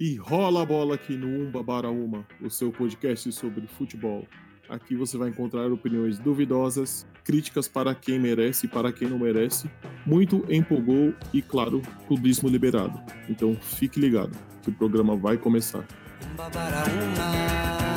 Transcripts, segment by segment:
E rola a bola aqui no Umba Baraúma, o seu podcast sobre futebol. Aqui você vai encontrar opiniões duvidosas, críticas para quem merece e para quem não merece, muito empolgou e, claro, clubismo liberado. Então fique ligado, que o programa vai começar. Umba Baraúma.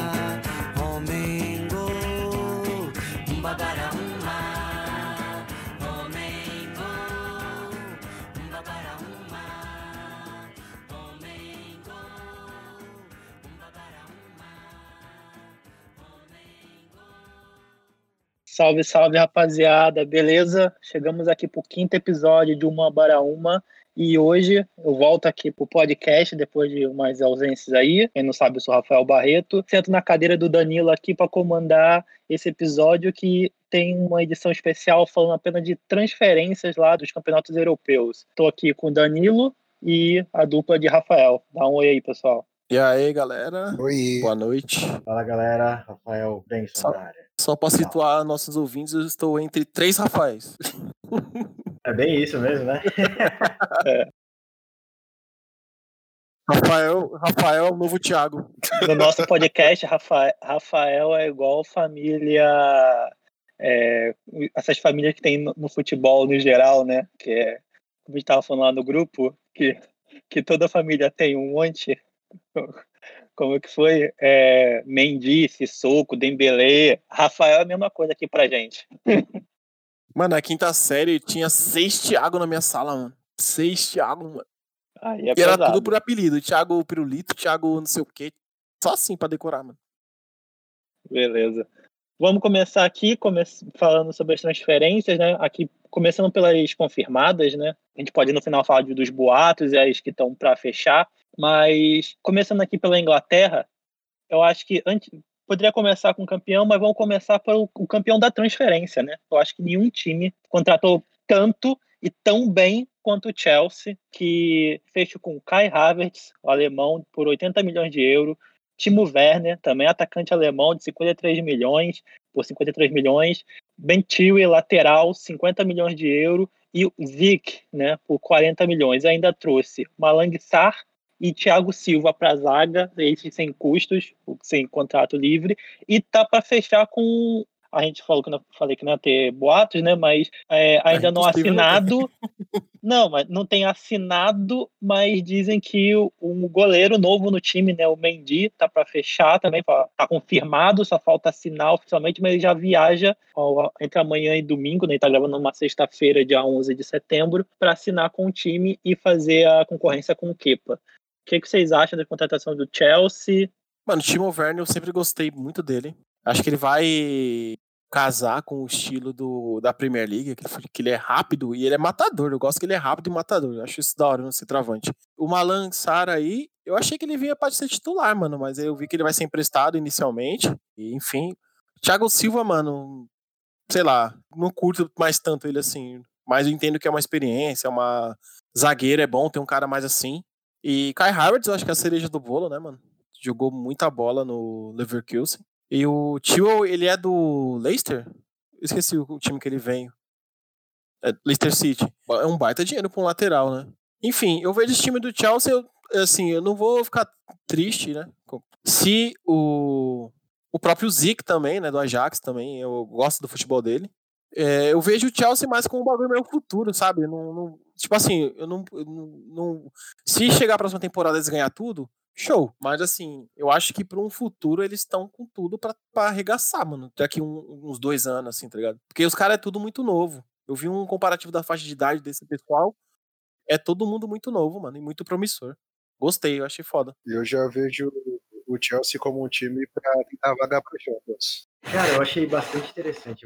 Salve, salve, rapaziada, beleza? Chegamos aqui para o quinto episódio de Uma Bara Uma e hoje eu volto aqui pro podcast depois de umas ausências aí. Quem não sabe, eu sou Rafael Barreto. Sento na cadeira do Danilo aqui para comandar esse episódio que tem uma edição especial falando apenas de transferências lá dos campeonatos europeus. Estou aqui com o Danilo e a dupla de Rafael. Dá um oi aí, pessoal. E aí, galera? Oi. Boa noite. Fala, galera. Rafael Benson da área. Só para situar nossos ouvintes, eu estou entre três Rafaéis. É bem isso mesmo, né? é. Rafael, Rafael, novo Thiago. No nosso podcast, Rafael, Rafael é igual família. É, essas famílias que tem no, no, futebol no geral, né? Que é, como a gente estava falando lá no grupo, que, que toda família tem um monte como que foi? É, Mendy, Sissoko, Dembele, Rafael é a mesma coisa aqui pra gente. Mano, na quinta série tinha seis Thiago na minha sala, mano. Seis Thiago, mano. Aí é e era tudo por apelido. Thiago Pirulito, Thiago não sei o quê. Só assim pra decorar, mano. Beleza. Vamos começar aqui come falando sobre as transferências, né? Aqui, começando pelas confirmadas, né? A gente pode no final falar dos boatos e as que estão para fechar. Mas começando aqui pela Inglaterra, eu acho que antes poderia começar com o campeão, mas vamos começar pelo o campeão da transferência, né? Eu acho que nenhum time contratou tanto e tão bem quanto o Chelsea, que fechou com Kai Havertz, o alemão, por 80 milhões de euros, Timo Werner, também atacante alemão, de 53 milhões, por 53 milhões, Ben Chilwell, lateral, 50 milhões de euros, e o Zic, né, por 40 milhões. Ainda trouxe Malang Sarr, e Thiago Silva para a zaga, esse sem custos, sem contrato livre, e tá para fechar com a gente falou que não falei que não ia ter boatos, né? Mas é, ainda não assinado. Não, mas não tem assinado, mas dizem que o, um goleiro novo no time, né? O Mendy, tá para fechar também, tá confirmado, só falta assinar oficialmente, mas ele já viaja ó, entre amanhã e domingo, né? Ele tá gravando numa sexta-feira, dia 11 de setembro, para assinar com o time e fazer a concorrência com o Kepa. O que, que vocês acham da contratação do Chelsea? Mano, o Timo Werner eu sempre gostei muito dele. Acho que ele vai casar com o estilo do, da Premier League, que ele é rápido e ele é matador. Eu gosto que ele é rápido e matador. Eu acho isso da hora no centroavante. O Malan Sara aí, eu achei que ele vinha para ser titular, mano, mas eu vi que ele vai ser emprestado inicialmente. E, enfim, Thiago Silva, mano, sei lá, não curto mais tanto ele assim. Mas eu entendo que é uma experiência, é uma zagueira, é bom ter um cara mais assim. E Kai Havertz, eu acho que é a cereja do bolo, né, mano? Jogou muita bola no Leverkusen. E o Tio, ele é do Leicester? Esqueci o time que ele vem. É Leicester City. É um baita dinheiro pra um lateral, né? Enfim, eu vejo esse time do Chelsea, eu, assim, eu não vou ficar triste, né? Se o, o próprio Zic também, né, do Ajax também, eu gosto do futebol dele. É, eu vejo o Chelsea mais como um bagulho meio futuro, sabe? Não, não, tipo assim, eu não, eu não, não, Se chegar a próxima temporada eles ganhar tudo, show. Mas assim, eu acho que para um futuro eles estão com tudo para arregaçar, mano. Daqui um, uns dois anos, assim, tá ligado? Porque os caras é tudo muito novo. Eu vi um comparativo da faixa de idade desse pessoal. É todo mundo muito novo, mano, e muito promissor. Gostei, eu achei foda. Eu já vejo o Chelsea como um time para tentar vagar para Champions. Cara, eu achei bastante interessante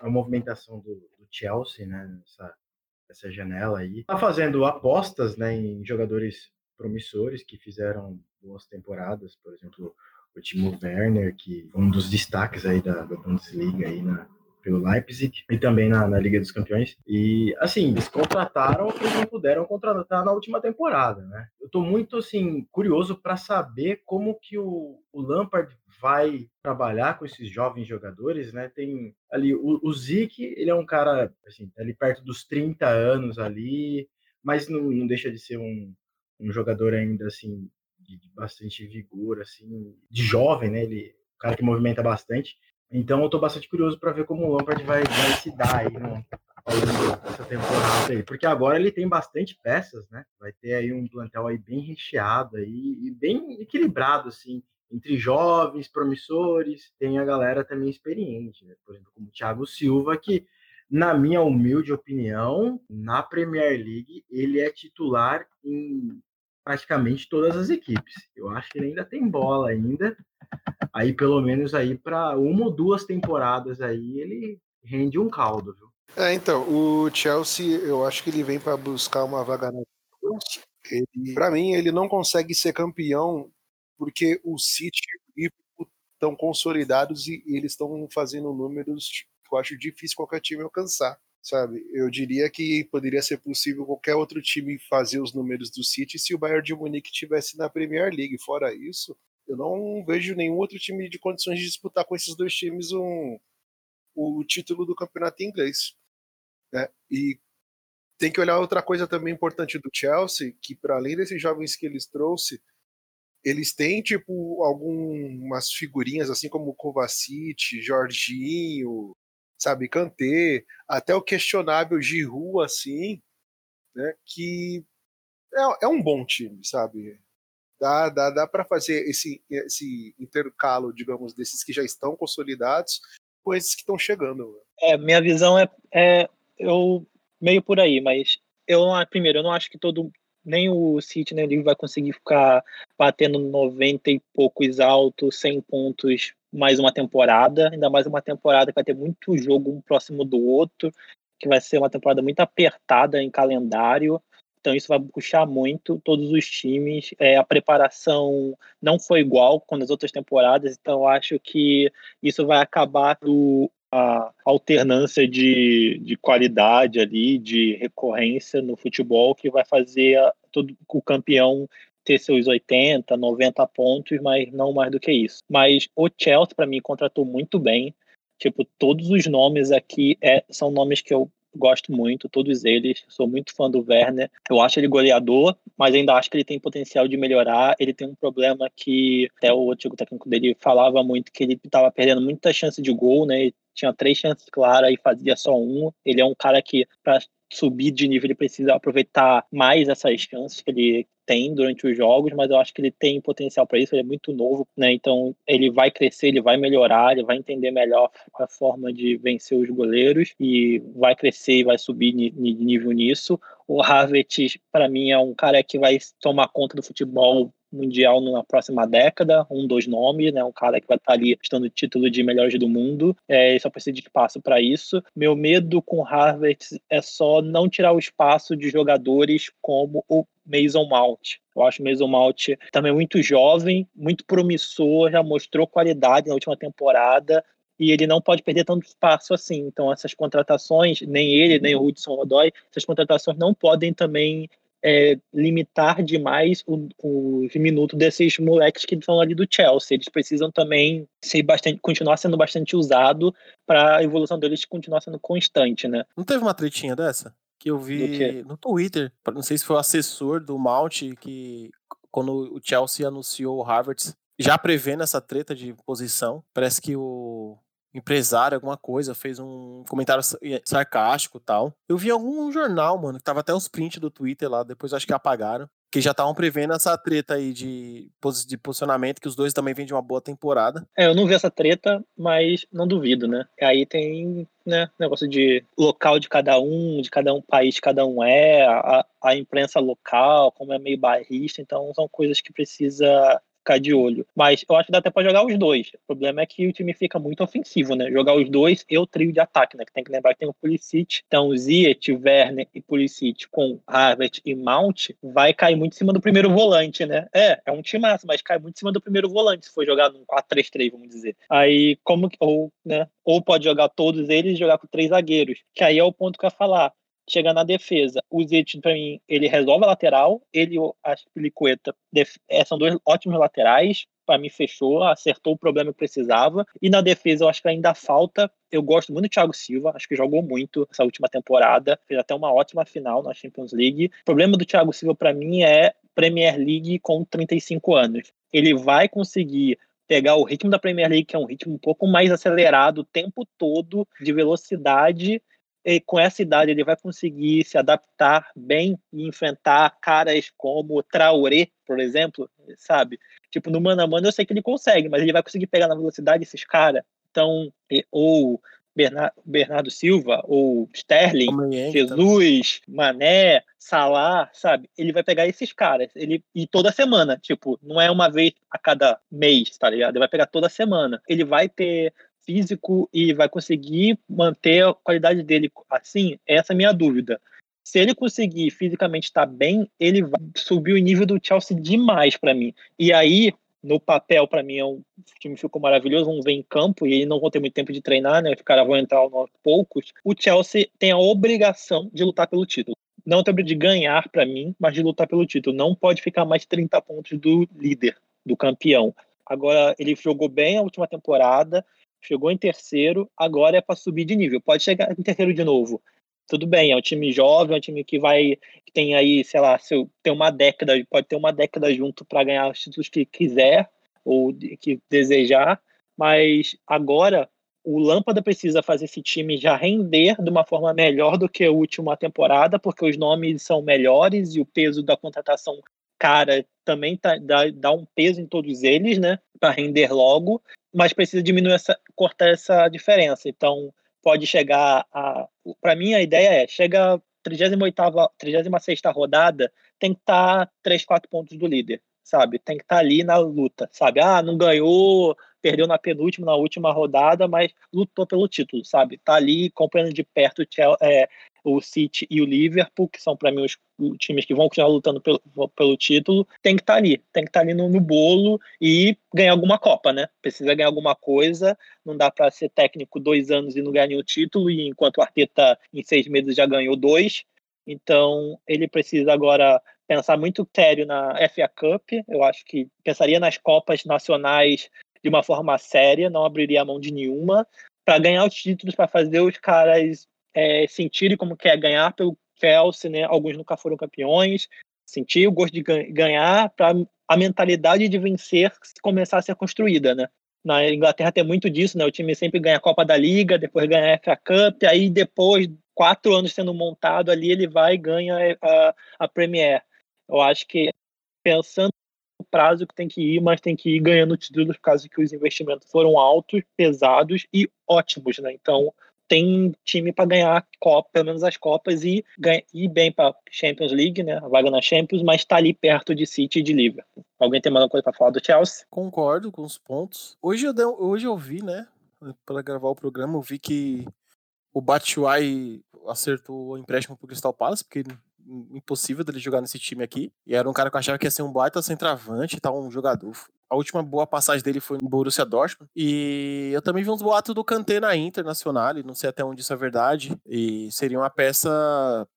a movimentação do, do Chelsea, né? Nessa, essa janela aí. Tá fazendo apostas, né, em jogadores promissores que fizeram boas temporadas, por exemplo, o Timo Werner, que é um dos destaques aí da, da Bundesliga aí na, pelo Leipzig e também na, na, Liga dos Campeões. E, assim, eles contrataram o que não puderam contratar na última temporada, né? Eu tô muito, assim, curioso para saber como que o, o, Lampard vai trabalhar com esses jovens jogadores, né? Tem ali o, o Zic, ele é um cara, assim, ali perto dos 30 anos ali, mas não, não deixa de ser um, um jogador ainda, assim, de, de bastante vigor, assim, de jovem, né? Ele um cara que movimenta bastante. Então eu tô bastante curioso para ver como o Lampard vai, vai se dar aí no, temporada aí. Porque agora ele tem bastante peças, né? Vai ter aí um plantel aí bem recheado aí, e bem equilibrado, assim, entre jovens, promissores, tem a galera também experiente, né? Por exemplo, como o Thiago Silva, que, na minha humilde opinião, na Premier League, ele é titular em praticamente todas as equipes. Eu acho que ele ainda tem bola ainda. Aí, pelo menos aí para uma ou duas temporadas aí, ele rende um caldo, viu? É, então, o Chelsea, eu acho que ele vem para buscar uma vaga na Para mim, ele não consegue ser campeão porque o City e o Liverpool estão consolidados e eles estão fazendo números que eu acho difícil qualquer time alcançar, sabe? Eu diria que poderia ser possível qualquer outro time fazer os números do City se o Bayern de Munique tivesse na Premier League. Fora isso, eu não vejo nenhum outro time de condições de disputar com esses dois times um, o título do campeonato inglês. Né? E tem que olhar outra coisa também importante do Chelsea, que para além desses jovens que eles trouxe, eles têm, tipo, algumas figurinhas, assim como Kovacic, Jorginho, sabe, Kanté, até o questionável Giroud, assim, né, que é, é um bom time, sabe? Dá, dá, dá para fazer esse, esse intercalo, digamos, desses que já estão consolidados com esses que estão chegando. É, minha visão é, é eu meio por aí, mas eu primeiro eu não acho que todo nem o City nem o Liverpool vai conseguir ficar batendo 90 e poucos altos, 100 pontos mais uma temporada, ainda mais uma temporada que vai ter muito jogo um próximo do outro, que vai ser uma temporada muito apertada em calendário. Então isso vai puxar muito todos os times. É, a preparação não foi igual com as outras temporadas, então acho que isso vai acabar do, a alternância de, de qualidade ali, de recorrência no futebol, que vai fazer todo o campeão ter seus 80, 90 pontos, mas não mais do que isso. Mas o Chelsea, para mim, contratou muito bem. Tipo, todos os nomes aqui é, são nomes que eu gosto muito, todos eles. Sou muito fã do Werner. Eu acho ele goleador, mas ainda acho que ele tem potencial de melhorar. Ele tem um problema que até o antigo técnico dele falava muito que ele estava perdendo muita chance de gol, né? Tinha três chances claras e fazia só um. Ele é um cara que, para subir de nível, ele precisa aproveitar mais essas chances que ele tem durante os jogos, mas eu acho que ele tem potencial para isso, ele é muito novo, né? Então ele vai crescer, ele vai melhorar, ele vai entender melhor a forma de vencer os goleiros e vai crescer e vai subir de nível nisso. O Harvard, para mim, é um cara que vai tomar conta do futebol mundial na próxima década, um dos nomes, né, um cara que vai estar ali estando título de melhores do mundo, é, só precisa de espaço para isso. Meu medo com Harvard é só não tirar o espaço de jogadores como o Mason Mount. Eu acho o Mason Mount também muito jovem, muito promissor, já mostrou qualidade na última temporada, e ele não pode perder tanto espaço assim. Então, essas contratações, nem ele, nem o Hudson Odoi, essas contratações não podem também é, limitar demais o, os minutos desses moleques que estão ali do Chelsea. Eles precisam também ser bastante, continuar sendo bastante usado para a evolução deles continuar sendo constante, né? Não teve uma tretinha dessa? Que eu vi no Twitter, não sei se foi o assessor do Mount que quando o Chelsea anunciou o Harvard, já prevendo essa treta de posição, parece que o empresário, alguma coisa, fez um comentário sarcástico e tal. Eu vi algum jornal, mano, que tava até os prints do Twitter lá, depois acho que apagaram. Que já estavam prevendo essa treta aí de, de posicionamento, que os dois também vêm de uma boa temporada. É, eu não vi essa treta, mas não duvido, né? Aí tem, né, negócio de local de cada um, de cada um país, cada um é, a, a imprensa local, como é meio barrista, então são coisas que precisa ficar de olho. Mas eu acho que dá até pra jogar os dois. O problema é que o time fica muito ofensivo, né? Jogar os dois e o trio de ataque, né? Que tem que lembrar que tem o Pulisic. Então, Ziet, Werner e Pulisic com Harvard e Mount vai cair muito em cima do primeiro volante, né? É, é um time massa, mas cai muito em cima do primeiro volante se for jogar num 4-3-3, vamos dizer. Aí, como ou, né? Ou pode jogar todos eles e jogar com três zagueiros. Que aí é o ponto que eu ia falar chega na defesa. O Zete, para mim, ele resolve a lateral. Ele e o Aspilicueta é, são dois ótimos laterais. para mim fechou, acertou o problema que precisava. E na defesa eu acho que ainda falta. Eu gosto muito do Thiago Silva, acho que jogou muito essa última temporada, fez até uma ótima final na Champions League. O problema do Thiago Silva para mim é Premier League com 35 anos. Ele vai conseguir pegar o ritmo da Premier League, que é um ritmo um pouco mais acelerado o tempo todo, de velocidade, com essa idade ele vai conseguir se adaptar bem e enfrentar caras como Traoré, por exemplo, sabe? Tipo, no mano a mano eu sei que ele consegue, mas ele vai conseguir pegar na velocidade esses caras. Então, ou Bernardo, Bernardo Silva, ou Sterling, Jesus, Mané, Salah, sabe? Ele vai pegar esses caras, ele e toda semana, tipo, não é uma vez a cada mês, tá ligado? Ele vai pegar toda semana. Ele vai ter físico e vai conseguir manter a qualidade dele assim? Essa é a minha dúvida. Se ele conseguir fisicamente estar bem, ele vai subir o nível do Chelsea demais para mim. E aí, no papel, para mim, é um, o time ficou maravilhoso. Vamos ver em campo, e aí não vão ter muito tempo de treinar, né? Os caras vão entrar aos poucos. O Chelsea tem a obrigação de lutar pelo título. Não tem de ganhar para mim, mas de lutar pelo título. Não pode ficar mais 30 pontos do líder, do campeão. Agora, ele jogou bem a última temporada, chegou em terceiro, agora é para subir de nível. Pode chegar em terceiro de novo. Tudo bem, é um time jovem, é um time que vai que tem aí, sei lá, se tem uma década, pode ter uma década junto para ganhar os títulos que quiser ou que desejar, mas agora o Lâmpada precisa fazer esse time já render de uma forma melhor do que a última temporada, porque os nomes são melhores e o peso da contratação cara também tá, dá, dá um peso em todos eles, né, para render logo mas precisa diminuir essa, cortar essa diferença. Então, pode chegar a. Para mim, a ideia é: chega 38, 36 rodada, tem que estar tá 3, 4 pontos do líder, sabe? Tem que estar tá ali na luta, sabe? Ah, não ganhou, perdeu na penúltima, na última rodada, mas lutou pelo título, sabe? Tá ali acompanhando de perto é, o City e o Liverpool, que são para mim os, times que vão continuar lutando pelo, pelo título, tem que estar tá ali, tem que estar tá ali no, no, bolo e ganhar alguma Copa, né? Precisa ganhar alguma coisa, não dá para ser técnico dois anos e não ganhar nenhum título, e enquanto o Arteta em seis meses já ganhou dois, então ele precisa agora pensar muito sério na FA Cup, eu acho que pensaria nas Copas Nacionais de uma forma séria, não abriria a mão de nenhuma, para ganhar os títulos, para fazer os caras é, sentirem como quer ganhar pelo Chelsea, né? Alguns nunca foram campeões, sentir o gosto de ganhar para a mentalidade de vencer começar a ser construída, né? Na Inglaterra tem muito disso, né? O time sempre ganha a Copa da Liga, depois ganha a FA Cup, aí depois, quatro anos sendo montado ali, ele vai e ganha a, a Premier. Eu acho que pensando no prazo que tem que ir, mas tem que ir ganhando títulos por causa que os investimentos foram altos, pesados e ótimos, né? Então, tem time para ganhar Copa, pelo menos as Copas e ir bem para Champions League, né? A vaga na Champions, mas está ali perto de City e de Liverpool. Alguém tem mais alguma coisa para falar do Chelsea? Concordo com os pontos. Hoje eu, hoje eu vi, né? Para gravar o programa, eu vi que o Batshuayi acertou o empréstimo pro Crystal Palace, porque impossível dele jogar nesse time aqui. E era um cara que eu achava que ia ser um baita centroavante e tal, um jogador a última boa passagem dele foi no Borussia Dortmund. E eu também vi uns boatos do Kanté na Internacional, e não sei até onde isso é verdade. E seria uma peça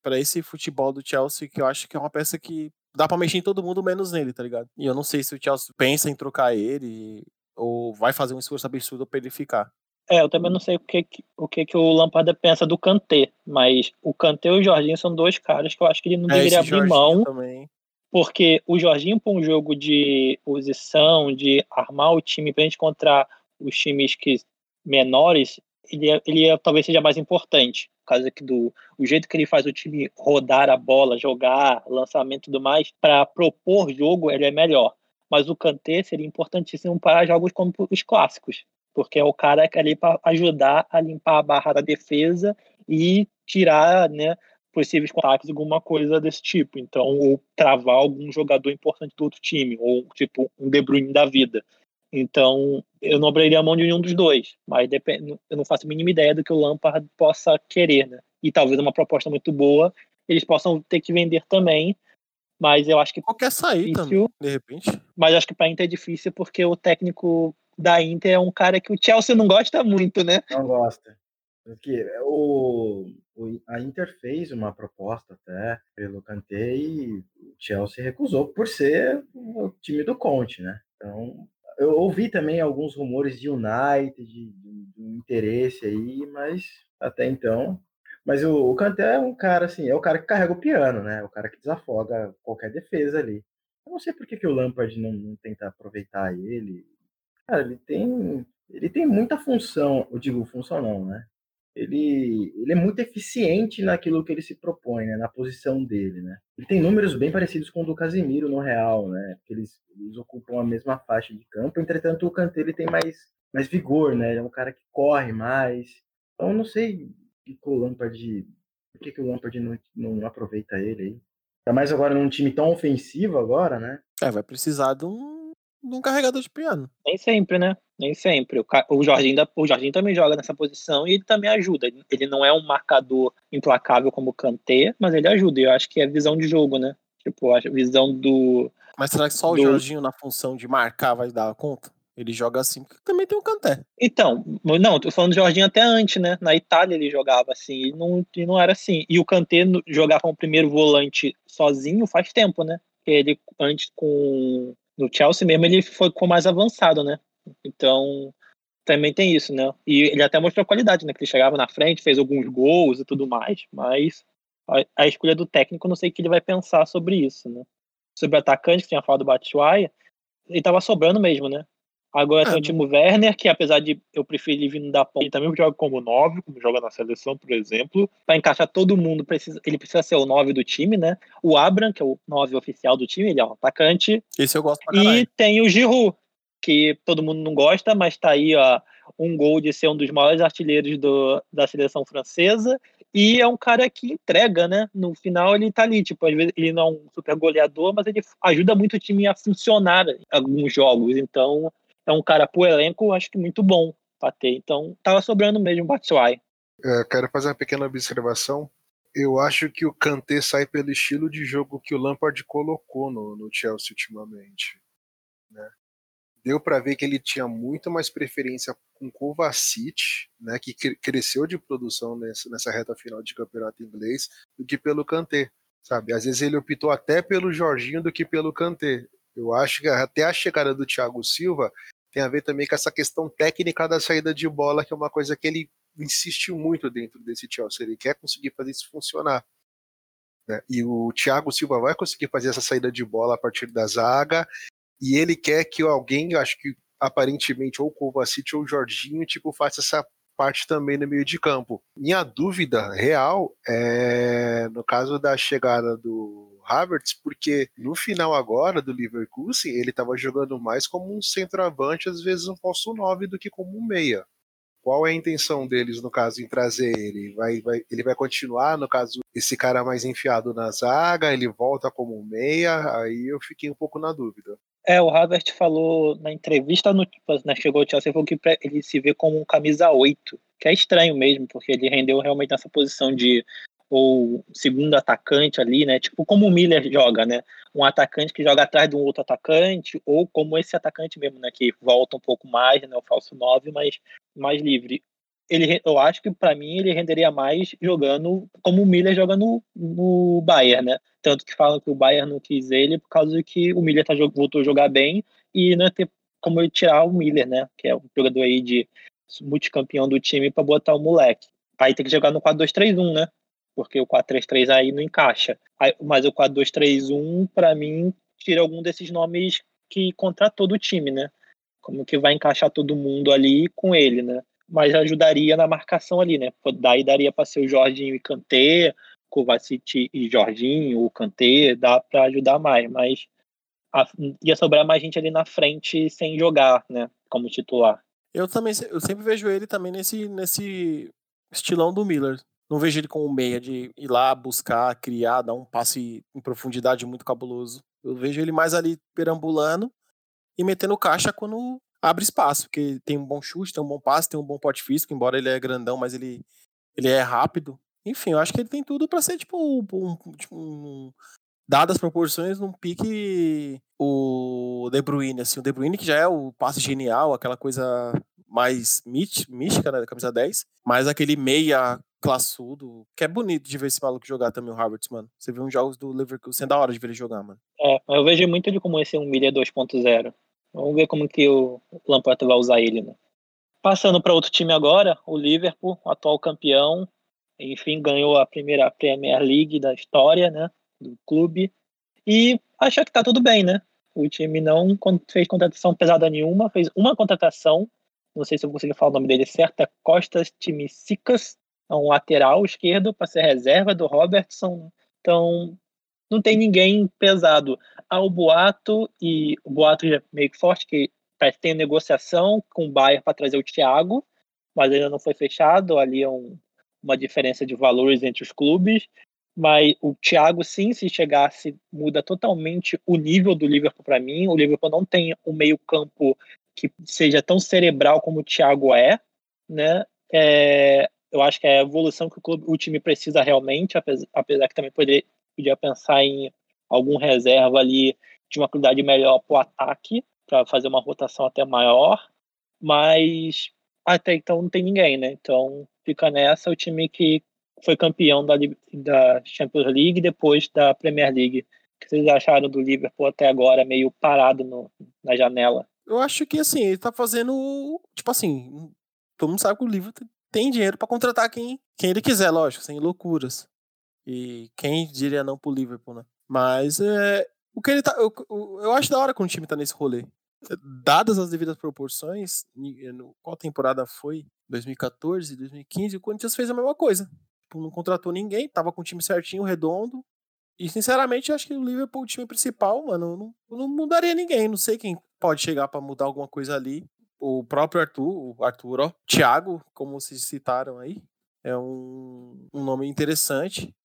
para esse futebol do Chelsea que eu acho que é uma peça que dá para mexer em todo mundo menos nele, tá ligado? E eu não sei se o Chelsea pensa em trocar ele ou vai fazer um esforço absurdo para ele ficar. É, eu também não sei o que, o que, que o Lampard pensa do Kanté, mas o Kanté e o Jorginho são dois caras que eu acho que ele não é, deveria abrir mão. Também porque o Jorginho, para um jogo de posição, de armar o time para a gente encontrar os times que menores, ele, é, ele é, talvez seja mais importante. Por causa que do o jeito que ele faz o time rodar a bola, jogar, lançamento e tudo mais, para propor jogo, ele é melhor. Mas o Kanté seria importantíssimo para jogos como os clássicos, porque é o cara que é ali para ajudar a limpar a barra da defesa e tirar né, possíveis contatos, alguma coisa desse tipo. Então, ou travar algum jogador importante do outro time, ou tipo um De Bruyne da vida. Então, eu não abriria a mão de nenhum dos dois, mas depende, eu não faço a mínima ideia do que o Lampard possa querer, né? E talvez uma proposta muito boa, eles possam ter que vender também, mas eu acho que qualquer sair também, de repente. Mas acho que para Inter é difícil porque o técnico da Inter é um cara que o Chelsea não gosta muito, né? Não gosta. Porque o, o, a Inter fez uma proposta até pelo Kanté e o Chelsea recusou por ser o time do Conte, né? Então, eu, ouvi também alguns rumores de United, de, de, de interesse aí, mas até então. Mas o, o Kanté é um cara assim, é o cara que carrega o piano, né? O cara que desafoga qualquer defesa ali. Eu não sei por que, que o Lampard não, não tenta aproveitar ele. Cara, ele tem, ele tem muita função, eu digo função não, né? Ele, ele é muito eficiente naquilo que ele se propõe, né? Na posição dele, né? Ele tem números bem parecidos com o do Casemiro no Real, né? Eles, eles ocupam a mesma faixa de campo. Entretanto, o Kanté tem mais, mais vigor, né? Ele é um cara que corre mais. Então, não sei que o Lampard, por que, que o Lampard não, não aproveita ele aí. Ainda mais agora num time tão ofensivo agora, né? É, vai precisar de um, de um carregador de piano. Nem sempre, né? Nem sempre. O, o, Jorginho, o Jorginho também joga nessa posição e ele também ajuda. Ele não é um marcador implacável como o Kanté, mas ele ajuda. E eu acho que é visão de jogo, né? Tipo, a visão do. Mas será que só do... o Jorginho na função de marcar vai dar conta? Ele joga assim porque também tem o Canté. Então, não, tô falando do Jorginho até antes, né? Na Itália ele jogava assim, e não, e não era assim. E o Kanté jogar como primeiro volante sozinho faz tempo, né? Ele antes com no Chelsea mesmo ele foi com mais avançado, né? Então, também tem isso, né? E ele até mostrou qualidade, né? Que ele chegava na frente, fez alguns gols e tudo mais, mas a, a escolha do técnico, não sei o que ele vai pensar sobre isso, né? Sobre o atacante, que tinha falado do Batshuayi, ele tava sobrando mesmo, né? Agora tem o Timo Werner, que apesar de eu preferir vindo da ponta, ele também joga como 9, como joga na seleção, por exemplo. Para encaixar todo mundo, precisa, ele precisa ser o 9 do time, né? O Abram, que é o 9 oficial do time, ele é um atacante. Esse eu gosto pra E tem o Giroud, que todo mundo não gosta, mas tá aí, ó, um gol de ser um dos maiores artilheiros do, da seleção francesa. E é um cara que entrega, né? No final ele tá ali, tipo, às vezes ele não é um super goleador, mas ele ajuda muito o time a funcionar em alguns jogos. Então, é um cara pro elenco, acho que muito bom pra ter. Então, tava sobrando mesmo o Batshuayi. É, quero fazer uma pequena observação. Eu acho que o Kanté sai pelo estilo de jogo que o Lampard colocou no, no Chelsea ultimamente. Né? Deu para ver que ele tinha muito mais preferência com Kovacic, né, que cresceu de produção nessa, nessa reta final de campeonato inglês, do que pelo Kanté. Sabe? Às vezes ele optou até pelo Jorginho do que pelo Kanté. Eu acho que até a chegada do Thiago Silva, tem a ver também com essa questão técnica da saída de bola, que é uma coisa que ele insistiu muito dentro desse Chelsea. Ele quer conseguir fazer isso funcionar. Né? E o Thiago Silva vai conseguir fazer essa saída de bola a partir da zaga, e ele quer que alguém, acho que aparentemente ou o Kovacic ou o Jorginho, tipo, faça essa parte também no meio de campo. Minha dúvida real é no caso da chegada do Havertz, porque no final agora do Leverkusen, ele estava jogando mais como um centroavante, às vezes um falso 9 do que como um meia. Qual é a intenção deles, no caso, em trazer ele? Vai, vai, ele vai continuar, no caso, esse cara mais enfiado na zaga, ele volta como um meia? Aí eu fiquei um pouco na dúvida. É, o Havertz falou na entrevista, no, né, chegou o Chelsea, falou que ele se vê como um camisa 8, que é estranho mesmo, porque ele rendeu realmente nessa posição de ou segundo atacante ali, né? Tipo como o Miller joga, né? Um atacante que joga atrás de um outro atacante, ou como esse atacante mesmo, né? Que volta um pouco mais, né? O falso 9, mas mais livre. Ele, eu acho que para mim ele renderia mais jogando como o Miller joga no, no Bayern, né? Tanto que falam que o Bayern não quis ele por causa que o Miller tá, voltou a jogar bem e não ia ter como ele tirar o Miller, né? Que é um jogador aí de multicampeão do time para botar o moleque. Aí tem que jogar no 4-2-3-1, né? Porque o 4-3-3 aí não encaixa. Mas o 4-2-3-1, para mim, tira algum desses nomes que contratou do time, né? Como que vai encaixar todo mundo ali com ele, né? Mas ajudaria na marcação ali, né? Daí daria para ser o Jorginho e Kanté, Kovacic e Jorginho, o Kanté, dá para ajudar mais, mas a, ia sobrar mais gente ali na frente sem jogar, né? Como titular. Eu também, eu sempre vejo ele também nesse, nesse estilão do Miller. Não vejo ele como meia de ir lá buscar, criar, dar um passe em profundidade muito cabuloso. Eu vejo ele mais ali perambulando e metendo caixa quando abre espaço, porque tem um bom chute, tem um bom passe, tem um bom porte físico, embora ele é grandão, mas ele, ele é rápido. Enfim, eu acho que ele tem tudo para ser tipo um, tipo um, dadas as proporções, num pique o De Bruyne, assim, o De Bruyne que já é o passe genial, aquela coisa mais mística, né, da camisa 10, mas aquele meia classudo, que é bonito de ver esse maluco jogar também, o Havertz, mano. Você viu uns jogos do Leverkusen, é da hora de ver ele jogar, mano. É, eu vejo muito ele como esse um milha 2.0. Vamos ver como que o Lampard vai usar ele, né? Passando para outro time agora, o Liverpool, atual campeão, enfim, ganhou a primeira Premier League da história, né, do clube. E acha que tá tudo bem, né? O time não fez contratação pesada nenhuma, fez uma contratação, não sei se eu conseguir falar o nome dele certo, é Costas Timicicas, é um lateral esquerdo para ser reserva do Robertson. Então, não tem ninguém pesado. Há o boato, e o boato já é meio que forte, que tem negociação com o Bayern para trazer o Thiago, mas ainda não foi fechado. Ali é um, uma diferença de valores entre os clubes. Mas o Thiago, sim, se chegasse, muda totalmente o nível do Liverpool para mim. O Liverpool não tem um meio-campo que seja tão cerebral como o Thiago é, né? É, eu acho que é a evolução que o, clube, o time precisa realmente, apesar, apesar que também poderia, podia pensar em algum reserva ali de uma qualidade melhor para o ataque, para fazer uma rotação até maior, mas até então não tem ninguém, né? Então fica nessa o time que foi campeão da, da Champions League depois da Premier League. O que vocês acharam do Liverpool até agora, meio parado no, na janela? Eu acho que assim, ele tá fazendo. Tipo assim, todo mundo sabe que o Liverpool tem dinheiro para contratar quem, quem ele quiser, lógico, sem loucuras. E quem diria não pro Liverpool, né? Mas é, o que ele tá. Eu, eu acho da hora quando o time tá nesse rolê. Dadas as devidas proporções, qual temporada foi? 2014, 2015, o Corinthians fez a mesma coisa. Tipo, não contratou ninguém, tava com o time certinho, redondo. E sinceramente, acho que o Liverpool, o time principal, mano, não, não mudaria ninguém. Não sei quem pode chegar para mudar alguma coisa ali. O próprio Arthur, o Arthur, ó, Thiago, como se citaram aí, é um, um nome interessante.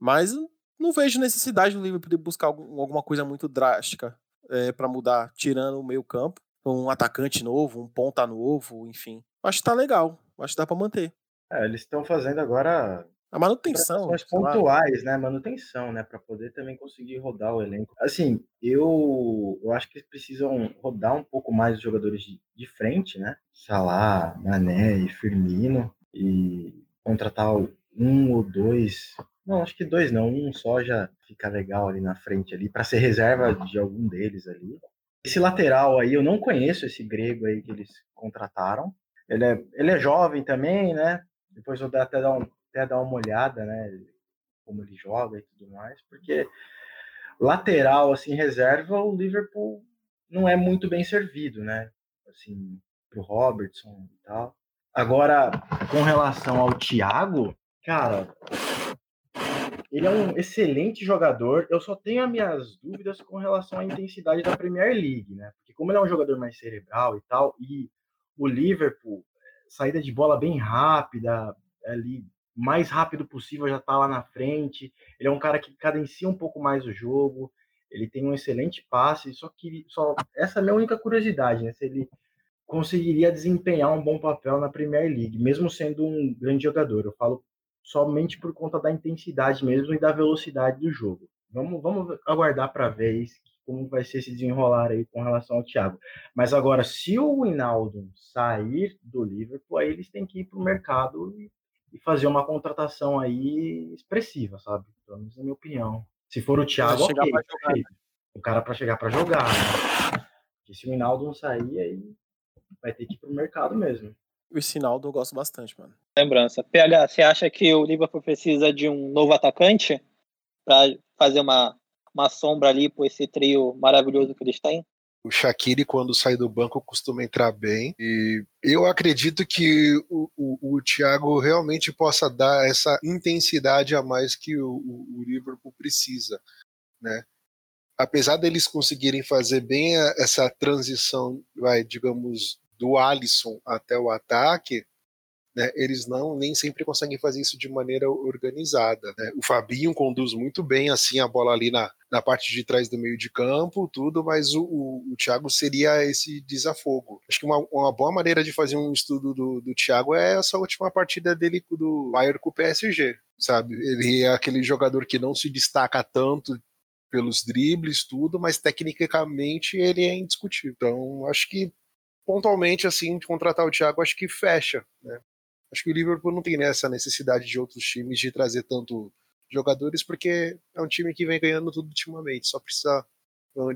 Mas não vejo necessidade do Liverpool de buscar algum, alguma coisa muito drástica é, para mudar, tirando o meio campo. Um atacante novo, um ponta novo, enfim. Acho que tá legal. Acho que dá para manter. É, eles estão fazendo agora a manutenção. As pontuais, né? Manutenção, né? Para poder também conseguir rodar o elenco. Assim, eu, eu acho que eles precisam rodar um pouco mais os jogadores de, de frente, né? Salah, Mané e Firmino. E contratar um ou dois não, acho que dois não. Um só já fica legal ali na frente ali, para ser reserva de algum deles ali. Esse lateral aí, eu não conheço esse grego aí que eles contrataram. Ele é, ele é jovem também, né? Depois eu até dar, um, até dar uma olhada, né? Como ele joga e tudo mais, porque lateral, assim, reserva, o Liverpool não é muito bem servido, né? Assim, pro Robertson e tal. Agora, com relação ao Thiago, cara, ele é um excelente jogador. Eu só tenho as minhas dúvidas com relação à intensidade da Premier League, né? Porque como ele é um jogador mais cerebral e tal, e o Liverpool, saída de bola bem rápida, ali mais rápido possível já tá lá na frente. Ele é um cara que cadencia um pouco mais o jogo. Ele tem um excelente passe, só que só essa é a minha única curiosidade, né? Se ele conseguiria desempenhar um bom papel na Premier League, mesmo sendo um grande jogador. Eu falo somente por conta da intensidade mesmo e da velocidade do jogo. Vamos, vamos aguardar para ver como vai ser esse desenrolar aí com relação ao Thiago. Mas agora, se o Hinaldo sair do Liverpool, aí eles têm que ir para o mercado e, e, fazer uma contratação aí expressiva, sabe? Pelo menos na minha opinião. Se for o Thiago, ok. Jogar, né? O cara para chegar para jogar, né? Porque se o Hinaldo não sair, aí vai ter que ir para o mercado mesmo. O Sinaldo eu gosto bastante, mano. Lembrança. PH, você acha que o Liverpool precisa de um novo atacante para fazer uma, uma sombra ali por esse trio maravilhoso que eles têm? O Shaqiri, quando sai do banco, costuma entrar bem. E eu acredito que o, o, o Thiago realmente possa dar essa intensidade a mais que o, o, o Liverpool precisa. Né? Apesar deles conseguirem fazer bem essa transição, vai, digamos, do Alisson até o ataque, né, eles não nem sempre conseguem fazer isso de maneira organizada. Né? O Fabinho conduz muito bem assim a bola ali na, na parte de trás do meio de campo, tudo, mas o, o, o Thiago seria esse desafogo. Acho que uma, uma boa maneira de fazer um estudo do, do Thiago é essa última partida dele do Bayern com o PSG, sabe? Ele é aquele jogador que não se destaca tanto pelos dribles, tudo, mas tecnicamente ele é indiscutível. Então, acho que pontualmente, assim, de contratar o Thiago, acho que fecha, né? Acho que o Liverpool não tem essa necessidade de outros times de trazer tanto jogadores, porque é um time que vem ganhando tudo ultimamente, só precisa,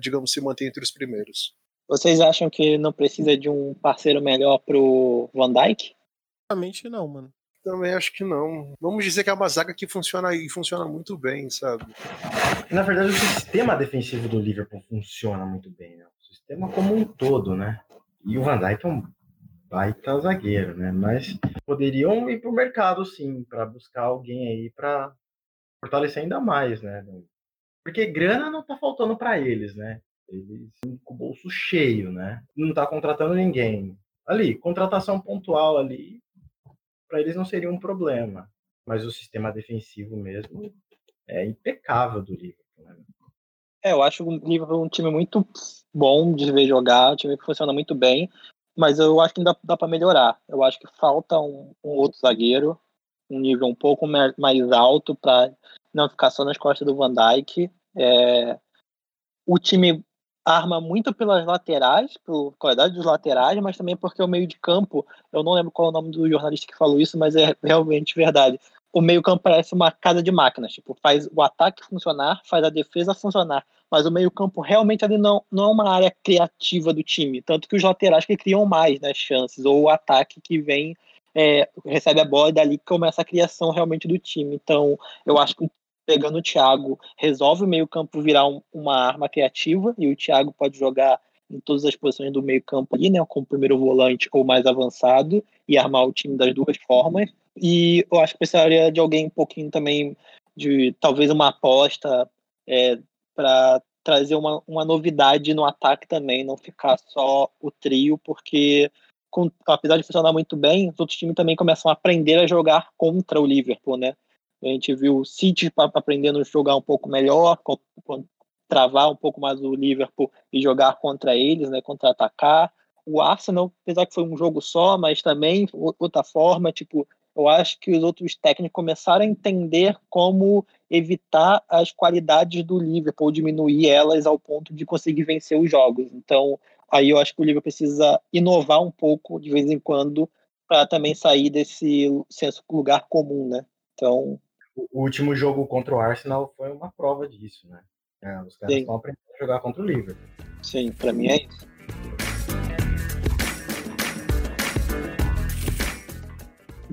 digamos, se manter entre os primeiros. Vocês acham que não precisa de um parceiro melhor pro Van Dijk? Realmente não, mano. Também acho que não. Vamos dizer que é uma zaga que funciona e funciona muito bem, sabe? Na verdade, o sistema defensivo do Liverpool funciona muito bem, né? O sistema como um todo, né? E o Van Dijk é um baita zagueiro, né? Mas poderiam ir pro mercado, sim, para buscar alguém aí para fortalecer ainda mais, né? Porque grana não tá faltando para eles, né? Eles com o bolso cheio, né? Não tá contratando ninguém. Ali, contratação pontual ali, para eles não seria um problema. Mas o sistema defensivo mesmo é impecável do Liverpool. Né? É, eu acho o Liverpool um time muito bom de ver jogar, um time que funciona muito bem, mas eu acho que ainda dá para melhorar. Eu acho que falta um, um, outro zagueiro, um nível um pouco mais alto para não ficar só nas costas do Van Dijk. É, o time arma muito pelas laterais, pela qualidade dos laterais, mas também porque o meio de campo, eu não lembro qual é o nome do jornalista que falou isso, mas é realmente verdade. O meio campo parece uma casa de máquinas, tipo, faz o ataque funcionar, faz a defesa funcionar, mas o meio campo realmente ali não, não é uma área criativa do time, tanto que os laterais que criam mais né, chances, ou o ataque que vem é, recebe a bola e dali começa a criação realmente do time. Então, eu acho que pegando o Thiago, resolve o meio-campo virar um, uma arma criativa e o Thiago pode jogar em todas as posições do meio-campo ali, né, como primeiro volante ou mais avançado e armar o time das duas formas. E eu acho que precisaria de alguém um pouquinho também de talvez uma aposta é, para trazer uma, uma novidade no ataque também, não ficar só o trio, porque com, apesar de funcionar muito bem, os outros times também começam a aprender a jogar contra o Liverpool, né? A gente viu o City aprendendo a jogar um pouco melhor, travar um pouco mais o Liverpool e jogar contra eles, né, contra-atacar. O Arsenal, apesar que foi um jogo só, mas também outra forma, tipo, eu acho que os outros técnicos começaram a entender como evitar as qualidades do Liverpool, diminuir elas ao ponto de conseguir vencer os jogos. Então, aí eu acho que o Liverpool precisa inovar um pouco de vez em quando para também sair desse senso lugar comum, né? Então, o último jogo contra o Arsenal foi uma prova disso, né? É, os caras estão aprendendo a jogar contra o Liverpool. Sim, para mim é isso.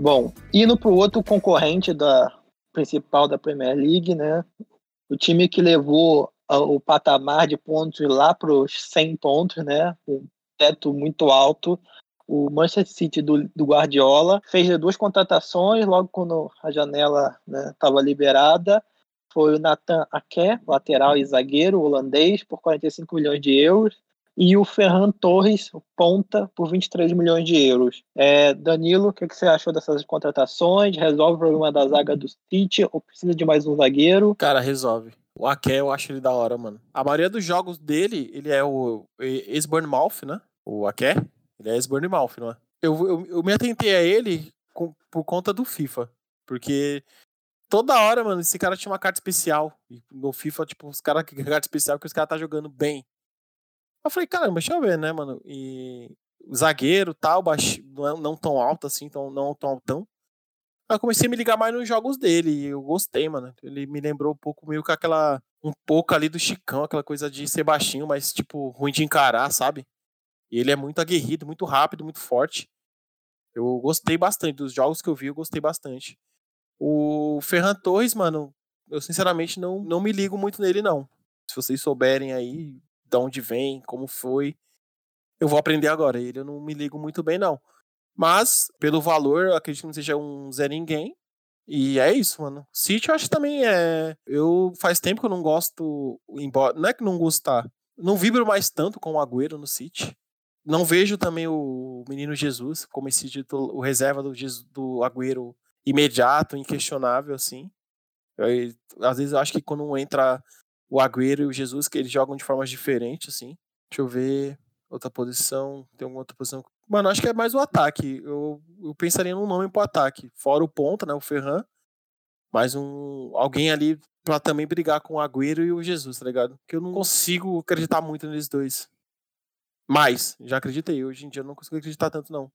Bom, indo para o outro concorrente da principal da Premier League, né? O time que levou o patamar de pontos lá para os 100 pontos, né? Um teto muito alto, o Manchester City do, do, Guardiola fez duas contratações logo quando a janela estava né, liberada. Foi o Nathan Ake, lateral e zagueiro holandês, por 45 milhões de euros. E o Ferran Torres, ponta, por 23 milhões de euros. É, Danilo, o que, que, você achou dessas contratações? Resolve o problema da zaga do City ou precisa de mais um zagueiro? Cara, resolve. O Ake, eu acho ele da hora, mano. A maioria dos jogos dele, ele é o ex-Bournemouth, né? O Ake. Ele é ex-Bournemouth, não é? Eu, eu, eu me atentei a ele com, por conta do FIFA. Porque toda hora, mano, esse cara tinha uma carta especial. E no FIFA, tipo, os caras que carta especial que os caras tá jogando bem. Eu falei, caramba, deixa eu ver, né, mano? E zagueiro tal, baixo, não, é, não tão alto assim, tão, não tão altão. Aí eu comecei a me ligar mais nos jogos dele e eu gostei, mano. Ele me lembrou um pouco meio com aquela. Um pouco ali do Chicão, aquela coisa de ser baixinho, mas, tipo, ruim de encarar, sabe? E ele é muito aguerrido, muito rápido, muito forte. Eu gostei bastante dos jogos que eu vi, eu gostei bastante. O Ferran Torres, mano, eu sinceramente não, não me ligo muito nele, não. Se vocês souberem aí de onde vem, como foi, eu vou aprender agora. Ele eu não me ligo muito bem, não. Mas, pelo valor, acredito que não seja um Zé Ninguém. E é isso, mano. City eu acho que também é. Eu faz tempo que eu não gosto. Embora. Não é que não gostar. Não vibro mais tanto com o Agüero no City não vejo também o menino Jesus como esse título, o reserva do, do Agüero imediato, inquestionável, assim. Eu, às vezes eu acho que quando entra o Agüero e o Jesus, que eles jogam de formas diferentes, assim. Deixa eu ver outra posição. Tem alguma outra posição? Mano, acho que é mais o ataque. Eu, eu pensaria num nome pro ataque. Fora o ponta, né? O Ferran. Mais um. Alguém ali pra também brigar com o Agüero e o Jesus, tá ligado? Porque eu não consigo acreditar muito neles dois. Mais, já acreditei. Hoje em dia eu não consigo acreditar tanto, não.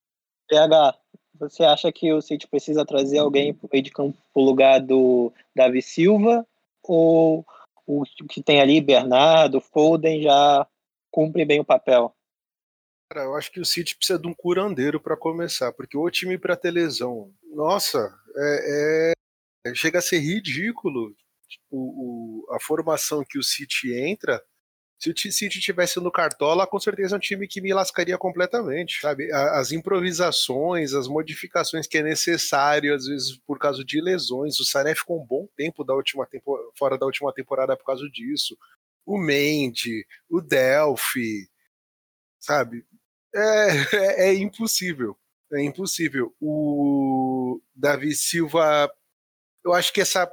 PH, você acha que o City precisa trazer alguém para o meio de campo pro lugar do Davi Silva? Ou o que tem ali, Bernardo, Foden, já cumpre bem o papel? Cara, eu acho que o City precisa de um curandeiro para começar, porque o time para ter lesão, nossa, é, é, chega a ser ridículo o, o, a formação que o City entra se o City tivesse no Cartola, com certeza é um time que me lascaria completamente, sabe? As improvisações, as modificações que é necessário, às vezes por causa de lesões. O Sané ficou um bom tempo da última tempo, fora da última temporada por causa disso. O Mendy, o Delphi, sabe? É, é, é impossível. É impossível. O Davi Silva, eu acho que essa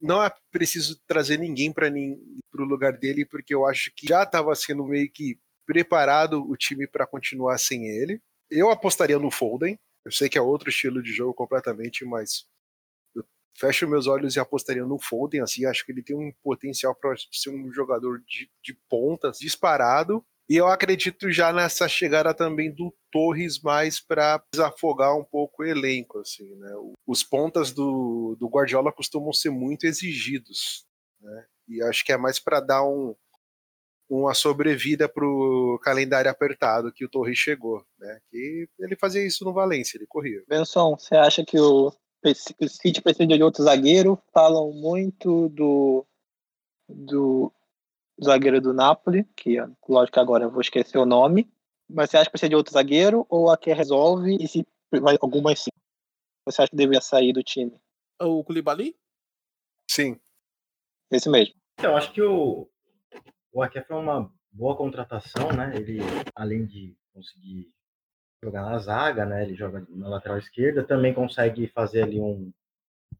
não é preciso trazer ninguém para o lugar dele, porque eu acho que já estava sendo meio que preparado o time para continuar sem ele. Eu apostaria no Foden. Eu sei que é outro estilo de jogo completamente, mas eu fecho meus olhos e apostaria no Foden. Assim, acho que ele tem um potencial para ser um jogador de, de pontas disparado. E eu acredito já nessa chegada também do Torres mais para desafogar um pouco o elenco, assim, né? Os pontas do, do Guardiola costumam ser muito exigidos, né? E acho que é mais para dar um, uma sobrevida para o calendário apertado que o Torres chegou, né? Que ele fazia isso no Valência, ele corria. Benção, você acha que o, o City precisa de outro zagueiro? Falam muito do do zagueiro do Napoli, que lógico que agora eu vou esquecer o nome, mas você acha que precisa de outro zagueiro ou a que resolve e se vai algumas sim? Você acha que deveria sair do time? O Koulibaly? Sim. Esse mesmo. Eu acho que o, o Aké foi uma boa contratação, né? Ele, além de conseguir jogar na zaga, né? Ele joga na lateral esquerda, também consegue fazer ali um,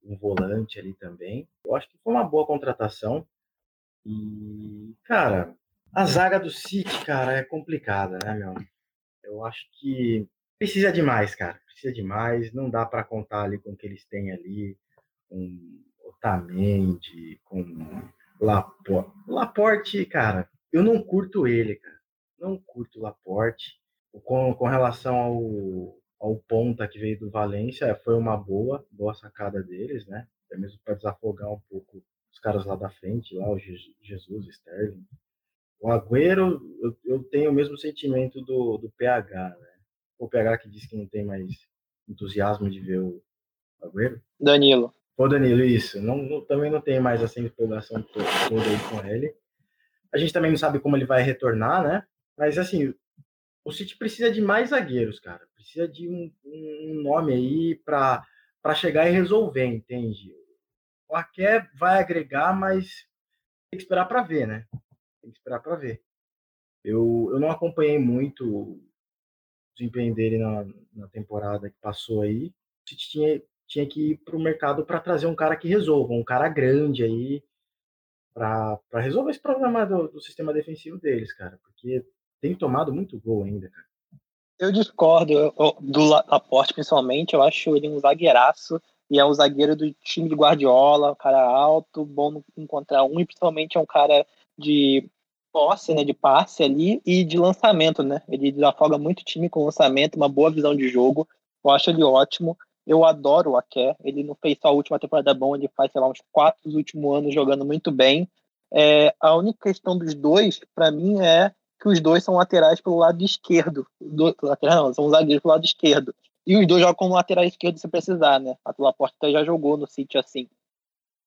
um volante ali também. Eu acho que foi uma boa contratação. E, cara, a zaga do City, cara, é complicada, né, meu? Eu acho que precisa demais, cara. Precisa demais. Não dá para contar ali com o que eles têm ali, com Otamendi, com Laporte. Laporte, cara, eu não curto ele, cara. Não curto Laporte. Com, com relação ao, ao ponta que veio do Valência, foi uma boa, boa sacada deles, né? Até mesmo para desafogar um pouco os caras lá da frente, lá o Jesus, Sterling. O Agüero, eu, eu tenho o mesmo sentimento do, do PH, né? O PH que disse que não tem mais entusiasmo de ver o Agüero. Danilo. O Danilo, isso. Não, não, também não tem mais essa empolgação toda, toda aí com ele. A gente também não sabe como ele vai retornar, né? Mas assim, o City precisa de mais zagueiros, cara. Precisa de um, um nome aí para chegar e resolver, entende? O Aké vai agregar, mas tem que esperar para ver, né? Tem que esperar para ver. Eu, eu não acompanhei muito o desempenho dele na, na temporada que passou aí. Tinha, tinha que ir para o mercado para trazer um cara que resolva, um cara grande aí, para resolver esse problema do, do sistema defensivo deles, cara. Porque tem tomado muito gol ainda, cara. Eu discordo eu, do Laporte, principalmente. Eu acho ele um zagueiraço e é um zagueiro do time de Guardiola, um cara alto, bom encontrar um, e principalmente é um cara de posse, né, de passe ali e de lançamento, né? Ele desafoga muito time com lançamento, uma boa visão de jogo. Eu acho ele ótimo. Eu adoro o Aké. Ele não fez só a última temporada bom, ele faz, sei lá, uns quatro últimos anos jogando muito bem. É, a única questão dos dois, para mim, é que os dois são laterais pelo lado esquerdo. Do, lateral não, são zagueiros pelo lado esquerdo. E os dois jogam como lateral esquerdo se precisar, né? A Laporta já jogou no City assim.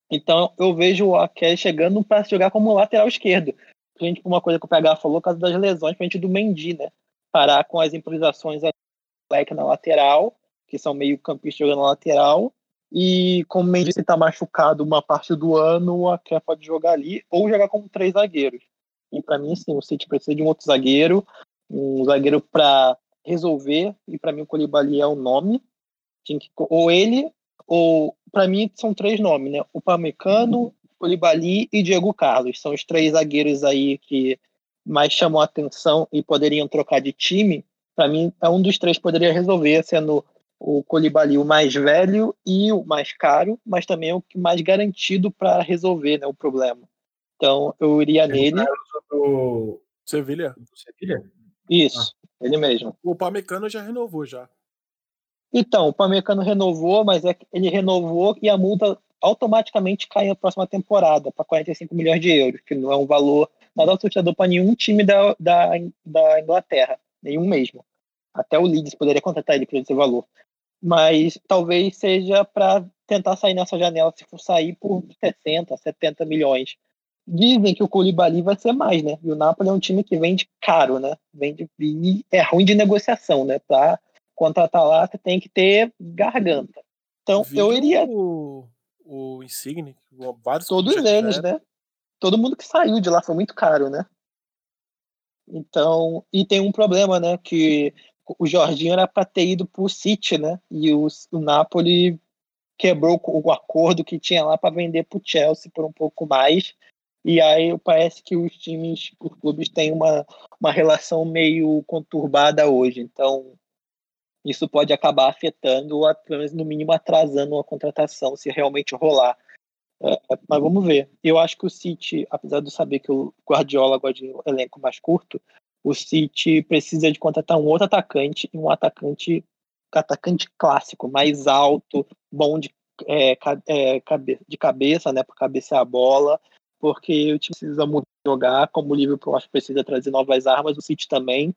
Então eu vejo o Aké chegando para jogar como lateral esquerdo. Gente, uma coisa que o PH falou, causa das lesões, frente do Mendy, né? Parar com as improvisações na lateral, que são meio campistas jogando na lateral. E como o Mendy está machucado uma parte do ano, o Aké pode jogar ali ou jogar como três zagueiros. E para mim, sim, o City precisa de um outro zagueiro, um zagueiro para resolver, e para mim o Colibali é o nome. ou ele, ou para mim são três nomes, né? O Pamecano, Colibali e Diego Carlos. São os três zagueiros aí que mais chamam a atenção e poderiam trocar de time. Para mim, é um dos três poderia resolver, sendo o Colibali o mais velho e o mais caro, mas também o mais garantido para resolver né, o problema. Então, eu iria nele. Do Sevilha? Sevilha? Isso. Ele mesmo. O Pamecano já renovou já. Então, o Pamecano renovou, mas é ele renovou e a multa automaticamente cai na próxima temporada para 45 milhões de euros, que não é um valor nada assustador para nenhum time da, da, da Inglaterra. Nenhum mesmo. Até o Leeds poderia contratar ele por esse valor. Mas talvez seja para tentar sair nessa janela, se for sair por 60, 70 milhões. Dizem que o Koulibaly vai ser mais, né? E o Napoli é um time que vende caro, né? Vende e é ruim de negociação, né? Para contratar lá, você tem que ter garganta. Então, eu iria. O, o Insigne, vários Todos eles, né? Todo mundo que saiu de lá foi muito caro, né? Então, e tem um problema, né? Que o Jorginho era para ter ido para o City, né? E o, o Napoli quebrou o acordo que tinha lá para vender para o Chelsea por um pouco mais. E aí parece que os times, os clubes têm uma, uma relação meio conturbada hoje. Então, isso pode acabar afetando, ou pelo menos no mínimo atrasando a contratação, se realmente rolar. É, mas vamos ver. Eu acho que o City, apesar de saber que o Guardiola gosta de um elenco mais curto, o City precisa de contratar um outro atacante e um atacante atacante clássico, mais alto, bom de, é, é, de cabeça, né, para cabecear a bola, porque o time precisa muito jogar, como o Liverpool acho que precisa trazer novas armas, o City também.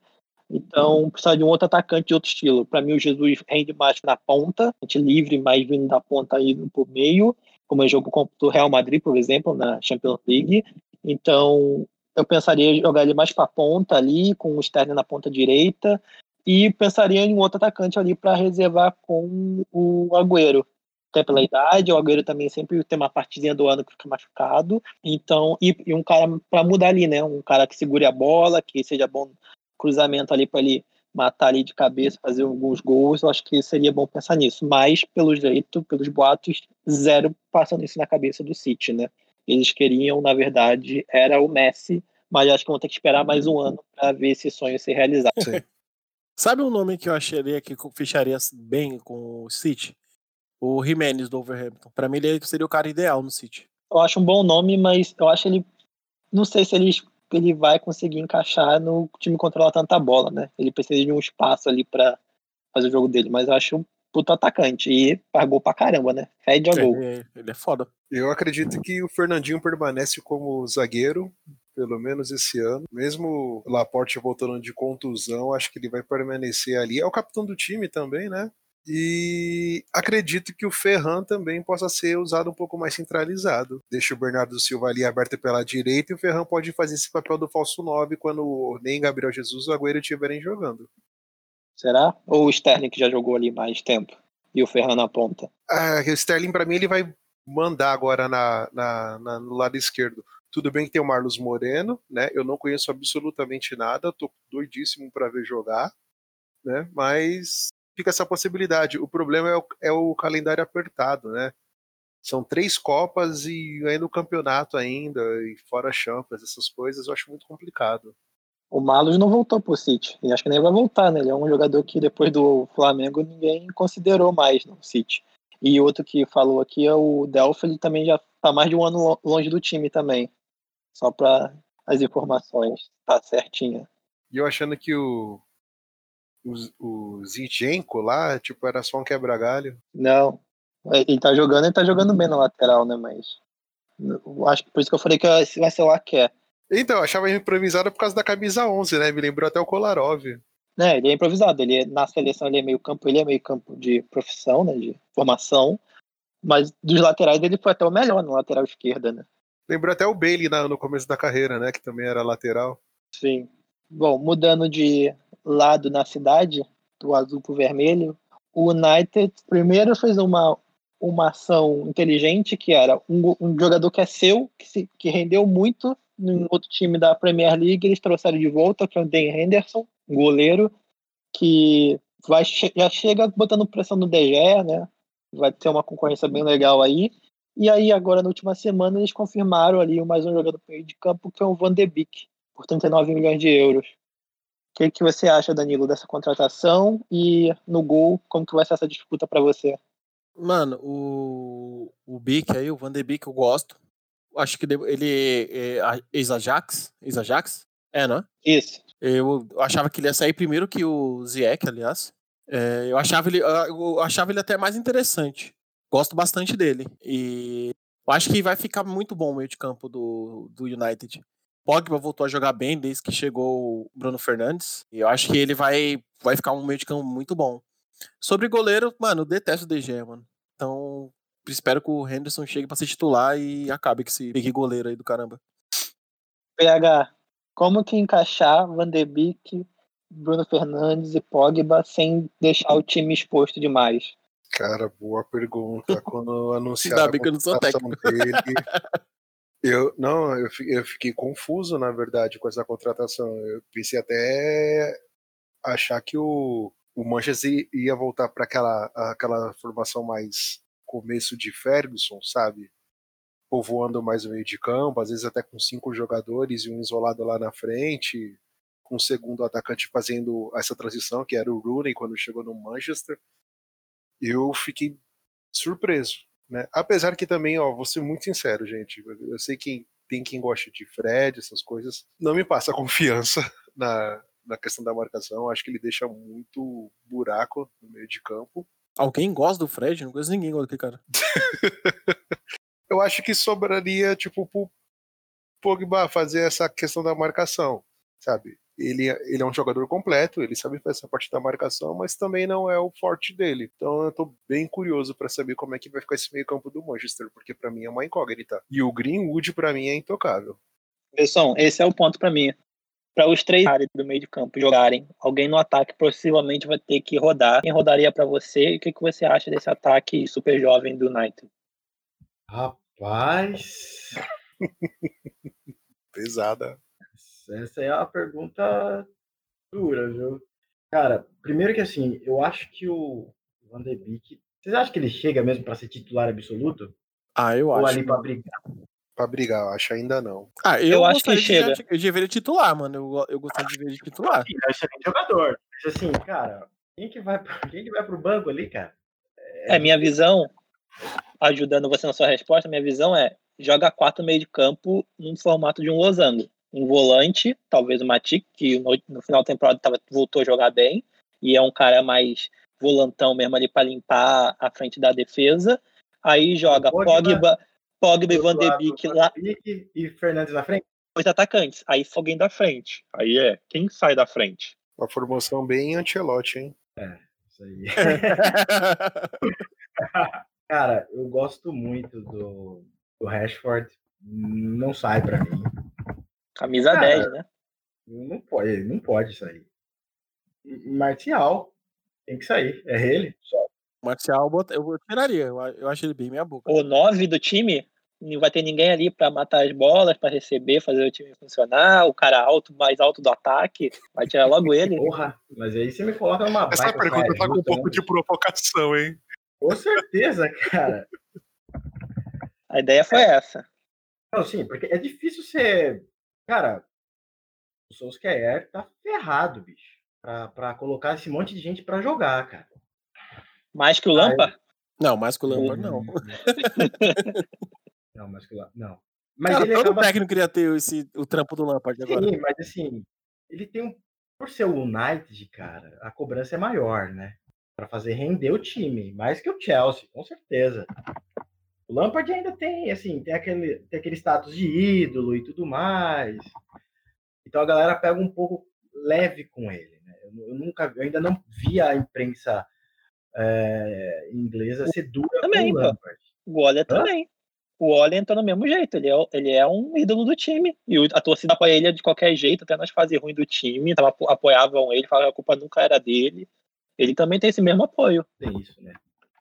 Então, precisa de um outro atacante de outro estilo. Para mim, o Jesus rende mais na ponta, gente livre, mais vindo da ponta aí por meio, como é jogo contra o Real Madrid, por exemplo, na Champions League. Então, eu pensaria jogar ele mais para a ponta ali, com o Sterling na ponta direita, e pensaria em um outro atacante ali para reservar com o Agüero até pela idade, o Agüero também sempre tem uma partezinha do ano que fica machucado, então, e, e um cara para mudar ali, né, um cara que segure a bola, que seja bom cruzamento ali para ele matar ali de cabeça, fazer alguns gols, eu acho que seria bom pensar nisso, mas pelo jeito, pelos boatos, zero passando isso na cabeça do City, né, eles queriam, na verdade, era o Messi, mas acho que vão ter que esperar mais um ano para ver esse sonho se realizar. Sabe um nome que eu acharia que fecharia bem com o City? O Jimenez do Overhampton. Para mim, ele seria o cara ideal no City. Eu acho um bom nome, mas eu acho ele. Não sei se ele, ele vai conseguir encaixar no time controlar tanta bola, né? Ele precisa de um espaço ali para fazer o jogo dele, mas eu acho um puto atacante e pagou pra caramba, né? Fede a gol. Ele, ele é foda. Eu acredito que o Fernandinho permanece como zagueiro, pelo menos esse ano. Mesmo o Laporte voltando de contusão, acho que ele vai permanecer ali. É o capitão do time também, né? E acredito que o Ferran também possa ser usado um pouco mais centralizado. Deixa o Bernardo Silva ali aberto pela direita e o Ferran pode fazer esse papel do falso 9 quando nem Gabriel Jesus ou Agüero estiverem jogando. Será? Ou o Sterling que já jogou ali mais tempo e o Ferran na ponta? Ah, o Sterling para mim ele vai mandar agora na, na, na, no lado esquerdo. Tudo bem que tem o Marlos Moreno, né? Eu não conheço absolutamente nada, tô doidíssimo para ver jogar, né? Mas fica essa possibilidade. O problema é o, é o calendário apertado, né? São três Copas e ainda o campeonato ainda, e fora Champions, essas coisas, eu acho muito complicado. O Malus não voltou pro City. E acho que nem vai voltar, né? Ele é um jogador que depois do Flamengo ninguém considerou mais no City. E outro que falou aqui é o Delphi, ele também já tá mais de um ano longe do time também. Só para as informações, tá certinho. E eu achando que o, o, o Zinchenko lá, tipo, era só um quebra-galho. Não. Ele tá jogando, ele tá jogando bem na lateral, né? Mas. Acho que por isso que eu falei que vai ser o é. Então, eu achava improvisado por causa da camisa 11, né? Me lembrou até o Kolarov. É, ele é improvisado. Ele é, na seleção ele é meio campo, ele é meio campo de profissão, né? De formação. Mas dos laterais ele foi até o melhor na lateral esquerda, né? Lembrou até o Bailey no começo da carreira, né? Que também era lateral. Sim. Bom, mudando de lado na cidade, do azul para o vermelho, o United primeiro fez uma, uma ação inteligente, que era um, um jogador que é seu, que, se, que rendeu muito em outro time da Premier League, eles trouxeram de volta, que é o Dan Henderson, um goleiro, que vai, já chega botando pressão no DG, né? Vai ter uma concorrência bem legal aí. E aí, agora, na última semana, eles confirmaram ali mais um jogador meio de campo, que é o Van de Beek, por 39 milhões de euros. O que, que você acha, Danilo, dessa contratação e no gol, como que vai ser essa disputa para você? Mano, o, o Bic aí, o Van de Beek, eu gosto. Acho que ele é ex-Ajax, ex-Ajax? É, não? Isso. Eu achava que ele ia sair primeiro que o Ziyech, aliás. É, eu, achava ele, eu achava ele até mais interessante. Gosto bastante dele. E eu acho que vai ficar muito bom o meio de campo do, do United. Pogba voltou a jogar bem desde que chegou o Bruno Fernandes. E eu acho que ele vai, vai ficar um meio de campo muito bom. Sobre goleiro, mano, eu detesto o DG, mano. Então, espero que o Henderson chegue pra ser titular e acabe com esse big goleiro aí do caramba. PH, como que encaixar Van de Beek, Bruno Fernandes e Pogba sem deixar o time exposto demais? Cara, boa pergunta. Quando anunciaram Ainda bem que eu não sou a contratação dele, eu não, eu, eu fiquei confuso na verdade com essa contratação. Eu pensei até achar que o, o Manchester ia voltar para aquela aquela formação mais começo de Ferguson, sabe? Povoando mais o meio de campo, às vezes até com cinco jogadores e um isolado lá na frente, com o segundo atacante fazendo essa transição, que era o Rooney quando chegou no Manchester. Eu fiquei surpreso, né? Apesar que também, ó, vou ser muito sincero, gente. Eu sei que tem quem gosta de Fred, essas coisas. Não me passa confiança na, na questão da marcação. Acho que ele deixa muito buraco no meio de campo. Alguém gosta do Fred? Não conheço ninguém gosta daquele cara. Eu acho que sobraria, tipo, pro Pogba fazer essa questão da marcação, sabe? Ele, ele é um jogador completo, ele sabe fazer essa parte da marcação, mas também não é o forte dele. Então eu tô bem curioso para saber como é que vai ficar esse meio-campo do Manchester, porque para mim é uma incógnita. E o Greenwood para mim é intocável. Pessoal, esse é o ponto pra mim. Para os três áreas do meio de campo jogarem, alguém no ataque possivelmente vai ter que rodar. Quem rodaria pra você? E o que, que você acha desse ataque super jovem do United? Rapaz, Pesada. Essa é uma pergunta dura, viu? Cara, primeiro que assim, eu acho que o Van de Beek. Vocês acham que ele chega mesmo pra ser titular absoluto? Ah, eu Ou acho. ali pra brigar? Pra brigar, eu acho ainda não. Ah, eu, Eu acho que de, chega. de, de ver ele titular, mano. Eu, eu gostaria de ver ele titular. Sim, é um excelente jogador. Mas assim, cara, quem que vai, pro- quem que vai pro banco ali, cara? É, minha visão, ajudando você na sua resposta, minha visão é joga quatro no meio de campo num formato de um losango. Um volante, talvez o Matic, que no, no final da temporada tava, voltou a jogar bem, e é um cara mais volantão mesmo ali para limpar a frente da defesa. Aí joga Pogba, Pogba, Pogba e Van de Beek lá, e Fernandes na frente? dois atacantes. Aí só alguém da frente. Aí é, quem sai da frente? Uma formação bem Ancelotti, hein? Isso aí. Cara, eu gosto muito do, do Rashford. Não sai pra mim. Camisa Cara, 10, né? Não pode, não pode sair. Martial tem que sair. É ele. Só. Marcial, eu tiraria. Eu, acho ele bem meia boca. o 9 do time, não vai ter ninguém ali para matar as bolas, para receber, fazer o time funcionar. O cara alto, mais alto do ataque, vai tirar logo ele. Porra, mas aí você me coloca numa Essa baita pergunta tá com um pouco né? de provocação, hein? Com certeza, cara. A ideia foi essa. Não, sim, porque é difícil ser. Cara, o Solskjaer tá ferrado, bicho. Pra, pra colocar esse monte de gente pra jogar, cara. Mais que o Lampa, Não, mais que o Lampard, não. Não, mas que lá. Não. Mas Cara, ele todo acaba. técnico queria ter esse, o trampo do Lampard agora. Sim, mas assim, ele tem um. Por ser o United, cara, a cobrança é maior, né? Pra fazer render o time. Mais que o Chelsea, com certeza. O Lampard ainda tem, assim, tem aquele, tem aquele status de ídolo e tudo mais. Então a galera pega um pouco leve com ele, né? Eu, eu nunca, eu ainda não vi a imprensa é, inglesa ser dura Também, com o. Lampard. o Olha também. O Olha entrou do mesmo jeito, ele é, ele é um ídolo do time. E a torcida apoia ele de qualquer jeito, até nas fases ruins do time, tava, apoiavam ele, falavam que a culpa nunca era dele. Ele também tem esse mesmo apoio. Tem isso, né?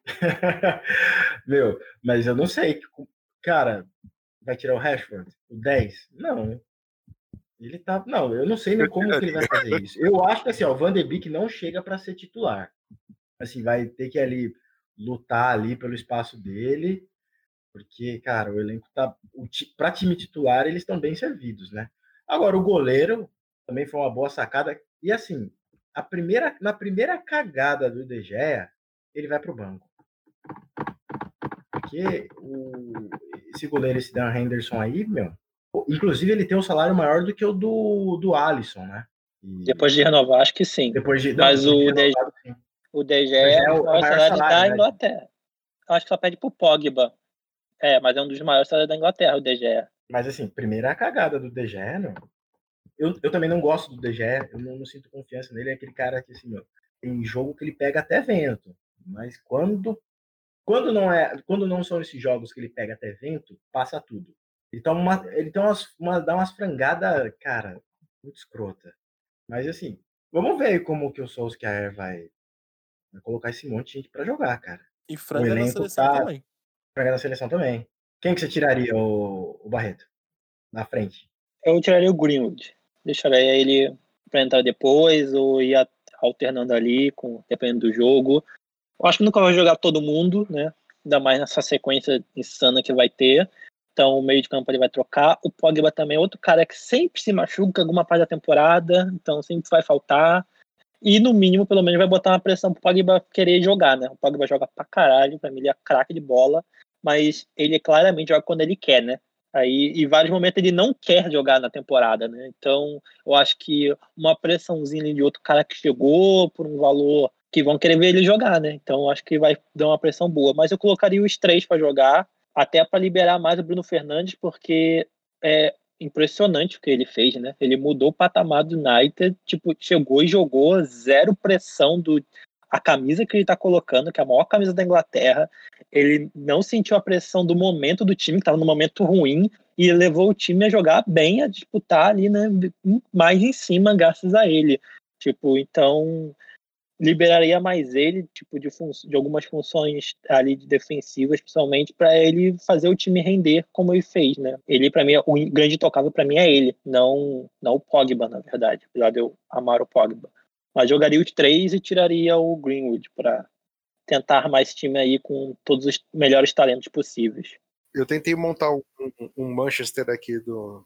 Meu, mas eu não sei. Cara, vai tirar o Rashford? O 10? Não. Ele tá. Não, eu não sei nem como que ele vai fazer isso. Eu acho que assim, ó, o Van de Beek não chega para ser titular. Assim, vai ter que ali lutar ali pelo espaço dele, porque, cara, o elenco tá. O pra time titular, eles estão bem servidos, né? Agora, o goleiro também foi uma boa sacada. E assim, a primeira, na primeira cagada do De Gea, ele vai pro banco. Porque o, esse goleiro, esse Dan Henderson aí, meu, inclusive ele tem um salário maior do que o do, do Alisson, né? E Depois de renovar, acho que sim. depois de, Mas o de renovado, sim. O DG é é o- é maior salários salário, da né? Inglaterra. Acho que só pede pro Pogba. É, mas é um dos maiores salários da Inglaterra, o DG. Mas assim, primeira cagada do De Gea, não. Eu, eu também não gosto do De Gea, eu não, não sinto confiança nele, é aquele cara que assim, meu, tem jogo que ele pega até vento, mas quando quando não é, quando não são esses jogos que ele pega até vento, passa tudo. Ele toma uma, ele tem umas, uma, dá umas frangadas, cara, muito escrota. Mas assim, vamos ver como que o Solskjaer vai, vai colocar esse monte de gente para jogar, cara. E franga na seleção tá, também. Franga na seleção também. Quem que você tiraria, o, o Barreto? Na frente? Eu tiraria o Greenwood. Deixaria ele para entrar depois ou ir alternando ali, com, dependendo do jogo. Eu acho que nunca vai jogar todo mundo, né? Ainda mais nessa sequência insana que vai ter. Então, o meio de campo ele vai trocar. O Pogba também é outro cara que sempre se machuca alguma parte da temporada, então sempre vai faltar. E, no mínimo, pelo menos, vai botar uma pressão pro Pogba querer jogar, né? O Pogba joga pra caralho, pra mim ele é craque de bola, mas ele claramente joga quando ele quer, né? Aí, em vários momentos ele não quer jogar na temporada, né? Então, eu acho que uma pressãozinha de outro cara que chegou por um valor que vão querer ver ele jogar, né? Então, acho que vai dar uma pressão boa. Mas eu colocaria os três para jogar, até para liberar mais o Bruno Fernandes, porque é impressionante o que ele fez, né? Ele mudou o patamar do United, tipo, chegou e jogou zero pressão do a camisa que ele está colocando, que é a maior camisa da Inglaterra, ele não sentiu a pressão do momento do time, que estava no momento ruim, e levou o time a jogar bem, a disputar ali, né, mais em cima, graças a ele. Tipo, então liberaria mais ele, tipo, de, de algumas funções ali de defensivas, principalmente, para ele fazer o time render como ele fez, né? Ele, para mim, o grande tocável para mim é ele, não, não o Pogba, na verdade, apesar de eu amar o Pogba. Mas jogaria os três e tiraria o Greenwood para tentar armar esse time aí com todos os melhores talentos possíveis. Eu tentei montar um, um Manchester aqui do,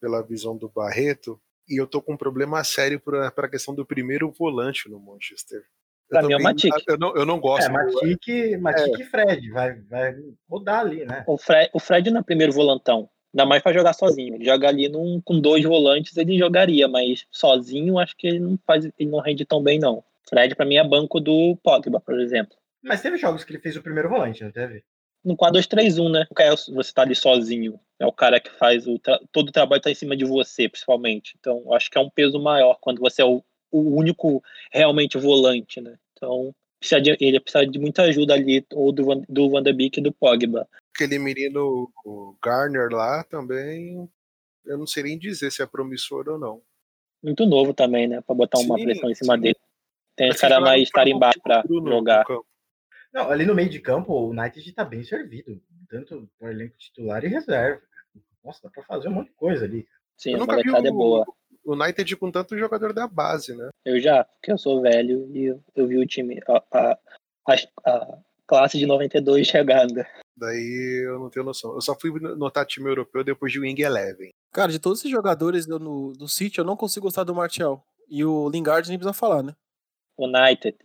pela visão do Barreto e eu tô com um problema sério para a questão do primeiro volante no Manchester. Pra mim é o Matic. Eu não, eu não gosto. É, Matic, Matic é. e Fred, vai, vai mudar ali, né? O Fred, o Fred não é primeiro volantão. Ainda mais para jogar sozinho. Ele joga ali num, com dois volantes, ele jogaria, mas sozinho acho que ele não faz, ele não rende tão bem, não. Fred, para mim, é banco do Pogba, por exemplo. Mas teve jogos que ele fez o primeiro volante, não teve? No 4-2-3-1, né? Você tá ali sozinho. É o cara que faz o todo o trabalho tá em cima de você, principalmente. Então, acho que é um peso maior quando você é o, o único realmente volante, né? Então, precisa de, ele precisa de muita ajuda ali, ou do, do Van de Beek e do Pogba aquele menino Garner lá também, eu não sei nem dizer se é promissor ou não. Muito novo também, né? Pra botar uma sim, pressão em cima sim. dele. Tem esse cara mais tarimbar pra jogar. Não, ali no meio de campo, o United tá bem servido. Tanto no elenco titular e reserva. Nossa, dá pra fazer um monte de coisa ali. Sim, eu a molecada é boa. O United com tanto jogador da base, né? Eu já, porque eu sou velho e eu vi o time, a, a, a classe de 92 chegando. Daí eu não tenho noção. Eu só fui notar time europeu depois de Wing Eleven. Cara, de todos esses jogadores do, no, do City, eu não consigo gostar do Martial. E o Lingard nem precisa falar, né? United.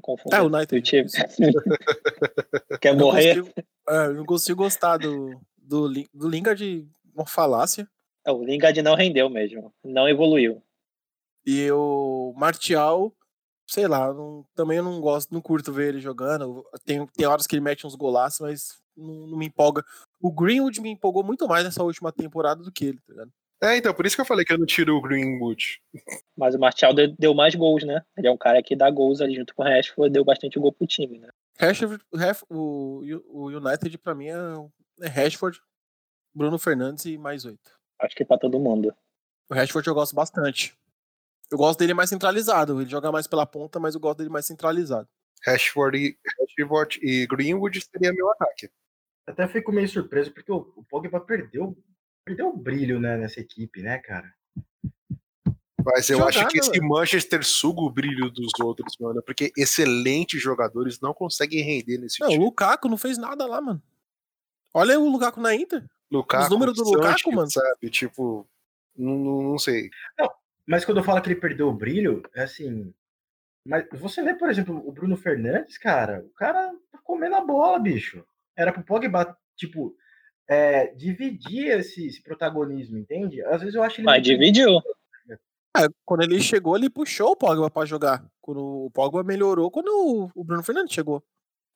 Confundo é, United. Quer morrer? Não consigo, é, não consigo gostar do, do, do Lingard, uma falácia. É, o Lingard não rendeu mesmo. Não evoluiu. E o Martial, sei lá, não, também eu não gosto, não curto ver ele jogando. Tem, tem horas que ele mete uns golaços, mas não, não, me empolga. O Greenwood me empolgou muito mais nessa última temporada do que ele, tá ligado? É, então, por isso que eu falei que eu não tiro o Greenwood. Mas o Martial deu, deu mais gols, né? Ele é um cara que dá gols ali junto com o Rashford, deu bastante gol pro time, né? Rashford, o, o United pra mim é, é Rashford, Bruno Fernandes e mais oito. Acho que pra todo mundo. O Rashford eu gosto bastante. Eu gosto dele mais centralizado. Ele joga mais pela ponta, mas eu gosto dele mais centralizado. Rashford e, Rashford e Greenwood seria meu ataque. Até fico meio surpreso porque o, o Pogba perdeu, perdeu o brilho né, nessa equipe, né, cara? Mas eu Jogada, acho que esse Manchester suga o brilho dos outros, mano. Porque excelentes jogadores não conseguem render nesse não, time. O Lukaku não fez nada lá, mano. Olha o Lukaku na Inter. Lukaku, Os números do Lukaku, mano. Sabe, tipo, não, não sei. Não, mas quando eu falo que ele perdeu o brilho, é assim. Mas você vê, por exemplo, o Bruno Fernandes, cara, o cara tá comendo a bola, bicho era pro Pogba, tipo, é, dividir esse, esse, protagonismo, entende? Às vezes eu acho ele. Mas dividiu. É, quando ele chegou, ele puxou o Pogba pra jogar. Quando o Pogba melhorou quando o Bruno Fernandes chegou.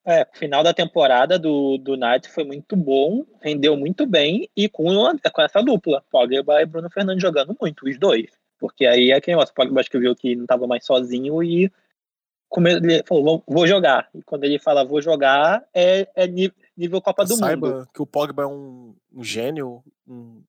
É, o final da temporada do, do Knight foi muito bom, rendeu muito bem, e com, com essa dupla, Pogba e Bruno Fernandes jogando muito, os dois. Porque aí é quem o Pogba acho que viu que não estava mais sozinho e ele falou, vou jogar. E quando ele fala vou jogar, é, é nível Copa do Saiba Mundo. que o Pogba é um, um gênio, um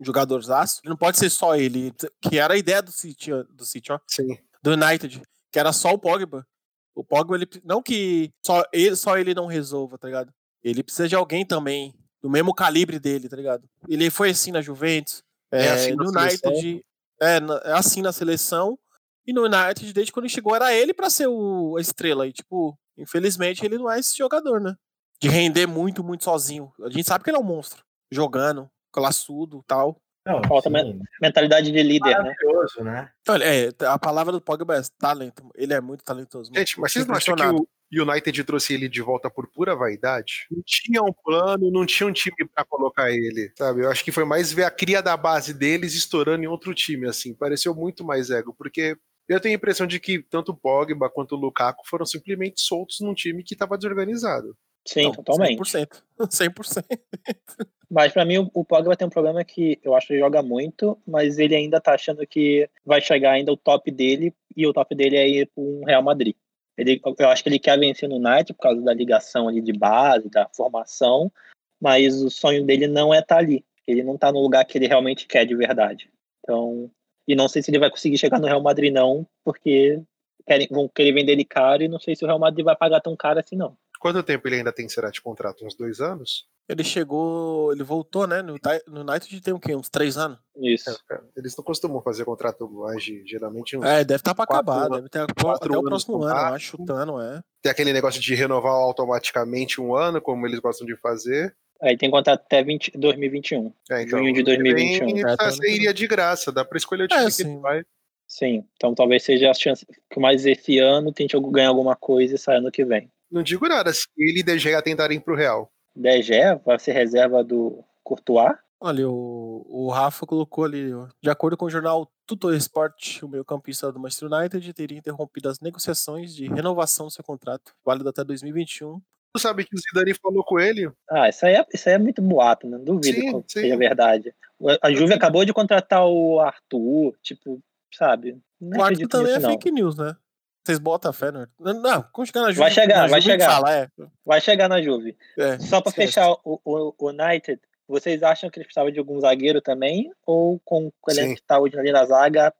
jogadorzaço. Não pode ser só ele, que era a ideia do City, do City ó, Sim. do United, que era só o Pogba. O Pogba, ele, não que só ele, só ele não resolva, tá ligado? Ele precisa de alguém também, do mesmo calibre dele, tá ligado? Ele foi assim na Juventus, é, É assim na no seleção. United, é, é assim na seleção, e no United, desde quando ele chegou, era ele pra ser o, a estrela. E, tipo, infelizmente, ele não é esse jogador, né? De render muito, muito sozinho. A gente sabe que ele é um monstro, jogando, classudo tal. Não, Falta sim, Mentalidade de líder, né? maravilhoso, né? Olha, é, a palavra do Pogba é talento. Ele é muito talentoso. Gente, mas vocês não acham que o United trouxe ele de volta por pura vaidade? Não tinha um plano, não tinha um time pra colocar ele, sabe? Eu acho que foi mais ver a cria da base deles estourando em outro time, assim. Pareceu muito mais ego, porque eu tenho a impressão de que tanto o Pogba quanto o Lukaku foram simplesmente soltos num time que tava desorganizado. Sim, Não, totalmente. 100%. 100%. Mas pra mim o, o Pogba tem um problema que eu acho que ele joga muito, mas ele ainda tá achando que vai chegar ainda o top dele e o top dele é ir para um Real Madrid. Ele, eu acho que ele quer vencer no United por causa da ligação ali de base, da formação, mas o sonho dele não é estar ali. Ele não tá no lugar que ele realmente quer de verdade. Então, e não sei se ele vai conseguir chegar no Real Madrid não, porque querem, vão querer vender ele caro e não sei se o Real Madrid vai pagar tão caro assim não. Quanto tempo ele ainda tem será de contrato? Uns dois anos? Ele chegou, ele voltou, né? No, no United tem o quê? Uns três anos? Isso. É, Eles não costumam fazer contrato mais de, geralmente, uns É, deve estar pra Quatro acabar, anos- deve ter até quatro o anos próximo no ano, eu acho, chutando, é. Tem aquele negócio de renovar automaticamente um ano, como eles gostam de fazer. Aí tem contrato até 20, 2021. É, Junho de 2021. Vem, É, tá você iria de graça, dá pra escolher o É, time que sim. ele vai. Sim, então talvez seja a chance que mais esse ano tente ganhar alguma coisa e sair ano que vem. Não digo nada, se ele e De Gea tentarem pro Real. DG vai ser reserva do Courtois. Olha, o, o Rafa colocou ali, ó, de acordo com o jornal Tutor Sport, o meio-campista do Manchester United teria interrompido as negociações de renovação do seu contrato, válido até 2021. Tu sabe que o Zidane falou com ele? Ah, isso aí é, isso aí é muito boato, né? Não duvido Sim, que sim. seja verdade. A Juve acabou de contratar o Arthur, tipo, sabe? Não O Arthur também nisso, é não. fake news, né? Vocês botam a fé, né? Não, Não, quando chegar na Juve. Vai chegar, vai chegar. Fala, é, Vai chegar na Juve. é, Só pra esquece. fechar o, o, United, vocês acham que eles precisavam de algum zagueiro também? Ou com o elenco que tá hoje ali na zaga,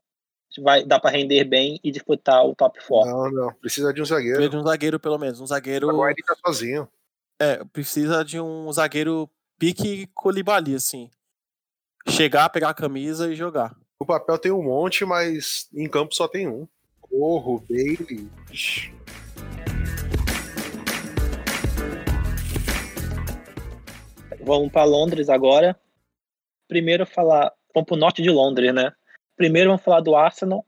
vai dar pra render bem e disputar o top 4? Não, não. Precisa de um zagueiro. Precisa de um zagueiro, pelo menos. Um zagueiro. O Maguire tá sozinho. É, precisa de um zagueiro pique Colibali, assim. Chegar, pegar a camisa e jogar. O papel tem um monte, mas em campo só tem um. Corro, Bailey. Vamos para Londres agora. Primeiro falar, vamos para o norte de Londres, né? Primeiro vamos falar do Arsenal,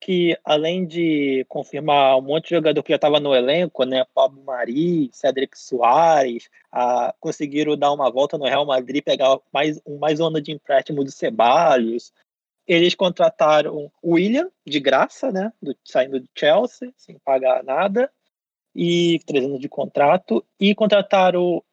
que além de confirmar um monte de jogador que já estava no elenco, né? Pablo Mari, Cedric Soares, ah, conseguiram dar uma volta no Real Madrid, pegar mais mais um ano de empréstimo do Ceballos. Eles contrataram o William de graça, né? Do, saindo do Chelsea, sem pagar nada, e três anos de contrato, e contrataram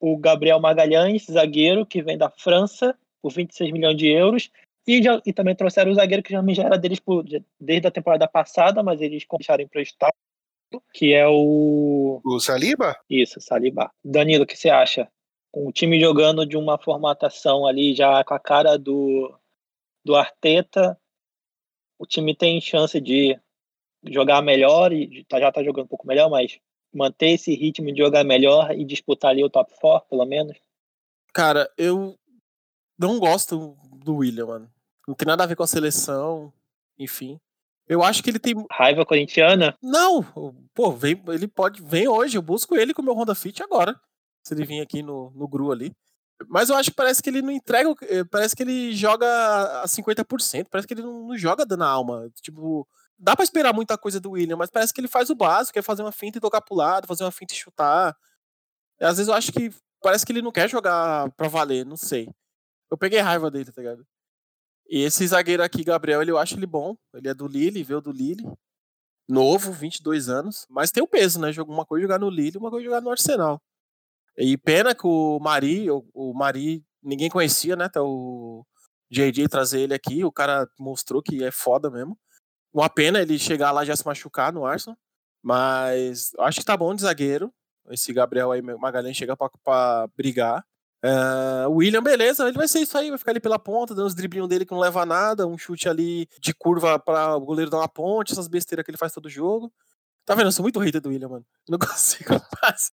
o Gabriel Magalhães, zagueiro, que vem da França, por 26 milhões de euros. E, já, e também trouxeram o zagueiro que já era deles por, desde a temporada passada, mas eles deixaram emprestado, que é o. O Saliba? Isso, Saliba. Danilo, o que você acha? Com o time jogando de uma formatação ali já com a cara do, do Arteta, o time tem chance de jogar melhor e tá- já tá jogando um pouco melhor, mas manter esse ritmo de jogar melhor e disputar ali o top 4, pelo menos. Cara, eu não gosto do William, mano. Não tem nada a ver com a seleção, enfim. Eu acho que ele tem. Raiva corintiana? Não! Pô, vem, ele pode. Vem hoje, eu busco ele com o meu Honda Fit agora. Se ele vir aqui no, no Gru ali. Mas eu acho que parece que ele não entrega. eh, Parece que ele joga a 50%. Parece que ele não, não joga dando a alma. Tipo, dá pra esperar muita coisa do William, mas parece que ele faz o básico, quer fazer uma finta e tocar pro lado, fazer uma finta e chutar. Às vezes eu acho que parece que ele não quer jogar pra valer, não sei. Eu peguei raiva dele, tá ligado? E esse zagueiro aqui, Gabriel, ele, eu acho ele bom. Ele é do Lille, veio do Lille. Novo, 22 anos, mas tem o peso, né? Uma coisa é jogar no Lille, uma coisa é jogar no Arsenal. E pena que o Mari, o, o Mari, ninguém conhecia, né? Até o JJ trazer ele aqui, o cara mostrou que é foda mesmo. Uma pena ele chegar lá já se machucar no Arsenal, mas acho que tá bom de zagueiro. Esse Gabriel aí, Magalhães, chega pra, pra brigar. Uh, William, beleza, ele vai ser isso aí, vai ficar ali pela ponta, dando os driblinhos dele que não leva a nada, um chute ali de curva para o goleiro dar uma ponte, essas besteiras que ele faz todo jogo. Tá vendo? Eu sou muito hater do William, mano. Não consigo mais.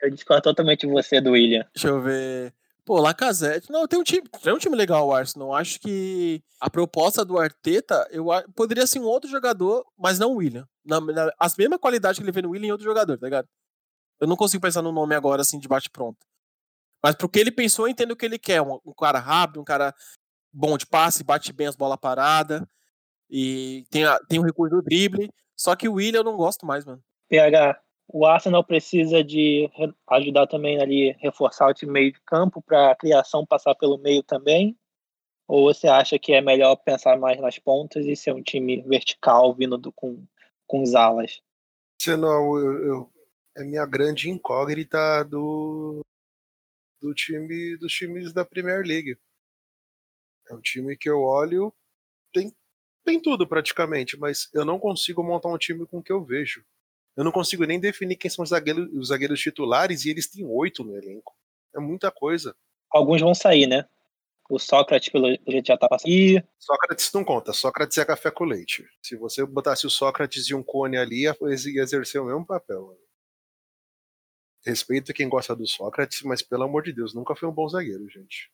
Eu discordo totalmente de você do William. Deixa eu ver. Pô, Lacazette. Não, tem um time, tem um time legal o Arsenal. Acho que a proposta do Arteta, eu poderia ser um outro jogador, mas não o William. Na, na, as mesmas qualidades que ele vê no William em outro jogador, tá ligado? Eu não consigo pensar no nome agora assim de bate pronto. Mas pro que ele pensou, eu entendo o que ele quer. Um, um cara rápido, um cara bom de passe, bate bem as bolas paradas. E tem, a, tem o recurso do drible. Só que o William eu não gosto mais, mano. PH, o Arsenal precisa de ajudar também ali, reforçar o time meio de campo para a criação passar pelo meio também? Ou você acha que é melhor pensar mais nas pontas e ser um time vertical vindo do, com, com os alas? Senão, eu, eu, é minha grande incógnita do, do time dos times da Premier League. É um time que eu olho, tem, tem tudo praticamente, mas eu não consigo montar um time com o que eu vejo. Eu não consigo nem definir quem são os zagueiros, os zagueiros titulares e eles têm oito no elenco. É muita coisa. Alguns vão sair, né? O Sócrates, pelo jeito, já tá passando. E... Sócrates não conta. Sócrates é café com leite. Se você botasse o Sócrates e um cone ali, ia exercer o mesmo papel. Respeito quem gosta do Sócrates, mas pelo amor de Deus, nunca foi um bom zagueiro, gente.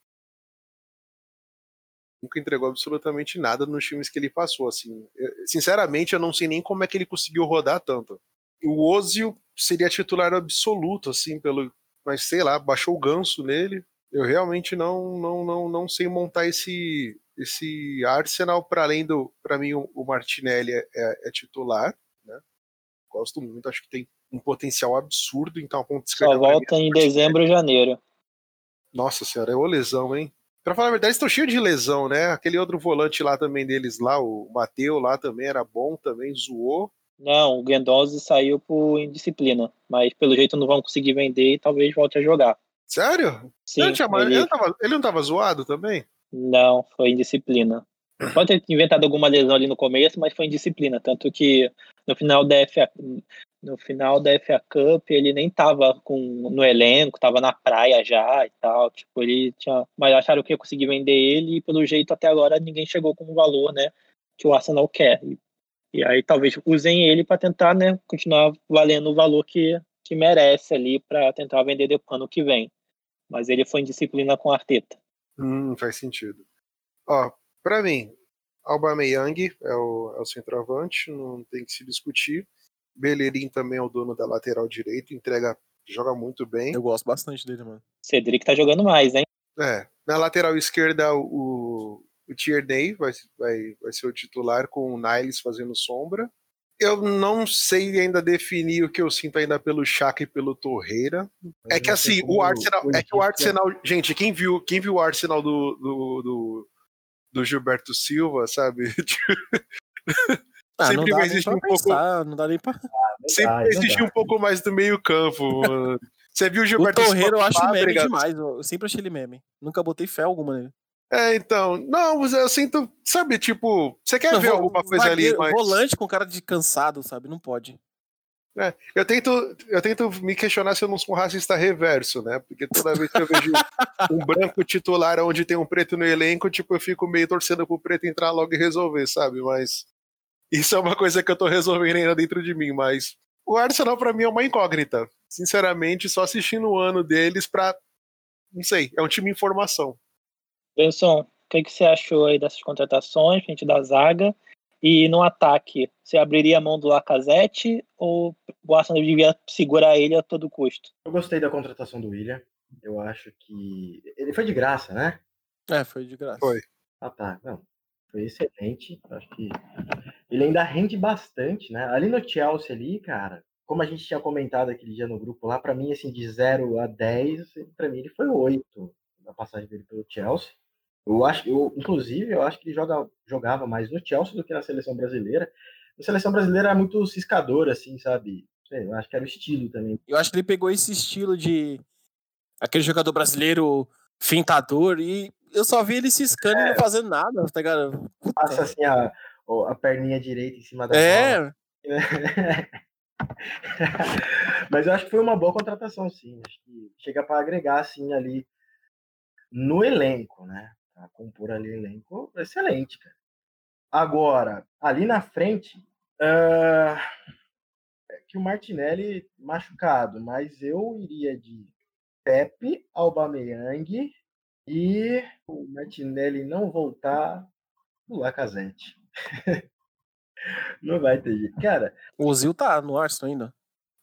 Nunca entregou absolutamente nada nos times que ele passou, assim. Eu, sinceramente, eu não sei nem como é que ele conseguiu rodar tanto. O Ozil seria titular absoluto, assim, pelo. Mas sei lá, baixou o ganso nele. Eu realmente não, não, não, não sei montar esse, esse Arsenal para além do. Para mim, o Martinelli é, é, é titular, né? Gosto muito, acho que tem um potencial absurdo, então a ponta esquerda. Só volta em dezembro ou janeiro. Nossa senhora, é o lesão, hein? Pra falar a verdade, estão cheios de lesão, né? Aquele outro volante lá também deles lá, o Mateu lá também era bom, também zoou. Não, o Guendouzi saiu por indisciplina, mas pelo jeito não vão conseguir vender e talvez volte a jogar. Sério? Sim. Ele, tinha... ele... Ele, não tava... ele não tava zoado também? Não, foi indisciplina. Pode ter inventado alguma lesão ali no começo, mas foi indisciplina. Tanto que no final da FA, no final da FA Cup ele nem tava com, no elenco, tava na praia já e tal. Tipo, ele tinha. Mas acharam que ia conseguir vender ele e pelo jeito até agora ninguém chegou com o valor, né? Que o Arsenal quer. E, e aí talvez usem ele para tentar, né? Continuar valendo o valor que, que merece ali para tentar vender depois ano que vem. Mas ele foi em disciplina com a Arteta. Hum, faz sentido. Ó, para mim, Aubameyang é o, é o centroavante, não tem que se discutir. Bellerin também é o dono da lateral direita, entrega, joga muito bem. Eu gosto bastante dele, mano. Cedric tá jogando mais, hein? É. Na lateral esquerda, o, o Tierney vai, vai, vai ser o titular com o Niles fazendo sombra. Eu não sei ainda definir o que eu sinto ainda pelo Chaka e pelo Torreira. é que assim, o Arsenal. É que o Arsenal. Gente, quem viu, quem viu o Arsenal do, do, do, do Gilberto Silva, sabe? Ah, sempre vai existir um pensar, pouco. Não dá nem pra. Ah, sempre existe um pouco mais do meio-campo. Você viu o Gilberto O Torreiro eu acho meme demais. Eu sempre achei ele meme. Nunca botei fé alguma nele. É, então. Não, eu sinto. Sabe, tipo. Você quer não, ver alguma coisa ali? Mas... Volante com cara de cansado, sabe? Não pode. É, eu, tento, eu tento me questionar se eu não sou um racista reverso, né? Porque toda vez que eu vejo um branco titular onde tem um preto no elenco, tipo, eu fico meio torcendo pro preto entrar logo e resolver, sabe? Mas isso é uma coisa que eu tô resolvendo ainda dentro de mim, mas o Arsenal para mim é uma incógnita. Sinceramente, só assistindo o ano deles pra. Não sei, é um time em formação. Benson, o que, que você achou aí dessas contratações, gente da zaga? E no ataque, você abriria a mão do Lacazette ou o Arsenal devia segurar ele a todo custo? Eu gostei da contratação do William. Eu acho que. Ele foi de graça, né? É, foi de graça. Foi. Ah, tá. Não, foi excelente. Acho que ele ainda rende bastante, né? Ali no Chelsea ali, cara, como a gente tinha comentado aquele dia no grupo lá, para mim assim de 0 a 10, para mim ele foi 8 na passagem dele pelo Chelsea. Eu acho, eu, inclusive, eu acho que ele joga, jogava mais no Chelsea do que na seleção brasileira. A seleção brasileira é muito ciscadora, assim, sabe? eu acho que era o estilo também. Eu acho que ele pegou esse estilo de aquele jogador brasileiro fintador e eu só vi ele ciscando é. e não fazendo nada, tá ligado? Passa assim a, a perninha direita em cima da é. bola. Mas eu acho que foi uma boa contratação, sim. Acho que chega para agregar, assim, ali no elenco, né? Pra compor ali elenco, excelente, cara. Agora, ali na frente, uh, que o Martinelli machucado, mas eu iria de Pepe, Aubameyang e o Martinelli não voltar o Lacazette. não vai ter jeito. Cara, o Ozil tá no Arsenal ainda.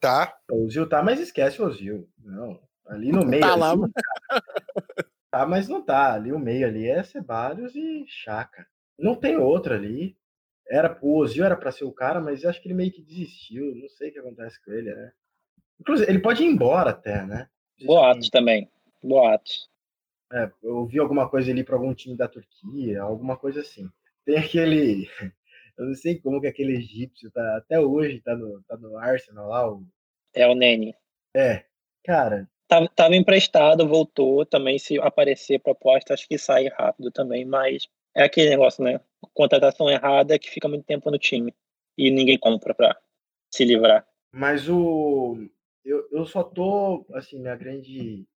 Tá. O Ozil tá, mas esquece o Ozil. Não, ali no meio. Tá lá, ali, tá. mas não tá. Ali o meio ali é Ceballos e Chaka. Não tem outro ali. Era, o Ozil era para ser o cara, mas eu acho que ele meio que desistiu. Não sei o que acontece com ele, né? Inclusive, ele pode ir embora até, né? Boatos também. Boatos. É, eu vi alguma coisa ali para algum time da Turquia, alguma coisa assim. Tem aquele. Eu não sei como que aquele egípcio tá. Até hoje tá no, tá no Arsenal lá. O... É o Nene. É. Cara. Tava, tava emprestado, voltou. Também, se aparecer proposta, acho que sai rápido também, mas é aquele negócio, né? Contratação errada é que fica muito tempo no time e ninguém compra para se livrar. Mas o eu, eu só tô assim, minha grande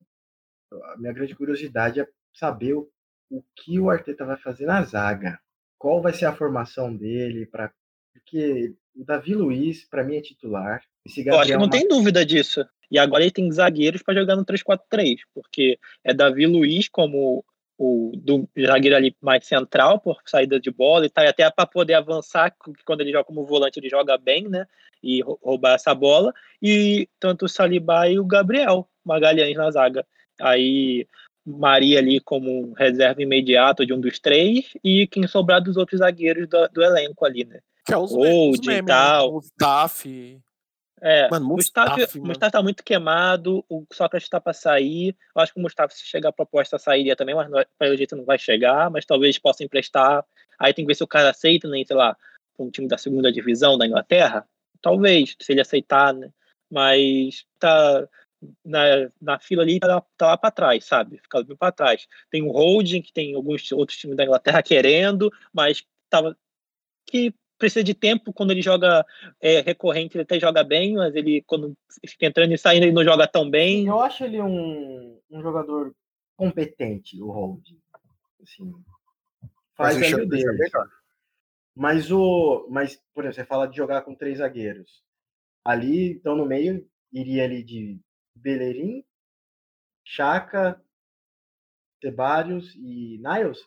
minha grande curiosidade é saber o, o que o Arteta vai fazer na zaga. Qual vai ser a formação dele para porque o Davi Luiz para mim é titular. Esse eu acho que não tem dúvida disso. E agora ele tem zagueiros para jogar no 3-4-3, porque é Davi Luiz como o do zagueiro ali mais central por saída de bola e tal, e até para poder avançar, quando ele joga como volante ele joga bem, né? E roubar essa bola, e tanto o Saliba e o Gabriel Magalhães na zaga. Aí Maria ali como reserva imediato de um dos três, e quem sobrar dos outros zagueiros do, do elenco ali, né? Que é os Old e né? tal. O Staff. É, Mano, Mustafa, Mustafa, Mustafa tá muito queimado, o Sócrates tá para sair. Eu acho que o Mustafa, se chegar a proposta, sairia também, mas não, pelo jeito não vai chegar, mas talvez possa emprestar. Aí tem que ver se o cara aceita, né? Sei lá, um time da segunda divisão da Inglaterra. Talvez, se ele aceitar, né? Mas tá na, na fila ali, tá, tá lá para trás, sabe? Fica bem para trás. Tem o Holding, que tem alguns outros times da Inglaterra querendo, mas tava que precisa de tempo quando ele joga é, recorrente, ele até joga bem, mas ele quando fica entrando e saindo ele não joga tão bem. Eu acho ele um, um jogador competente, o Holding. Assim, faz mas o dele. Mas o, mas por exemplo, você fala de jogar com três zagueiros. Ali, então no meio iria ali de Bellerin, Chaka, Tebarius e Niles?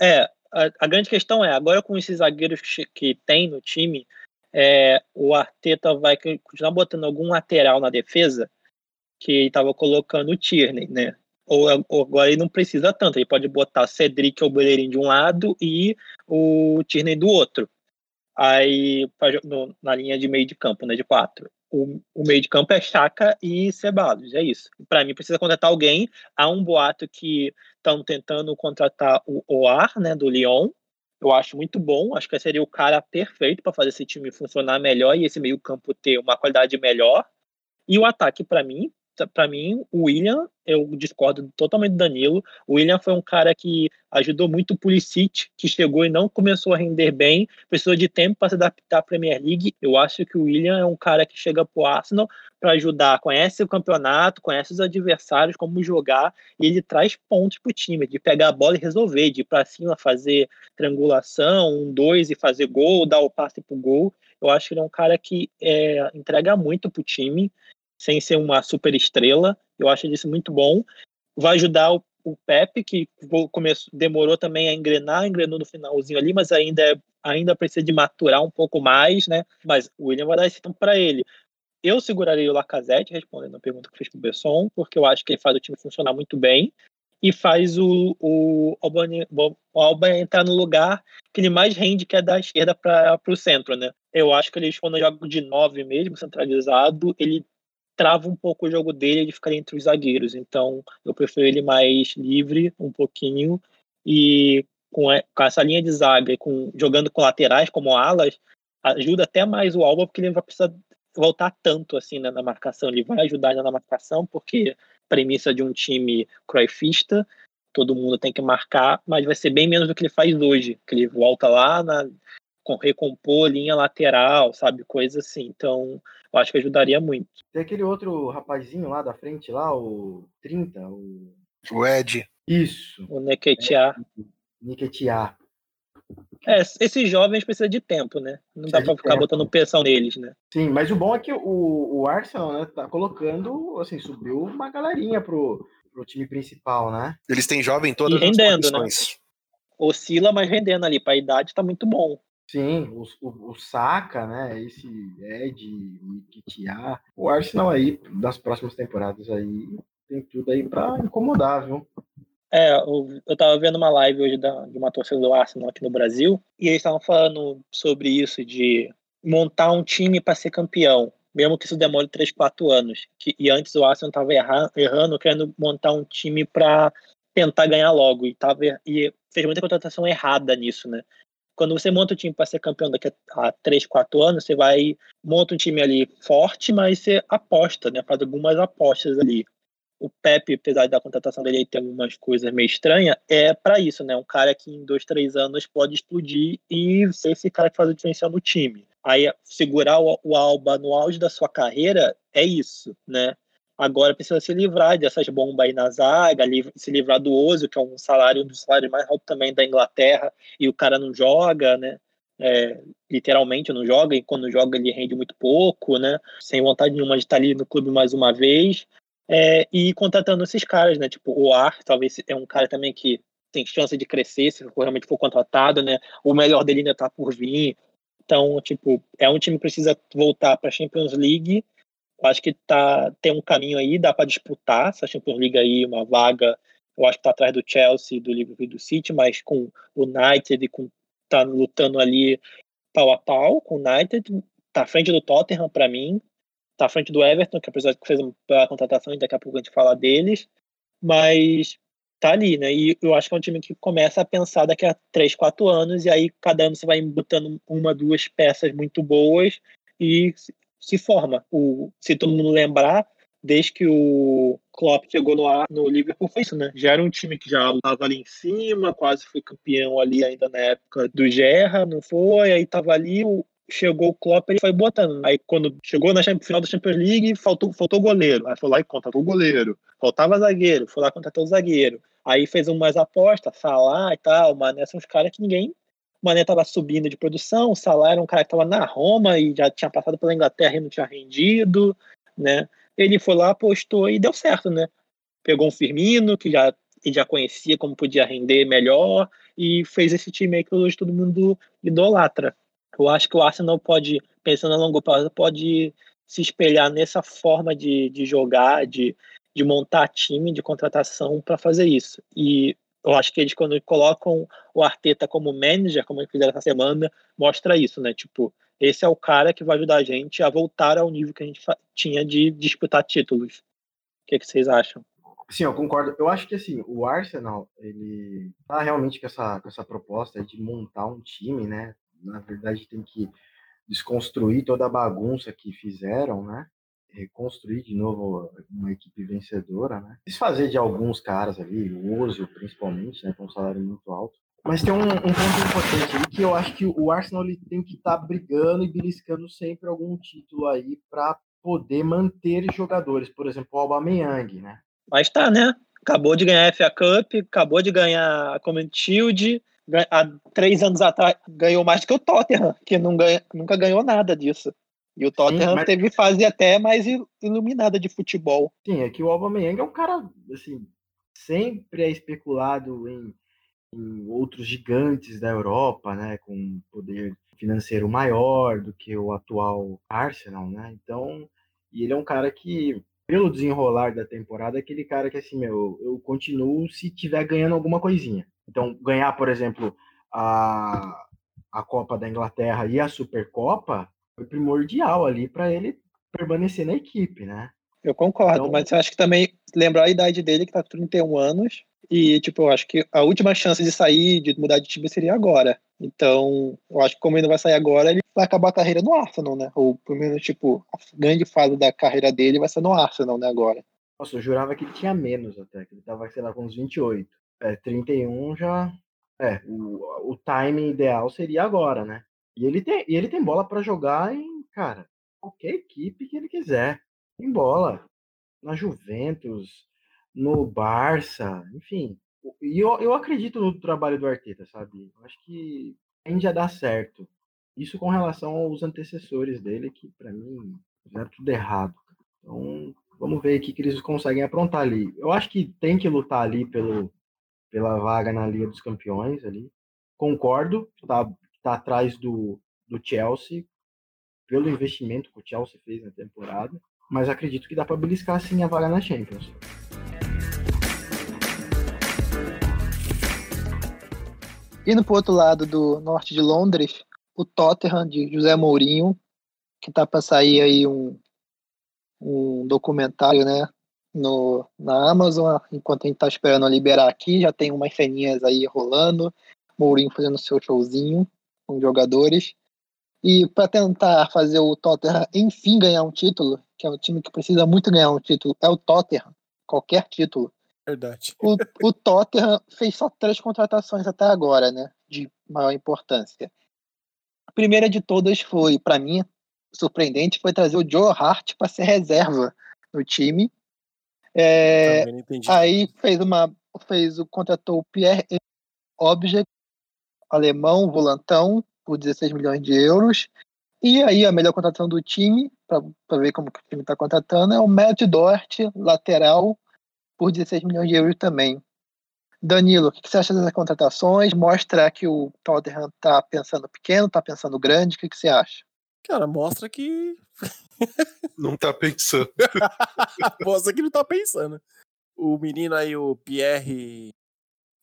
É, a, grande questão é, agora com esses zagueiros que, tem no time, é, o Arteta vai continuar botando algum lateral na defesa que estava colocando o Tierney, né? Ou, ou, agora ele não precisa tanto, ele pode botar Cedric ou Bellerin de um lado e o Tierney do outro. Aí, no, na linha de meio de campo, né, de quatro. O, o meio de campo é Chaka e Ceballos, é isso. Para mim, precisa contratar alguém. Há um boato que estão tentando contratar o Oar, né, do Lyon. Eu acho muito bom, acho que seria o cara perfeito para fazer esse time funcionar melhor e esse meio-campo ter uma qualidade melhor. E o ataque, para mim, para mim, o William, eu discordo totalmente do Danilo. O William foi um cara que ajudou muito o Pulisic, que chegou e não começou a render bem, precisou de tempo para se adaptar à Premier League. Eu acho que o William é um cara que chega para o Arsenal para ajudar, conhece o campeonato, conhece os adversários, como jogar, e ele traz pontos para o time, de pegar a bola e resolver, de ir para cima, fazer triangulação, um, dois e fazer gol, dar o passe para o gol. Eu acho que ele é um cara que é, entrega muito para o time sem ser uma super estrela. Eu acho isso muito bom. Vai ajudar o, o Pepe, que começo, demorou também a engrenar, engrenou no finalzinho ali, mas ainda, é, ainda precisa de maturar um pouco mais, né? Mas o William vai dar esse tempo para ele. Eu seguraria o Lacazette, respondendo a pergunta que fez para o Besson, porque eu acho que ele faz o time funcionar muito bem e faz o, o, o Alba entrar no lugar que ele mais rende, que é da esquerda para o centro, né? Eu acho que ele, quando joga de nove mesmo, centralizado, ele trava um pouco o jogo dele de ficar entre os zagueiros. Então, eu prefiro ele mais livre um pouquinho e com, essa linha de zaga, com, jogando com laterais como alas, ajuda até mais o Alba, porque ele vai precisar voltar tanto assim né, na marcação. Ele vai ajudar na marcação, porque premissa de um time croifista, todo mundo tem que marcar, mas vai ser bem menos do que ele faz hoje, que ele volta lá na recompor linha lateral, sabe, coisa assim. Então, eu acho que ajudaria muito. Tem aquele outro rapazinho lá da frente lá, o 30, o O Ed. isso, O Neketia. Niquetia. É, esses jovens precisam de tempo, né? Não dá Precisa pra de ficar tempo. botando pressão neles, né? Sim, mas o bom é que o, o Arsenal, né, tá colocando, assim, subiu uma galerinha pro, pro time principal, né? Eles têm jovem em todas E rendendo, as né? Oscila, mas rendendo ali. Pra idade tá muito bom. Sim, o, o, o Saka, né, esse Ed, Niquetia. O Arsenal aí, das próximas temporadas aí, tem tudo aí pra incomodar, viu? É, eu, eu tava vendo uma live hoje da, de uma torcida do Arsenal aqui no Brasil, e eles estavam falando sobre isso, de montar um time para ser campeão, mesmo que isso demore 3, 4 anos. Que, e antes o Arsenal tava erra, errando, querendo montar um time para tentar ganhar logo, e, tava, e fez muita contratação errada nisso, né? Quando você monta um time para ser campeão daqui a, a 3, 4 anos, você vai, monta um time ali forte, mas você aposta, né? Faz algumas apostas ali o Pepe, apesar da contratação dele ter algumas coisas meio estranhas, é para isso, né? Um cara que em dois, três anos pode explodir e ser esse cara que faz a diferencial no time. Aí segurar o, o Alba no auge da sua carreira é isso, né? Agora precisa se livrar dessas bombas aí na zaga, se livrar do Ozil, que é um salário, um dos salários mais altos também da Inglaterra, e o cara não joga, né? É, literalmente não joga, e quando joga ele rende muito pouco, né? Sem vontade nenhuma de estar ali no clube mais uma vez. É, e contratando esses caras, né? Tipo, o Ar, talvez é um cara também que tem chance de crescer se realmente for contratado, né? O melhor dele ainda tá por vir. Então, tipo, é um time que precisa voltar para a Champions League. Acho que tá, tem um caminho aí, dá para disputar essa Champions League aí, uma vaga. Eu acho que tá atrás do Chelsea, do Liverpool e do City, mas com o United com tá lutando ali pau a pau com o United, tá à frente do Tottenham para mim, tá à frente do Everton, que apesar de que fez uma contratação, e daqui a pouco a gente fala deles, mas tá ali, né? E eu acho que é um time que começa a pensar daqui a 3, 4 anos, e aí cada ano você vai botando uma, duas peças muito boas e se- forma. O, se todo mundo lembrar, desde que o Klopp chegou no, ar- no Liverpool, foi isso, né? Já era um time que já estava ali em cima, quase foi campeão ali ainda na época do Gerra, não foi? Aí tava ali, o, chegou o Klopp, ele foi botando. Aí quando chegou na final da Champions League, faltou, faltou goleiro. Aí foi lá e contratou o goleiro. Faltava zagueiro, foi lá e contratou o zagueiro. Aí fez umas apostas, Salah e tal, Mané são os caras que ninguém... O Mané tava subindo de produção, o Salah era um cara que tava na Roma e já tinha passado pela Inglaterra e não tinha rendido, né? Ele foi lá, apostou e deu certo, né? Pegou um Firmino, que já, já conhecia como podia render melhor, e fez esse time aí que hoje todo mundo idolatra. Eu acho que o Arsenal pode, pensando a longo prazo, pode se espelhar nessa forma de, de jogar, de, de montar time, de contratação para fazer isso. E eu acho que eles, quando colocam o Arteta como manager, como eles fizeram essa semana, mostra isso, né? Tipo, esse é o cara que vai ajudar a gente a voltar ao nível que a gente tinha de disputar títulos. O que, que vocês acham? Sim, eu concordo. Eu acho que assim, o Arsenal, ele tá realmente com essa, com essa proposta de montar um time, né? Na verdade, tem que desconstruir toda a bagunça que fizeram, né? Reconstruir de novo uma equipe vencedora, né? Desfazer de alguns caras ali, o Ozil principalmente, né? Com um salário muito alto. Mas tem um, um ponto importante aí que eu acho que o Arsenal ele tem que estar brigando e beliscando sempre algum título aí para poder manter jogadores. Por exemplo, o Aubameyang, né? Mas tá, né? Acabou de ganhar a FA Cup, acabou de ganhar a Community Shield. gan- Há três anos atrás ganhou mais do que o Tottenham, que ganha, nunca ganhou nada disso. E o Tottenham mas- teve fase até mais il- iluminada de futebol. Sim, é que o Aubameyang é um cara, assim, sempre é especulado em, em outros gigantes da Europa, né, com poder financeiro maior do que o atual Arsenal, né? Então, e ele é um cara que, pelo desenrolar da temporada, é aquele cara que, assim, meu, eu continuo se tiver ganhando alguma coisinha. Então, ganhar, por exemplo, a, a Copa da Inglaterra e a Supercopa foi primordial ali para ele permanecer na equipe, né? Eu concordo, Então- mas eu acho que também lembrar a idade dele, que tá com 31 anos. E, tipo, eu acho que a última chance de sair, de mudar de time seria agora. Então, eu acho que como ele não vai sair agora, ele vai acabar a carreira no Arsenal, né? Ou pelo menos, tipo, a grande fase da carreira dele vai ser no Arsenal, né, agora. Nossa, eu jurava que ele tinha menos até, que ele tava, sei lá, com uns 28. É, 31 já. É, o, o timing ideal seria agora, né? E ele tem, e ele tem bola para jogar em, cara, qualquer equipe que ele quiser. Tem bola. Na Juventus, no Barça, enfim. E eu, eu acredito no trabalho do Arteta, sabe? Eu acho que tende a dar certo. Isso com relação aos antecessores dele, que para mim fizeram tudo errado. Então, vamos ver o que, que eles conseguem aprontar ali. Eu acho que tem que lutar ali pelo, pela vaga na Liga dos Campeões ali. Concordo, tá, tá atrás do, do Chelsea, pelo investimento que o Chelsea fez na temporada, mas acredito que dá para beliscar sim a vaga na Champions. Indo para outro lado do norte de Londres, o Tottenham de José Mourinho, que tá para sair aí um, um documentário, né, no, na Amazon, enquanto a gente tá esperando liberar aqui, já tem umas ceninhas aí rolando, Mourinho fazendo seu showzinho com jogadores. E para tentar fazer o Tottenham enfim ganhar um título, que é um time que precisa muito ganhar um título, é o Tottenham, qualquer título. Verdade. O, o Tottenham fez só três contratações até agora, né, de maior importância. A primeira de todas foi, para mim, surpreendente foi trazer o Joe Hart para ser reserva no time. É, aí fez uma fez o contratou o Pierre Object, alemão, volantão, por 16 milhões de euros. E aí a melhor contratação do time, para ver como que o time está contratando, é o Matt Dort, lateral, por 16 milhões de euros também. Danilo, o que você acha dessas contratações? Mostra que o Tottenham está pensando pequeno, está pensando grande, o que você acha? Cara, mostra que. não tá pensando. mostra que não tá pensando. O menino aí, o Pierre.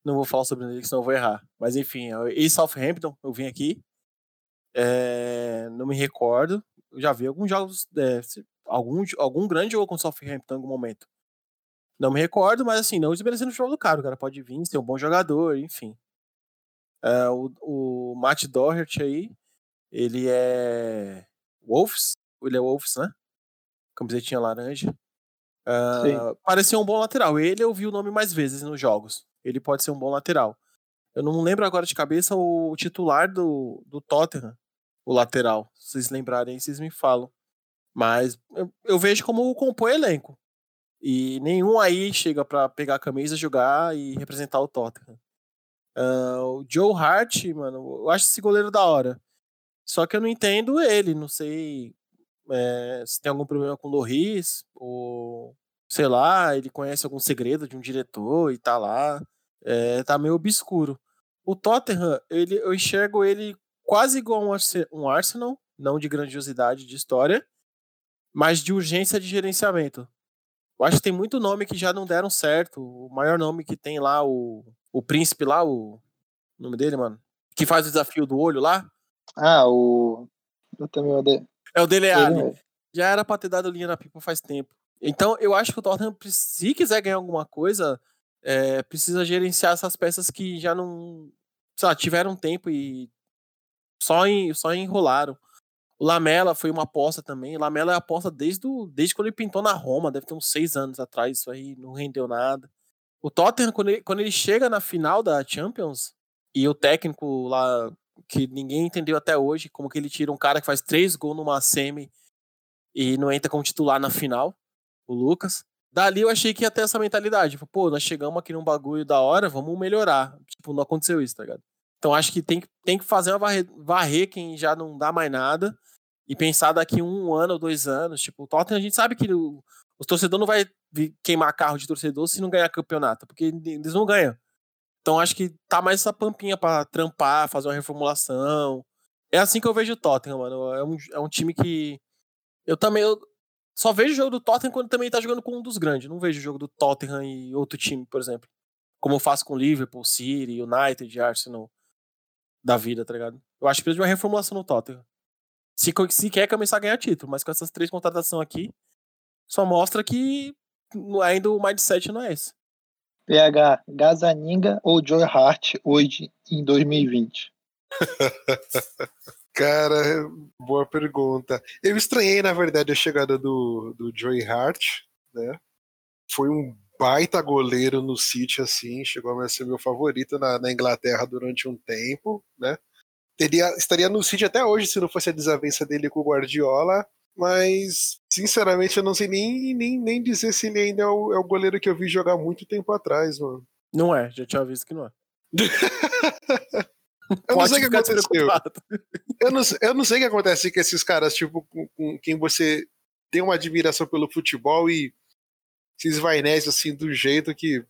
Não vou falar sobre ele, senão eu vou errar. Mas enfim, e Southampton, eu vim aqui. É... não me recordo. Eu já vi alguns jogos. É... algum, algum grande jogo com o Southampton em algum momento. Não me recordo, mas assim, não desmerecendo o jogo do cara. O cara pode vir, ser um bom jogador, enfim. É, o, o Matt Doherty aí, ele é Wolves, ele é Wolves, né? Camisetinha laranja. Uh, parecia um bom lateral. Ele eu vi o nome mais vezes nos jogos. Ele pode ser um bom lateral. Eu não lembro agora de cabeça o titular do, do Tottenham, o lateral. Se vocês lembrarem, vocês me falam. Mas eu, eu vejo como compõe elenco. E nenhum aí chega para pegar a camisa, jogar e representar o Tottenham. Uh, o Joe Hart, mano, eu acho esse goleiro da hora. Só que eu não entendo ele, não sei é, se tem algum problema com o Loris, ou sei lá, ele conhece algum segredo de um diretor e tá lá. É, tá meio obscuro. O Tottenham, ele, eu enxergo ele quase igual um Arsenal, não de grandiosidade de história, mas de urgência de gerenciamento. Eu acho que tem muito nome que já não deram certo. O maior nome que tem lá, o, o príncipe lá, o, o nome dele, mano, que faz o desafio do olho lá. Ah, o. Eu também odeio. É o Dele Alli. Já era pra ter dado linha na pipa faz tempo. Então, eu acho que o Tottenham, se quiser ganhar alguma coisa, é, precisa gerenciar essas peças que já não. Sei lá, tiveram tempo e só, em, só enrolaram. O Lamela foi uma aposta também. O Lamela é aposta desde, do, desde quando ele pintou na Roma, deve ter uns seis anos atrás. Isso aí não rendeu nada. O Tottenham, quando ele, quando ele chega na final da Champions, e o técnico lá que ninguém entendeu até hoje, como que ele tira um cara que faz três gols numa semi e não entra como titular na final, o Lucas. Dali eu achei que ia ter essa mentalidade. Tipo, pô, nós chegamos aqui num bagulho da hora, vamos melhorar. Tipo, não aconteceu isso, tá ligado? Então acho que tem, tem que fazer uma varrer, varrer quem já não dá mais nada e pensar daqui um ano ou dois anos. Tipo, o Tottenham a gente sabe que o, o torcedor não vai queimar carro de torcedor se não ganhar campeonato, porque eles não ganham. Então acho que tá mais essa pampinha para trampar, fazer uma reformulação. É assim que eu vejo o Tottenham, mano. É um, é um time que. Eu também. Eu só vejo o jogo do Tottenham quando também tá jogando com um dos grandes. Não vejo o jogo do Tottenham e outro time, por exemplo. Como eu faço com Liverpool, City, United, Arsenal da vida, tá ligado? Eu acho que precisa de uma reformulação no Tottenham. Se, se quer começar a ganhar título, mas com essas três contratações aqui, só mostra que ainda o mindset não é esse. PH Gazaninga ou Joy Hart hoje em 2020? Cara, boa pergunta. Eu estranhei, na verdade, a chegada do, do Joey Hart, né? Foi um baita goleiro no City, assim, chegou a ser meu favorito na, na Inglaterra durante um tempo, né? Teria, estaria no City até hoje se não fosse a desavença dele com o Guardiola, mas sinceramente eu não sei nem, nem, nem dizer se ele ainda é o, é o goleiro que eu vi jogar muito tempo atrás, mano. Não é, já tinha visto que não é. eu não sei o que aconteceu. Eu não, eu não sei o que acontece com esses caras, tipo, com, com quem você tem uma admiração pelo futebol e se esvainece assim do jeito que.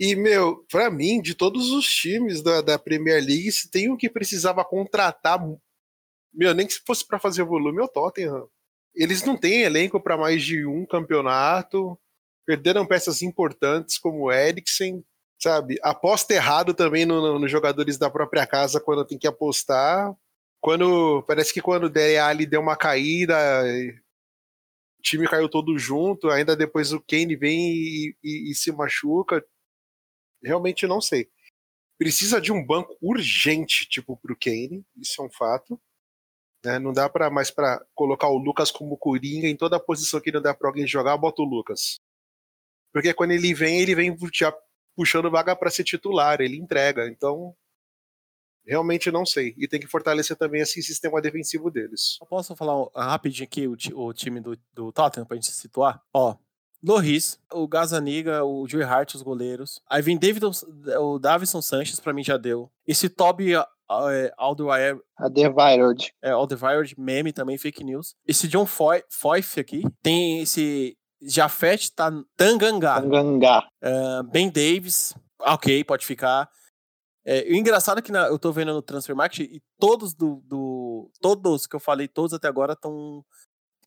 E, meu, pra mim, de todos os times da, da Premier League, se tem um que precisava contratar, meu, nem que se fosse para fazer volume, é o Tottenham. Eles não têm elenco para mais de um campeonato, perderam peças importantes como o Eriksen, sabe? Aposta errado também nos no, no jogadores da própria casa quando tem que apostar. Quando parece que quando o Dele deu uma caída, o time caiu todo junto, ainda depois o Kane vem e, e, e se machuca. Realmente não sei. Precisa de um banco urgente, tipo, pro Kane, isso é um fato. Né? Não dá para mais para colocar o Lucas como coringa em toda a posição que não dá para alguém jogar, bota o Lucas. Porque quando ele vem, ele vem já puxando vaga para ser titular, ele entrega. Então, realmente não sei. E tem que fortalecer também esse sistema defensivo deles. Eu posso falar rapidinho aqui o, o time do, do Tottenham pra gente se situar? Ó, Loris, o Gazaniga, o Joey Hart, os goleiros. Aí vem David, o Davison Sanches, pra mim já deu. Esse Toby é, Alderweireld. Alderweireld. É, Alderweireld, meme também, fake news. Esse John Foy, Foyf aqui. Tem esse Jafet tá Tanganga. Tanganga. Uh, ben Davis, ok, pode ficar. É, o engraçado é que na, eu tô vendo no Transfer Market e todos do, do, Todos que eu falei, todos até agora, estão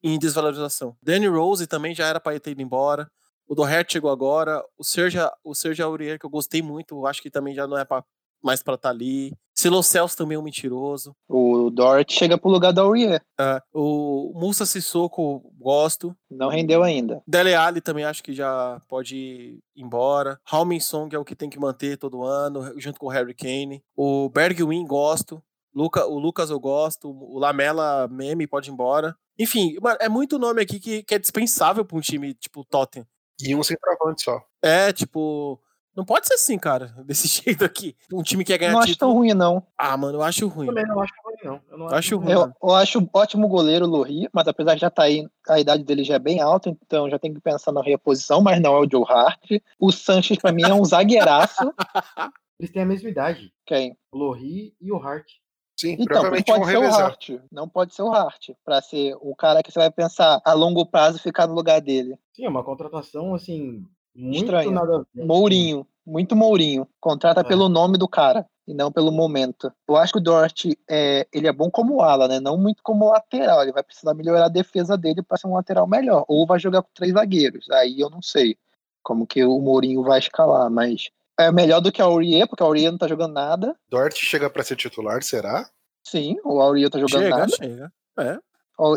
em desvalorização. Danny Rose também já era para ter ido embora. O Doherty chegou agora. O Sergio, o Sergio Aurier, que eu gostei muito, acho que também já não é pra, mais para estar tá ali. Silo Celso também é um mentiroso. O Dort chega pro lugar da Aurier. É, o Musa Sissoko, gosto. Não rendeu ainda. Dele Alli também acho que já pode ir embora. Halmin Song é o que tem que manter todo ano, junto com o Harry Kane. O Bergwin, gosto. Luca, o Lucas eu gosto. O Lamela Meme pode ir embora. Enfim, é muito nome aqui que, que é dispensável pra um time tipo Tottenham. E um centroavante só. É, tipo. Não pode ser assim, cara, desse jeito aqui. Um time que quer ganhar Não acho título. tão ruim, não. Ah, mano, eu acho ruim. Eu também não acho ruim, não. Eu não Eu acho ruim. Eu, eu acho ótimo goleiro o Lohri, mas apesar de já estar aí, a idade dele já é bem alta, então já tem que pensar na reposição, mas não é o Joe Hart. O Sanches, pra mim, é um zagueiraço. Eles têm a mesma idade. Quem? O Lohri e o Hart. Sim, Então, não pode ser o. Hart. Não pode ser o Hart, pra ser o cara que você vai pensar a longo prazo e ficar no lugar dele. Sim, é uma contratação, assim, muito Estranha. nada a ver. Mourinho, muito Mourinho. Contrata É. pelo nome do cara e não pelo momento. Eu acho que o Dort é, ele é bom como ala, né? Não muito como lateral. Ele vai precisar melhorar a defesa dele para ser um lateral melhor. Ou vai jogar com três zagueiros. Aí eu não sei como que o Mourinho vai escalar, mas é melhor do que a Aurier, porque a Aurier não tá jogando nada. Dort chega para ser titular, será? Sim, o Aurier tá jogando Chega, nada. chega. É.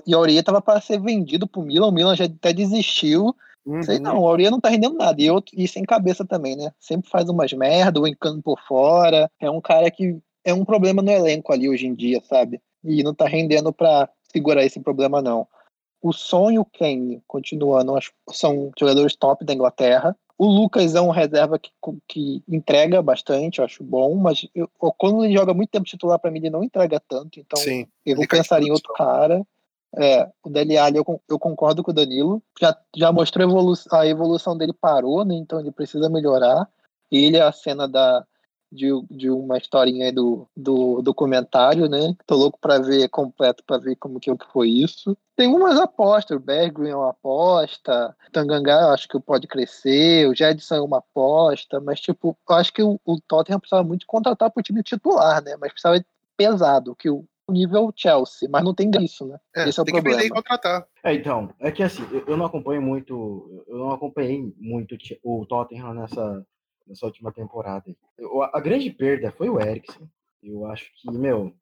E a Aurier tava para ser vendido pro Milan. O Milan já até desistiu. Sei Uhum. não, o Aurier não tá rendendo nada. E, outro, e sem cabeça também, né? Sempre faz umas merda, o encano por fora. É um cara que é um problema no elenco ali hoje em dia, sabe? E não tá rendendo pra segurar esse problema, não. O Son e o Kane, continuando, são jogadores top da Inglaterra. O Lucas é um reserva que, que entrega bastante, eu acho bom, mas eu- quando ele joga muito tempo titular, pra mim, ele não entrega tanto. Então, Sim. eu vou pensar em outro cara. É, o Dele Alli, eu, eu concordo com o Danilo. Já, já mostrou a evolução, a evolução dele parou, né? Então ele precisa melhorar. Ele é a cena da, de, de uma historinha aí do, do documentário, né? Tô louco pra ver completo, pra ver como que, foi isso. Tem umas apostas, o Bergwijn é uma aposta, o Tangangá eu acho que pode crescer, o Jedson é uma aposta, mas tipo, eu acho que o, o Tottenham precisava muito contratar pro time titular, né? Mas precisava pesado, que o nível Chelsea, mas não tem isso, né? É, Esse é o tem que vender e problema. contratar. É, então, é que assim, eu, não acompanho muito, eu não acompanhei muito o Tottenham nessa, nessa última temporada. Eu- a, a grande perda foi o Eriksen. Eu acho que, meu,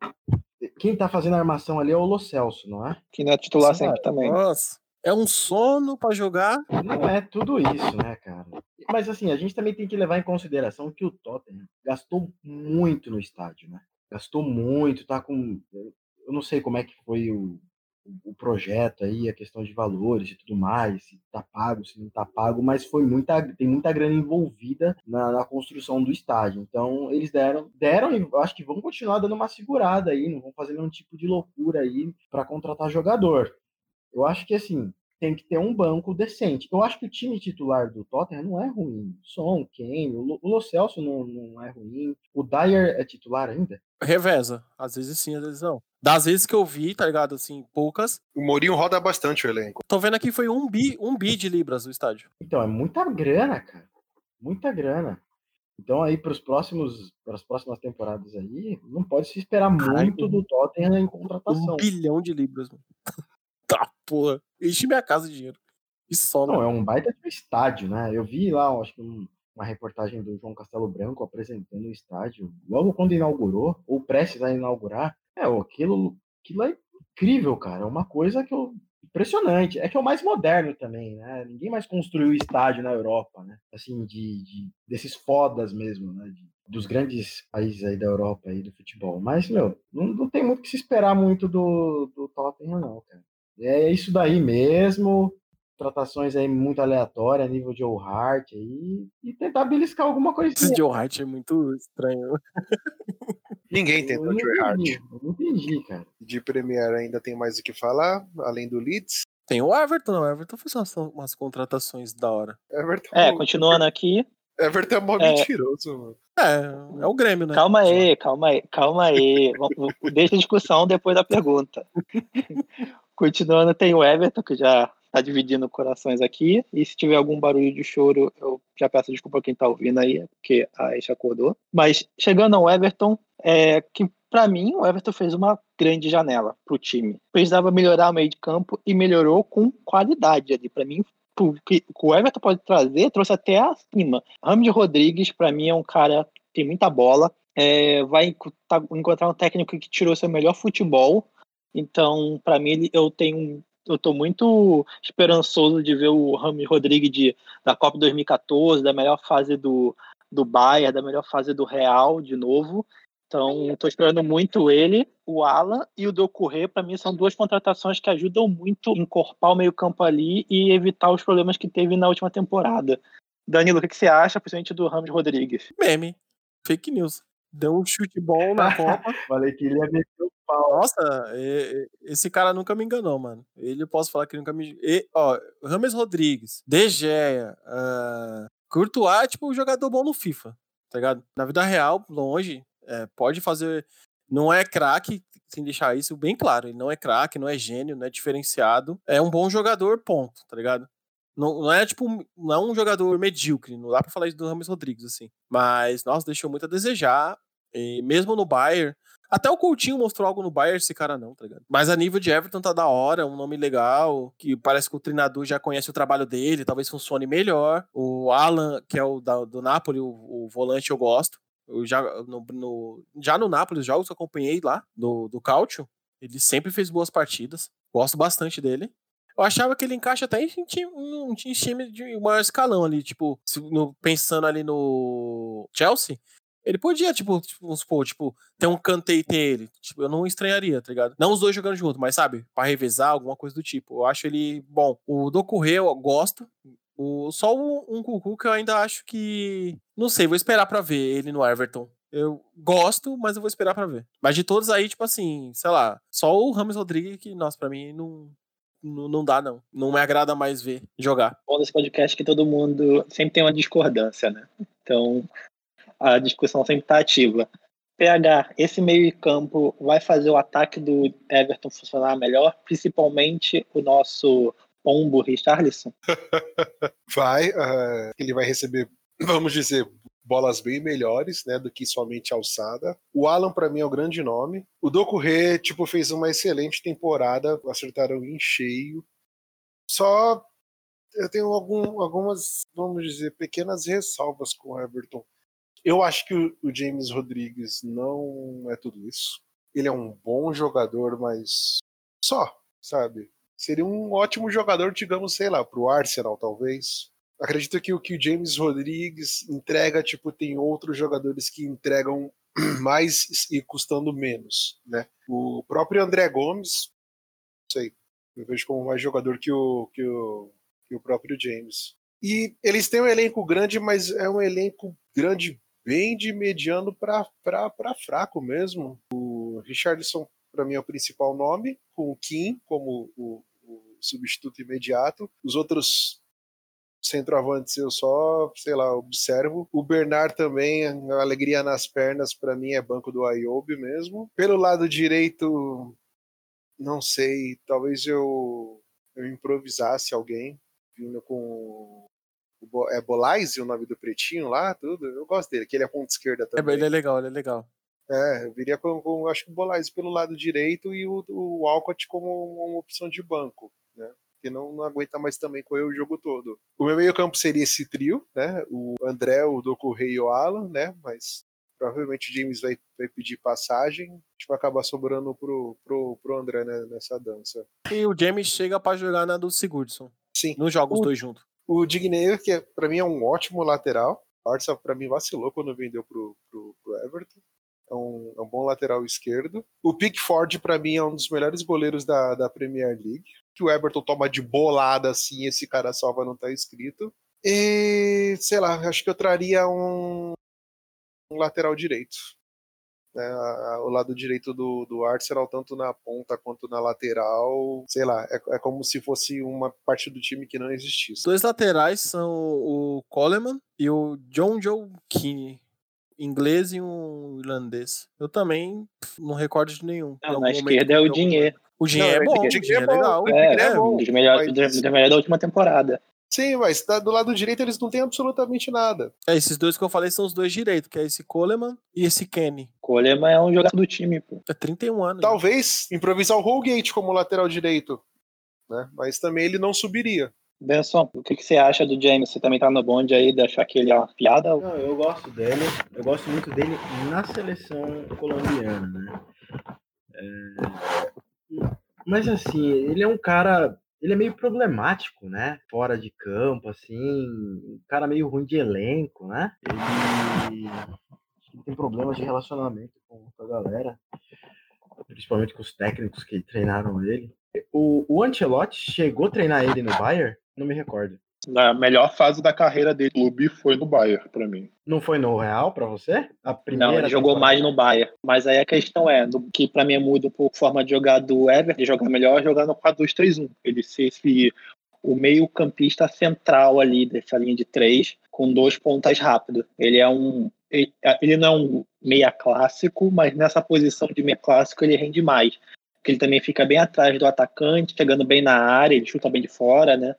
quem tá fazendo a armação ali é o Lo Celso, não é? Que não é titular Sim, sempre também. Nossa. É um sono pra jogar. Não é tudo isso, né, cara? Mas assim, a gente também tem que levar em consideração que o Tottenham gastou muito no estádio, né? Gastou muito, tá com. Eu não sei como é que foi o, o projeto aí, a questão de valores e tudo mais, se tá pago, se não tá pago, mas foi muita, tem muita grana envolvida na, na construção do estádio. Então, eles deram, deram e acho que vão continuar dando uma segurada aí, não vão fazer nenhum tipo de loucura aí para contratar jogador. Eu acho que assim, tem que ter um banco decente. Eu acho que o time titular do Tottenham não é ruim. Son, Kane, o Lo Celso não, não é ruim. O Dyer é titular ainda? Reveza. Às vezes sim, às vezes não. Das vezes que eu vi, tá ligado? Assim, poucas. O Mourinho roda bastante o elenco. Tô vendo aqui foi um bi, um bi de libras o estádio. Então, é muita grana, cara. Muita grana. Então aí para os próximos, para as próximas temporadas aí, não pode se esperar muito do Tottenham em contratação. Um bilhão de libras. Mano. porra. Enche minha casa de dinheiro. E só, Não, é um baita de um estádio, né? Eu vi lá, acho que um, uma reportagem do João Castelo Branco apresentando o estádio, logo quando inaugurou, ou prestes a inaugurar. É, aquilo, aquilo é incrível, cara. É uma coisa que eu. Impressionante. É que é o mais moderno também, né? Ninguém mais construiu estádio na Europa, né? Assim, de, de desses fodas mesmo, né? De, dos grandes países aí da Europa aí do futebol. Mas, meu, não, não tem muito que se esperar muito do, do Tottenham, não, cara. É isso daí mesmo. Tratações aí muito aleatórias, nível de Hart aí, e tentar beliscar alguma coisa. Esse Joe Hart é muito estranho. Ninguém tem o Joe Hart. Eu não entendi, cara. De Premier ainda tem mais o que falar, além do Leeds. Tem o Everton, o Everton fez umas, umas contratações da hora. Everton, É, continuando aqui. Everton é mó É. mentiroso, mano. É, é o Grêmio, né? Calma aí, calma aí, calma aí. Deixa a discussão depois da pergunta. Continuando, tem o Everton, que já tá dividindo corações aqui. E se tiver algum barulho de choro, eu já peço desculpa a quem tá ouvindo aí, porque a Aisha acordou. Mas chegando ao Everton, é que para mim o Everton fez uma grande janela pro time. Precisava melhorar o meio de campo e melhorou com qualidade ali. Para mim, o que o Everton pode trazer, trouxe até acima. Ramos Rodrigues, para mim, é um cara que tem muita bola. É, vai tá- encontrar um técnico que tirou seu melhor futebol. Então, para mim, eu tenho. Eu tô muito esperançoso de ver o Ramos Rodrigues de, da Copa 2014, da melhor fase do, do Bayern, da melhor fase do Real de novo. Então, estou esperando muito ele, o Alan e o Docurre. Para mim, são duas contratações que ajudam muito a encorpar o meio-campo ali e evitar os problemas que teve na última temporada. Danilo, o que que você acha, principalmente do Ramos Rodrigues? Meme. Fake news. Deu um chute bom na Copa. Falei que ele ia meter o Nossa, esse cara nunca me enganou, mano. Ele eu posso falar que nunca me. E, ó, Rames Rodrigues, De Gea, uh, Courtois é tipo um jogador bom no FIFA, tá ligado? Na vida real, longe, é, pode fazer. Não é craque, sem deixar isso bem claro. Ele não é craque, não é gênio, não é diferenciado. É um bom jogador, ponto, tá ligado? Não, não é tipo, não é um jogador medíocre, não dá pra falar isso do Rames Rodrigues, assim. Mas, nossa, deixou muito a desejar. E mesmo no Bayern, até o Coutinho mostrou algo no Bayern, esse cara não, tá ligado? Mas a nível de Everton tá da hora, um nome legal, que parece que o treinador já conhece o trabalho dele, talvez funcione melhor. O Alan, que é o da- do Napoli, o, o volante eu gosto. Eu já, no, no- já no Napoli, os jogos que eu acompanhei lá, do, do Cautio, ele sempre fez boas partidas. Gosto bastante dele. Eu achava que ele encaixa até em time, em time de maior escalão ali, tipo, pensando ali no Chelsea, ele podia, tipo, tipo, vamos supor, tipo, ter um Kanté e ter ele. Tipo, eu não estranharia, tá ligado? Não os dois jogando junto, mas sabe, pra revezar, alguma coisa do tipo. Eu acho ele bom. O Docurre eu gosto. O, só um, Cucu que eu ainda acho que. Não sei, vou esperar pra ver ele no Everton. Eu gosto, mas eu vou esperar pra ver. Mas de todos aí, tipo assim, sei lá, só o Ramos Rodrigues que, nossa, pra mim não, não, não dá, não. Não me agrada mais ver jogar. Bom desse podcast que todo mundo sempre tem uma discordância, né? Então, a discussão sempre tá ativa. PH, esse meio-campo vai fazer o ataque do Everton funcionar melhor, principalmente o nosso pombo Richarlison? Vai, ah, ele vai receber, vamos dizer, bolas bem melhores, né, do que somente alçada. O Alan para mim é o grande nome. O Docurre, tipo, fez uma excelente temporada, acertaram em cheio. Só eu tenho algum, algumas, vamos dizer, pequenas ressalvas com o Everton. Eu acho que o, James Rodrigues não é tudo isso. Ele é um bom jogador, mas só, sabe? Seria um ótimo jogador, digamos, sei lá, pro Arsenal, talvez. Acredito que o que o James Rodrigues entrega, tipo, tem outros jogadores que entregam mais e custando menos, né? O próprio André Gomes, sei, eu vejo como mais jogador que o, que o, que o próprio James. E eles têm um elenco grande, mas é um elenco grande bem de mediano para fraco mesmo. O Richardson, para mim, é o principal nome, com o Kim como o, o substituto imediato. Os outros centroavantes eu só, sei lá, observo. O Bernard também, a alegria nas pernas, para mim é banco do Ayoub mesmo. Pelo lado direito, não sei, talvez eu, eu improvisasse alguém, vindo com é Bolais o nome do pretinho lá, tudo. Eu gosto dele, que ele é ponta esquerda também. É, ele é legal, ele é legal. É, eu viria com, com acho que o Bolais pelo lado direito e o, o Alcott como uma opção de banco, né? Que não, não aguenta mais também correr o jogo todo. O meu meio-campo seria esse trio, né? O André, o Doku Rei e o Alan, né? Mas provavelmente o James vai, vai pedir passagem. Vai acabar sobrando pro, pro, pro André né, nessa dança. E o James chega para jogar na do Sigurdsson. Sim. Não joga os dois juntos. O Digneiro, que é, para mim é um ótimo lateral. O Arsenal, para mim, vacilou quando vendeu pro, pro, pro Everton. É um, é um, bom lateral esquerdo. O Pickford, para mim, é um dos melhores goleiros da, da Premier League. Que o Everton toma de bolada assim, esse cara salva não tá escrito. E, sei lá, acho que eu traria um, um lateral direito. Né, o lado direito do, do Arsenal, tanto na ponta quanto na lateral, sei lá, é, é como se fosse uma parte do time que não existisse. Dois laterais são o Coleman e o John Joe Keane inglês e um irlandês. Eu também não recordo de nenhum. Não, na esquerda é o dinheiro. O dinheiro é bom, o dinheiro é, legal. É, é, bom. Dos melhores, melhor da última temporada. Sim, mas tá, do lado direito eles não têm absolutamente nada. É, esses dois que eu falei são os dois direitos, que é esse Coleman e esse Kenny. Coleman é um jogador do time, pô. É 31 anos. Talvez né? improvisar o Holgate como lateral direito, né? Mas também ele não subiria. Benson, o que, que, você acha do James? Você também tá no bonde aí de achar que ele é uma piada? Não, eu gosto dele. Eu gosto muito dele na seleção colombiana, né? É... Mas assim, ele é um cara ele é meio problemático, né? Fora de campo, assim, um cara meio ruim de elenco, né? Ele, ele tem problemas de relacionamento com a galera, principalmente com os técnicos que treinaram ele. O, o Ancelotti chegou a treinar ele no Bayern? Não me recordo. Na melhor fase da carreira dele, clube foi no Bayern, para mim. Não foi no Real para você? A primeira Não, ele jogou mais no Bayern. Mas aí a questão é, do que para mim muda um pouco a forma de jogar do Everton, de jogar melhor, jogar no 4-2-3-1. Ele ser esse, o meio-campista central ali dessa linha de três, com dois pontas rápidos. Ele é um ele, ele não é um meia clássico, mas nessa posição de meia clássico ele rende mais. Porque ele também fica bem atrás do atacante, chegando bem na área, ele chuta bem de fora, né?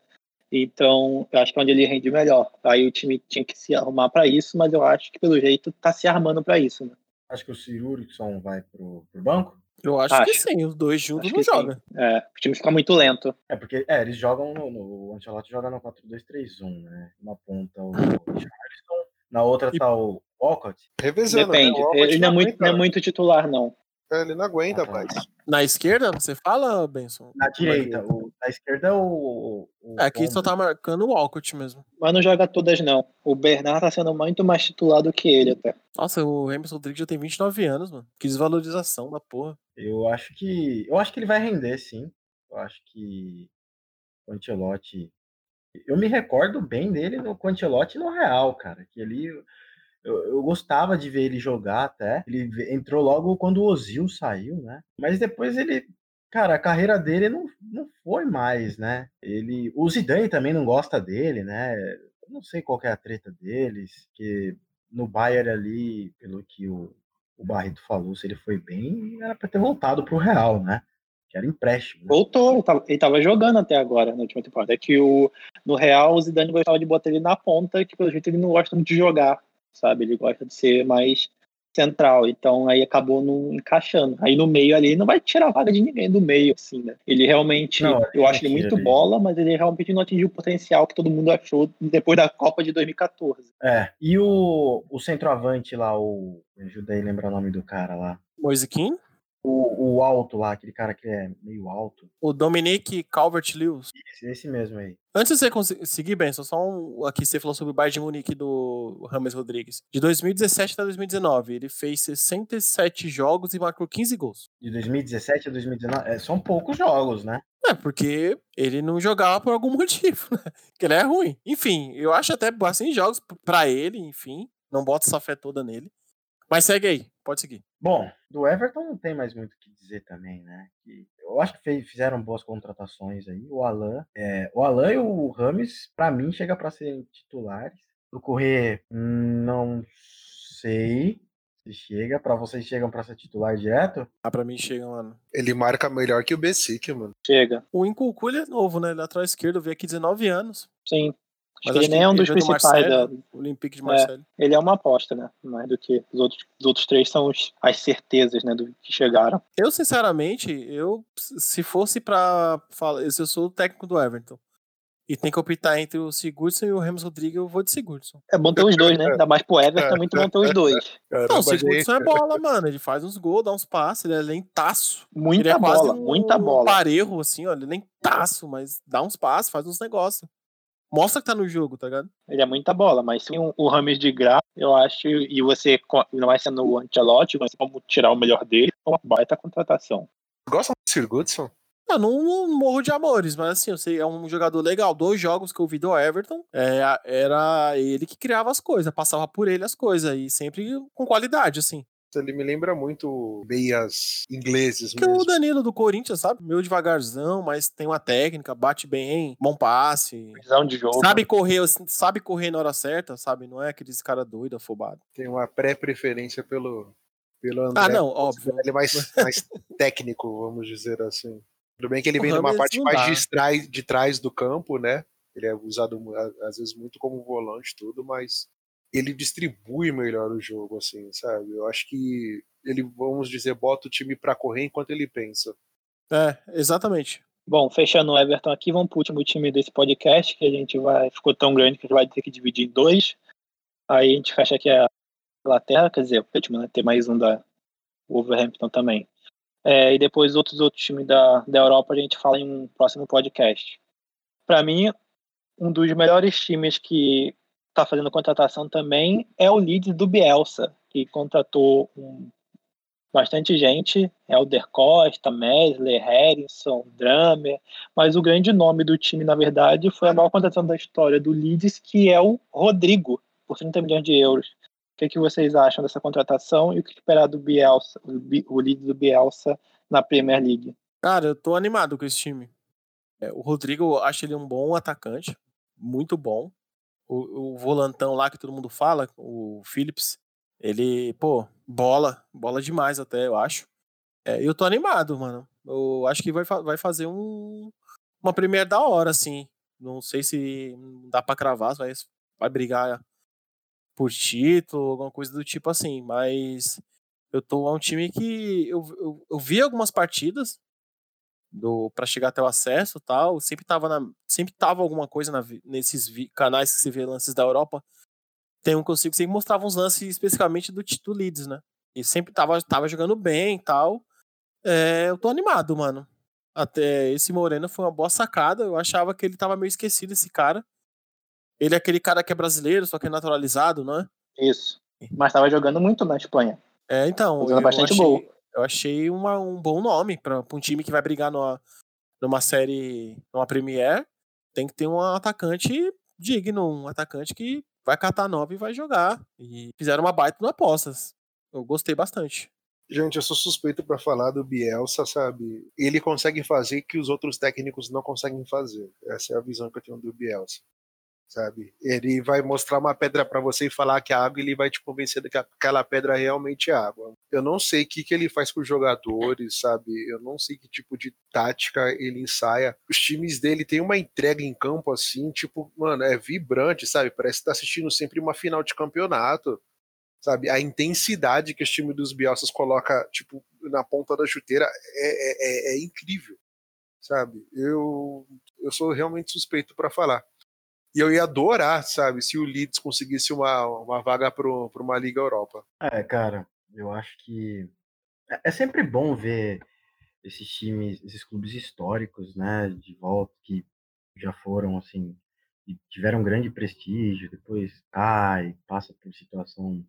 Então, eu acho que é onde ele rende melhor. Aí o time tinha que se arrumar para isso, mas eu acho que pelo jeito tá se armando para isso, né? Acho que o Cirurikson vai pro, pro banco? Eu acho, acho, que sim, os dois juntos acho não jogam. É, o time fica muito lento. É, porque é, eles jogam no, no. O Ancelotti joga no 4-2-3-1, né? Uma ponta o Richardson, na outra e... tá o Walcott. Revezando, né? Depende, né? ele não é, muito, não é muito titular, não. É, ele não aguenta, rapaz. Na esquerda, você fala, Benson? Na direita. O, na esquerda é o. o Aqui só tá marcando o Walcott mesmo. Mas não joga todas, não. O Bernard tá sendo muito mais titular do que ele até. Nossa, o Emerson Rodrigues já tem 29 anos, mano. Que desvalorização da porra. Eu acho que. Eu acho que ele vai render, sim. Eu acho que o Ancelotti. Eu me recordo bem dele no Ancelotti no Real, cara. Que ali eu, eu, gostava de ver ele jogar até. Ele entrou logo quando o Ozil saiu, né? Mas depois ele. Cara, a carreira dele não, não foi mais, né? Ele, o Zidane também não gosta dele, né? Eu não sei qual é a treta deles, que no Bayern ali, pelo que o, o Barreto falou, se ele foi bem, era para ter voltado pro Real, né? Que era empréstimo. Né? Voltou, ele tava, ele tava, jogando até agora na última temporada. É que o, no Real o Zidane gostava de botar ele na ponta, que pelo jeito ele não gosta muito de jogar sabe? Ele gosta de ser mais central, então aí acabou não encaixando. Aí no meio ali não vai tirar a vaga de ninguém do meio, assim, né? Ele realmente, não, eu acho ele muito bola, mas ele realmente não atingiu o potencial que todo mundo achou depois da Copa de 2014. É, e o, o centroavante lá, o. Me ajuda aí a lembrar o nome do cara lá. Keane? O, o alto lá, aquele cara que é meio alto. O Dominique Calvert-Lewis. Esse, esse mesmo aí. Antes de você conseguir, Benson, só um, aqui você falou sobre o Bayern de Munique do Rames Rodrigues. De 2017 até 2019, ele fez 67 jogos e marcou 15 gols. De 2017 a 2019, é, são poucos jogos, né? É, porque ele não jogava por algum motivo, né? Que ele é ruim. Enfim, eu acho até bastante jogos para ele, enfim. Não bota essa fé toda nele. Mas segue aí, pode seguir. Bom, do Everton não tem mais muito o que dizer também, né? eu acho que fizeram boas contratações aí. O Alan, é, o Alan e o Rames, para mim, chega para serem titulares. O Correr, não sei se chega. Para vocês chegam para ser titular direto? Ah, para mim chega, mano. Ele marca melhor que o Bessic, mano. Chega. O Inculculho é novo, né? Lateral esquerdo, veio aqui 19 anos. Sim. Mas ele nem é um dos principais da... O Olympique de Marseille. É, ele é uma aposta, né? Mais do que os outros, os outros três são os, as certezas, né? Do que chegaram. Eu, sinceramente, eu se fosse pra falar, se eu sou o técnico do Everton e tem que optar entre o Sigurdsson e o Ramos Rodrigues, eu vou de Sigurdsson. É bom ter os dois, né? Ainda mais pro Everton, é muito bom ter os dois. Não, o Sigurdsson é bola, mano. Ele faz uns gols, dá uns passes, ele é lentaço. Muita ele é bola, um, muita bola. Um parejo, assim, ó. Ele é lentaço, mas dá uns passes, faz uns negócios mostra que tá no jogo, tá ligado? Ele é muita bola, mas se o Rames de graça, eu acho, e você não vai sendo o Ancelotti, mas como tirar o melhor dele, é uma baita contratação. Gosta do Sir Goodson? Eu não, não, morro de amores, mas assim, eu sei, é um jogador legal. Dois jogos que eu vi do Everton, é, era ele que criava as coisas, passava por ele as coisas, e sempre com qualidade, assim. Ele me lembra muito meias ingleses que mesmo. o Danilo do Corinthians, sabe? Meio devagarzão, mas tem uma técnica, bate bem, bom passe. Visão de jogo. Sabe correr, sabe correr na hora certa, sabe? Não é aqueles cara doido, afobado. Tem uma pré-preferência pelo, pelo André. Ah, não, óbvio. Ele é mais, mais técnico, vamos dizer assim. Tudo bem que ele vem de uma parte mais de trás, de trás do campo, né? Ele é usado às vezes muito como volante tudo, mas ele distribui melhor o jogo, assim, sabe? Eu acho que ele, vamos dizer, bota o time para correr enquanto ele pensa. É, exatamente. Bom, fechando o Everton aqui, vamos pro último time desse podcast, que a gente vai. Ficou tão grande que a gente vai ter que dividir em dois. Aí a gente fecha aqui a Inglaterra, quer dizer, o último, né? Ter mais um da Wolverhampton também. É, e depois outros outros times da, da Europa a gente fala em um próximo podcast. Para mim, um dos melhores times que está fazendo contratação também é o Leeds do Bielsa, que contratou um, bastante gente, Helder Costa, Mesler, Harrison, Dramer, mas o grande nome do time, na verdade, foi a maior contratação da história do Leeds, que é o Rodrigo, por 30 milhões de euros. O que, é que vocês acham dessa contratação e o que esperar do Bielsa, o Leeds do Bielsa na Premier League? Cara, eu tô animado com esse time. É, o Rodrigo, eu acho ele um bom atacante, muito bom o, o volantão lá que todo mundo fala, o Phillips, ele, pô, bola, bola demais até, eu acho. É, eu tô animado, mano. Eu acho que vai, vai fazer um, uma primeira da hora, assim. Não sei se dá pra cravar, vai, vai brigar por título, alguma coisa do tipo assim, mas eu tô a um time que eu, eu, eu vi algumas partidas do para chegar até o acesso tal sempre tava na, sempre tava alguma coisa na, nesses vi, canais que se vê lances da Europa tem um que eu sigo sempre mostrava uns lances especificamente do, do Leeds né? E sempre tava, tava jogando bem tal. É, eu tô animado mano. Até esse Moreno foi uma boa sacada eu achava que ele tava meio esquecido esse cara. Ele é aquele cara que é brasileiro só que é naturalizado não é? Isso. Mas tava jogando muito na Espanha. É então eu bastante achei, gol eu achei uma, um bom nome para um time que vai brigar numa, numa série, numa Premier. Tem que ter um atacante digno, um atacante que vai catar nove e vai jogar. E fizeram uma baita no apostas. Eu gostei bastante. Gente, eu sou suspeito para falar do Bielsa, sabe? Ele consegue fazer que os outros técnicos não conseguem fazer. Essa é a visão que eu tenho do Bielsa sabe? Ele vai mostrar uma pedra para você e falar que é água, e ele vai te convencer de que aquela pedra realmente é água. Eu não sei o que, que ele faz com os jogadores, sabe? Eu não sei que tipo de tática ele ensaia. Os times dele têm uma entrega em campo assim, tipo, mano, é vibrante, sabe? Parece que tá assistindo sempre uma final de campeonato. Sabe, a intensidade que os times dos Bielsas coloca, tipo, na ponta da chuteira é, é, é, é incrível, sabe? Eu, eu sou realmente suspeito para falar. E eu ia adorar, sabe, se o Leeds conseguisse uma, uma vaga para uma Liga Europa. É, cara, eu acho que É, é sempre bom ver esses times, esses clubes históricos, né, de volta, que já foram, assim, tiveram grande prestígio, depois cai, passa por situação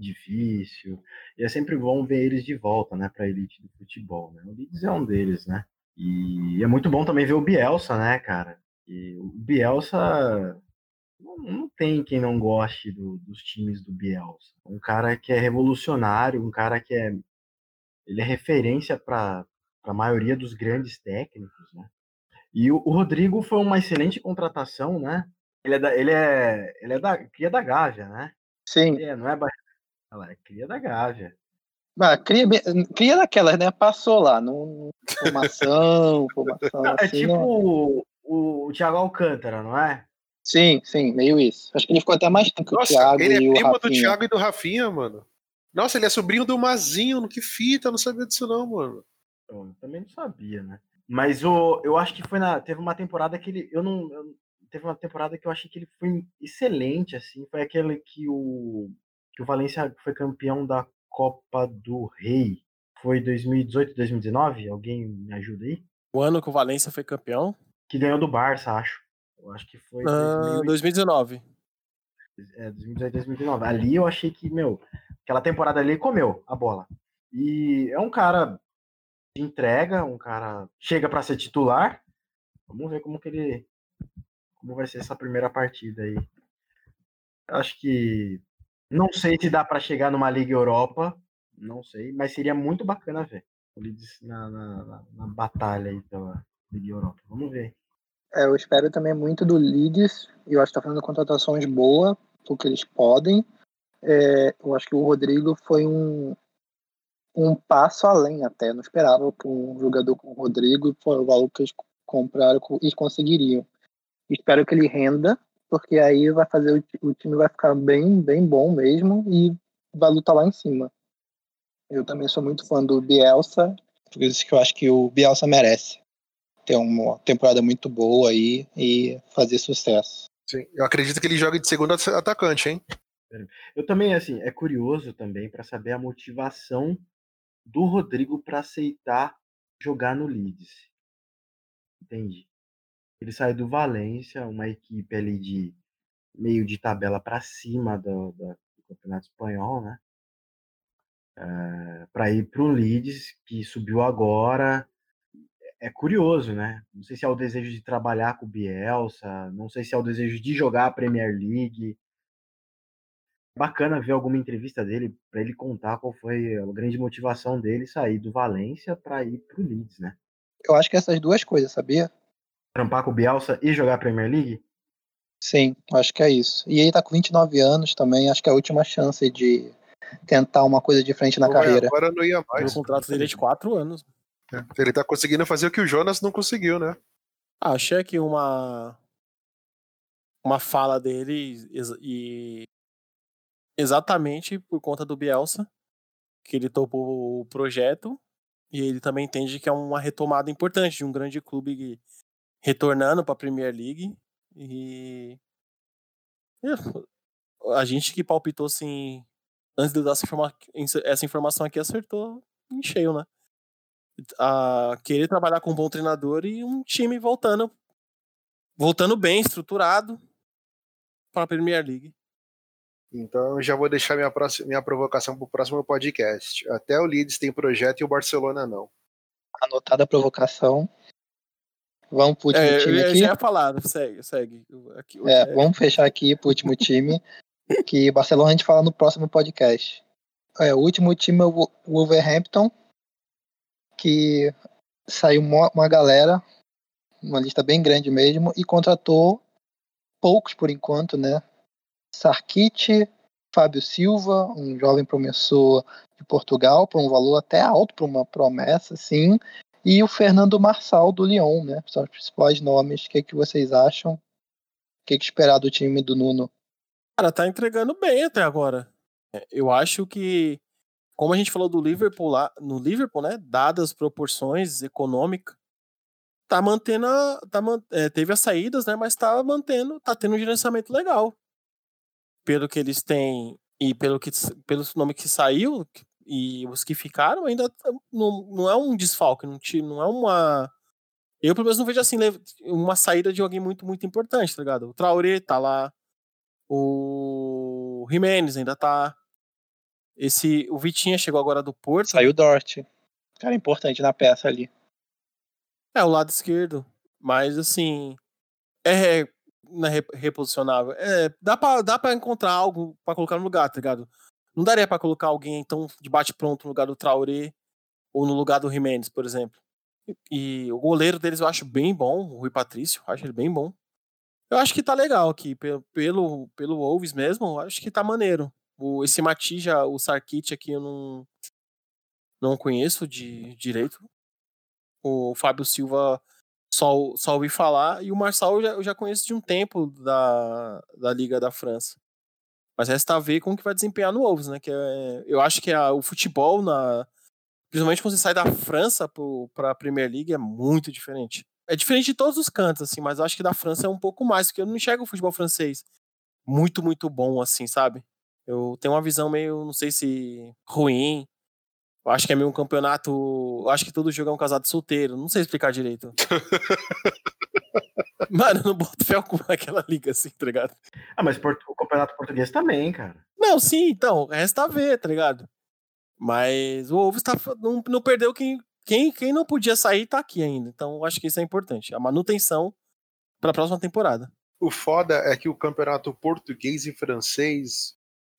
difícil, e é sempre bom ver eles de volta, né, para a elite do futebol, né? O Leeds é um deles, né? E é muito bom também ver o Bielsa, né, cara? E o Bielsa não, não tem quem não goste do, dos times do Bielsa. Um cara que é revolucionário, um cara que é ele é referência para a maioria dos grandes técnicos, né? E o, o, Rodrigo foi uma excelente contratação, né? Ele é da, ele é, ele é da cria da Gávea, né? Sim. É, não é, ela é cria da Gávea. Ah, cria, cria daquelas, né? Passou lá, no, formação, formação. Não, é assim, tipo o, o, Thiago Alcântara, não é? Sim, sim, meio isso. Acho que ele ficou até mais tempo que o Thiago. Ele é primo do Thiago e do Rafinha, mano. Nossa, ele é sobrinho do Mazinho, que fita, eu não sabia disso não, mano. Eu também não sabia, né? Mas o, eu acho que foi na. Teve uma temporada que ele. Eu não. Eu, teve uma temporada que eu achei que ele foi excelente, assim. Foi aquele que o. Que o Valência foi campeão da Copa do Rei. Foi 2018, 2019? Alguém me ajuda aí? O ano que o Valência foi campeão? Que ganhou do Barça, acho. Eu acho que foi. Uh, 2019. É, 2018, 2019. Ali eu achei que, meu, aquela temporada ali comeu a bola. E é um cara de entrega, um cara chega para ser titular. Vamos ver como que ele como vai ser essa primeira partida aí. Acho que não sei se dá para chegar numa Liga Europa, não sei, mas seria muito bacana ver o Leeds na, na, na, na batalha aí pela Liga Europa. Vamos ver. É, eu espero também muito do Leeds. Eu acho que está fazendo contratações boas, porque eles podem. É, eu acho que o Rodrigo foi um, um passo além até. Não esperava que um jogador como o Rodrigo foi o valor que eles compraram e conseguiriam. Espero que ele renda, porque aí vai fazer o, time vai ficar bem, bem bom mesmo e vai lutar lá em cima. Eu também sou muito fã do Bielsa, por isso que eu acho que o Bielsa merece ter uma temporada muito boa aí e fazer sucesso. Sim, eu acredito que ele joga de segundo atacante, hein? Eu também, assim, é curioso também para saber a motivação do Rodrigo para aceitar jogar no Leeds. Entende? Ele sai do Valência, uma equipe ali de meio de tabela para cima do, do, do, Campeonato Espanhol, né? É, para ir para o Leeds, que subiu agora. É curioso, né? Não sei se é o desejo de trabalhar com o Bielsa, não sei se é o desejo de jogar a Premier League bacana ver alguma entrevista dele para ele contar qual foi a grande motivação dele sair do Valência para ir pro Leeds, né? Eu acho que essas duas coisas, sabia? Trampar com o Bielsa e jogar a Premier League? Sim, acho que é isso. E ele tá com 29 anos também, acho que é a última chance de tentar uma coisa diferente na carreira. Agora não ia mais. O contrato dele é de 4 anos. É, ele tá conseguindo fazer o que o Jonas não conseguiu, né? Ah, achei que uma uma fala dele e exatamente por conta do Bielsa, que ele topou o projeto e ele também entende que é uma retomada importante de um grande clube retornando para a Premier League e a gente que palpitou assim antes de eu dar essa, essa informação aqui acertou em cheio, né? A querer trabalhar com um bom treinador e um time voltando voltando bem estruturado para a Premier League. Então já vou deixar minha, próxima, minha provocação para o próximo podcast. Até o Leeds tem projeto e o Barcelona não. Anotada a provocação. Vamos pro último é, time aqui. Já ia falar, segue, segue. Aqui, é, é, vamos fechar aqui pro último time. que Barcelona a gente fala no próximo podcast. É, o último time é o Wolverhampton, que saiu uma, galera, uma lista bem grande mesmo, e contratou poucos por enquanto, né? Sarkite, Fábio Silva, um jovem promissor de Portugal, por um valor até alto para uma promessa, sim. E o Fernando Marçal do Lyon, né? São os principais nomes. O que, é que vocês acham? O que, é que esperar do time do Nuno? Cara, tá entregando bem até agora. É, eu acho que, como a gente falou do Liverpool lá, no Liverpool, né? Dadas as proporções econômicas, tá mantendo. A, tá, é, teve as saídas, né? Mas tá mantendo, tá tendo um gerenciamento legal pelo que eles têm e pelo que pelo nome que saiu, E os que ficaram ainda não, não é um desfalque, não, não é uma. Eu, pelo menos, não vejo assim uma saída de alguém muito, muito importante, tá ligado? O Traoré tá lá. O Jimenez ainda tá. Esse, o Vitinha chegou agora do Porto. Saiu o Dort. Cara importante na peça ali. É, o lado esquerdo. Mas, assim. É, é reposicionável. É, dá, pra, dá pra encontrar algo pra colocar no lugar, tá ligado? Não daria pra colocar alguém, então, de bate-pronto no lugar do Traoré ou no lugar do Jimenez, por exemplo. E, e o goleiro deles eu acho bem bom, o Rui Patrício, acho ele bem bom. Eu acho que tá legal aqui, pelo, pelo, pelo Wolves mesmo, acho que tá maneiro. O, esse Matija, o Sarkit aqui eu não, não conheço de direito. O Fábio Silva só, só ouvi falar, e o Marçal eu já, eu já conheço de um tempo da, da Liga da França. Mas resta ver como que vai desempenhar no Wolves, né? Que é, eu acho que a, o futebol, na, principalmente quando você sai da França para a Premier League, é muito diferente. É diferente de todos os cantos, assim, mas eu acho que da França é um pouco mais, porque eu não enxergo o futebol francês muito, muito bom, assim, sabe? Eu tenho uma visão meio, não sei se ruim, eu acho que é meio um campeonato. Eu acho que todo jogo é um casado solteiro. Não sei explicar direito. Mano, eu não boto fé com aquela liga assim, tá ligado? Ah, mas o campeonato português também, cara. Não, sim, então. Resta a ver, tá ligado? Mas o Wolves tá, não, não perdeu quem, quem, quem não podia sair tá aqui ainda. Então eu acho que isso é importante. A manutenção para a próxima temporada. O foda é que o campeonato português e francês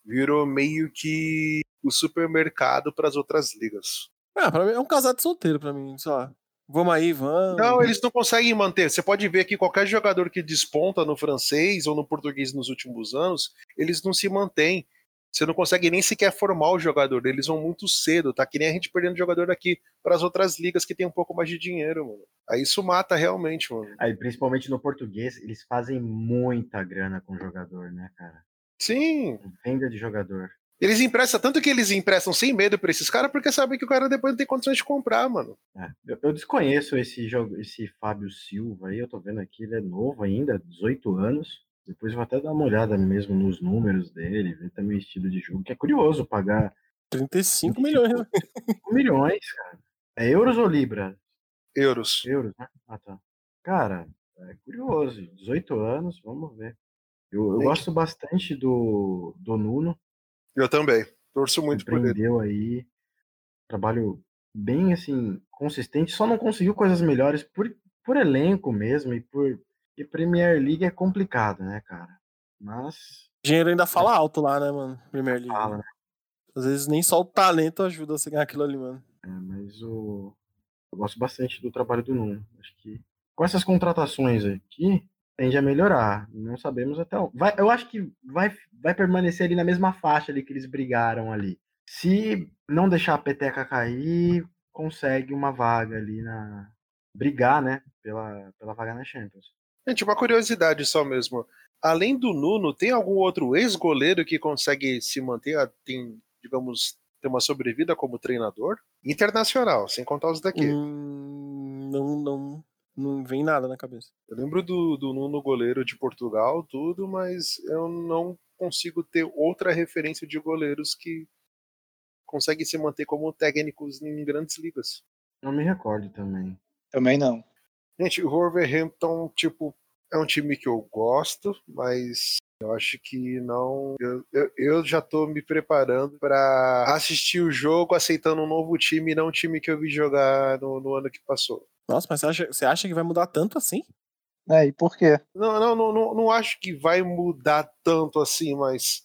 virou meio que o supermercado para as outras ligas. Ah, pra mim é um casado solteiro para mim, só. Vamos aí, vamos. Não, eles não conseguem manter. Você pode ver que qualquer jogador que desponta no francês ou no português nos últimos anos, eles não se mantêm. Você não consegue nem sequer formar o jogador. Eles vão muito cedo, tá? Que nem a gente perdendo jogador aqui para as outras ligas que tem um pouco mais de dinheiro, mano. Aí isso mata realmente, mano. Aí, principalmente no português, eles fazem muita grana com o jogador, né, cara? Sim. Venda de jogador. Eles emprestam, tanto que eles emprestam sem medo pra esses caras, porque sabem que o cara depois não tem condições de comprar, mano. É, eu, eu, desconheço esse jogo, esse Fábio Silva aí, eu tô vendo aqui, ele é novo ainda, 18 anos. Depois vou até dar uma olhada mesmo nos números dele, ver também o estilo de jogo, que é curioso pagar 35 milhões, né? milhões, cara. É euros ou libra? Euros. Euros, né? Ah, tá. Cara, é curioso. 18 anos, vamos ver. Eu, eu gosto bastante do, do Nuno. Eu também. Torço muito por ele. Aí. Trabalho bem, assim, consistente. Só não conseguiu coisas melhores por, por elenco mesmo e por. E Premier League é complicado, né, cara? Mas. O dinheiro ainda fala alto lá, né, mano? Premier League. Fala, né? Às vezes nem só o talento ajuda a ganhar aquilo ali, mano. É, mas o. Eu gosto bastante do trabalho do Nuno. Acho que com essas contratações aqui, tende a melhorar. Não sabemos até onde. Vai, eu acho que vai, vai permanecer ali na mesma faixa ali que eles brigaram ali. Se não deixar a peteca cair, consegue uma vaga ali na. brigar, né? Pela, pela vaga na Champions. Gente, uma curiosidade só mesmo. Além do Nuno, tem algum outro ex-goleiro que consegue se manter, tem, digamos, ter uma sobrevida como treinador? Internacional, sem contar os daqui. Hum, não, não, não vem nada na cabeça. Eu lembro do, do Nuno goleiro de Portugal, tudo, mas eu não consigo ter outra referência de goleiros que conseguem se manter como técnicos em grandes ligas. Não me recordo também. Também não. Gente, o Wolverhampton, tipo, é um time que eu gosto, mas eu acho que não. Eu, eu, eu já tô me preparando para assistir o jogo aceitando um novo time e não um time que eu vi jogar no, no ano que passou. Nossa, mas você acha, você acha que vai mudar tanto assim? É, e por quê? Não, não, não, não, não acho que vai mudar tanto assim, mas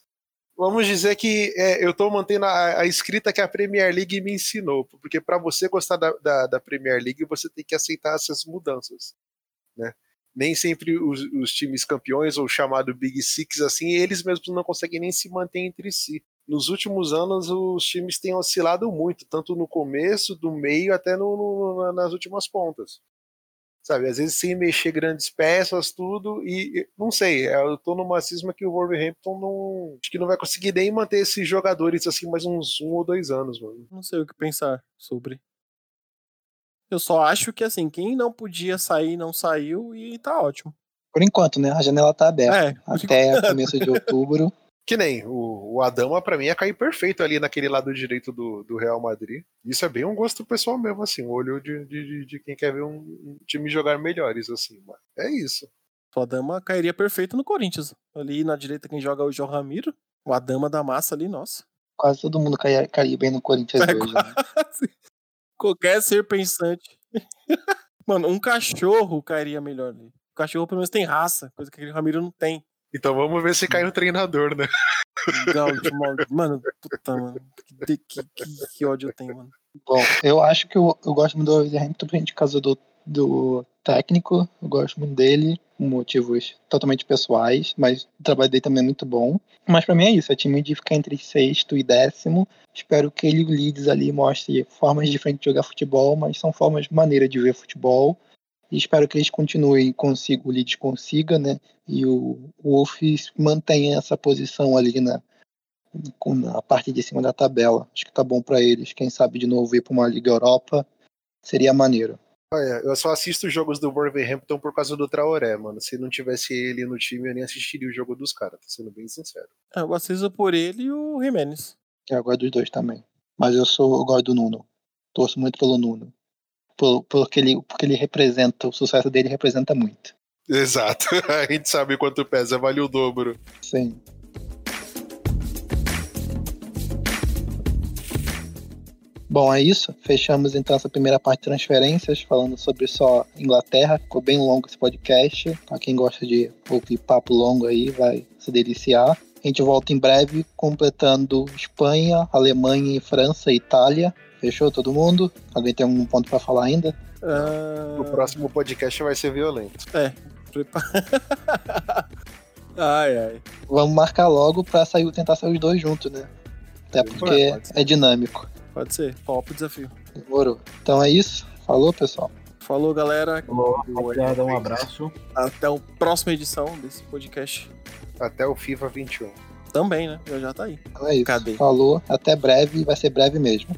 vamos dizer que é, eu estou mantendo a, a, escrita que a Premier League me ensinou, porque para você gostar da, da, da, Premier League você tem que aceitar essas mudanças, né? Nem sempre os, os times campeões ou chamado Big Six assim, eles mesmos não conseguem nem se manter entre si nos últimos anos os times têm oscilado muito, tanto no começo, do meio, até no, no, nas últimas pontas. Sabe, às vezes sem mexer grandes peças, tudo, e não sei, é, eu tô numa cisma que o Wolverhampton não. Acho que não vai conseguir nem manter esses jogadores assim mais uns um ou dois anos, mano. Não sei o que pensar sobre. Eu só acho que assim, quem não podia sair, não saiu e tá ótimo. Por enquanto, né? A janela tá aberta. É, até começo de outubro. Que nem o, o Adama, pra mim, ia cair perfeito ali naquele lado direito do, do Real Madrid. Isso é bem um gosto pessoal mesmo, assim, um olho de, de, de quem quer ver um, um time jogar melhores, assim. Mas é isso. O Adama cairia perfeito no Corinthians. Ali na direita quem joga é o João Ramiro. O Adama da massa ali, nossa. Quase todo mundo cairia, cairia bem no Corinthians É hoje. Né? quase. Qualquer ser pensante. Mano, um cachorro cairia melhor ali. O cachorro pelo menos tem raça, coisa que aquele Ramiro não tem. Então vamos ver se cai no treinador, né? Gaúcho, maldito. Mano, puta, mano. Que, que, que, que ódio eu tenho, mano. Bom, eu acho que eu, eu gosto muito do Wolverhampton por causa do, do técnico. Eu gosto muito dele, por motivos totalmente pessoais, mas o trabalho dele também é muito bom. Mas pra mim é isso, é time de ficar entre sexto e décimo. Espero que ele e o Leeds ali mostre formas diferentes de jogar futebol, mas são formas maneiras de ver futebol. E espero que eles continuem, consiga, o Leeds consiga, né? E o, o Wolf mantenha essa posição ali na, com- na parte de cima da tabela. Acho que tá bom pra eles. Quem sabe de novo ir pra uma Liga Europa seria maneiro. Olha, eu só assisto os jogos do Wolverhampton por causa do Traoré, mano. Se não tivesse ele no time, eu nem assistiria o jogo dos caras, tô sendo bem sincero. É, eu assisto por ele e o Jimenez. Que eu gosto dos dois também. Mas eu sou eu gosto do Nuno. Torço muito pelo Nuno. Por, porque, ele, porque ele representa, o sucesso dele representa muito. Exato. A gente sabe quanto pesa, vale o dobro. Sim. Bom, é isso. Fechamos então essa primeira parte de transferências, falando sobre só Inglaterra. Ficou bem longo esse podcast. Pra quem gosta de ouvir papo longo aí, vai se deliciar. A gente volta em breve, completando Espanha, Alemanha, França e Itália. Fechou todo mundo? Alguém tem algum ponto pra falar ainda? Ah, O próximo podcast vai ser violento. prepa- ai, ai. Vamos marcar logo pra sair, tentar sair os dois juntos, né? Até porque é dinâmico. Pode ser. Top desafio. Demorou. Então é isso. Falou, pessoal. Falou, galera. Falou, rapaziada, um abraço. Até a próxima edição desse podcast. Até o FIFA 21. Também, né? Já já tá aí. Então é isso. Cadê? Falou. Até breve. Vai ser breve mesmo.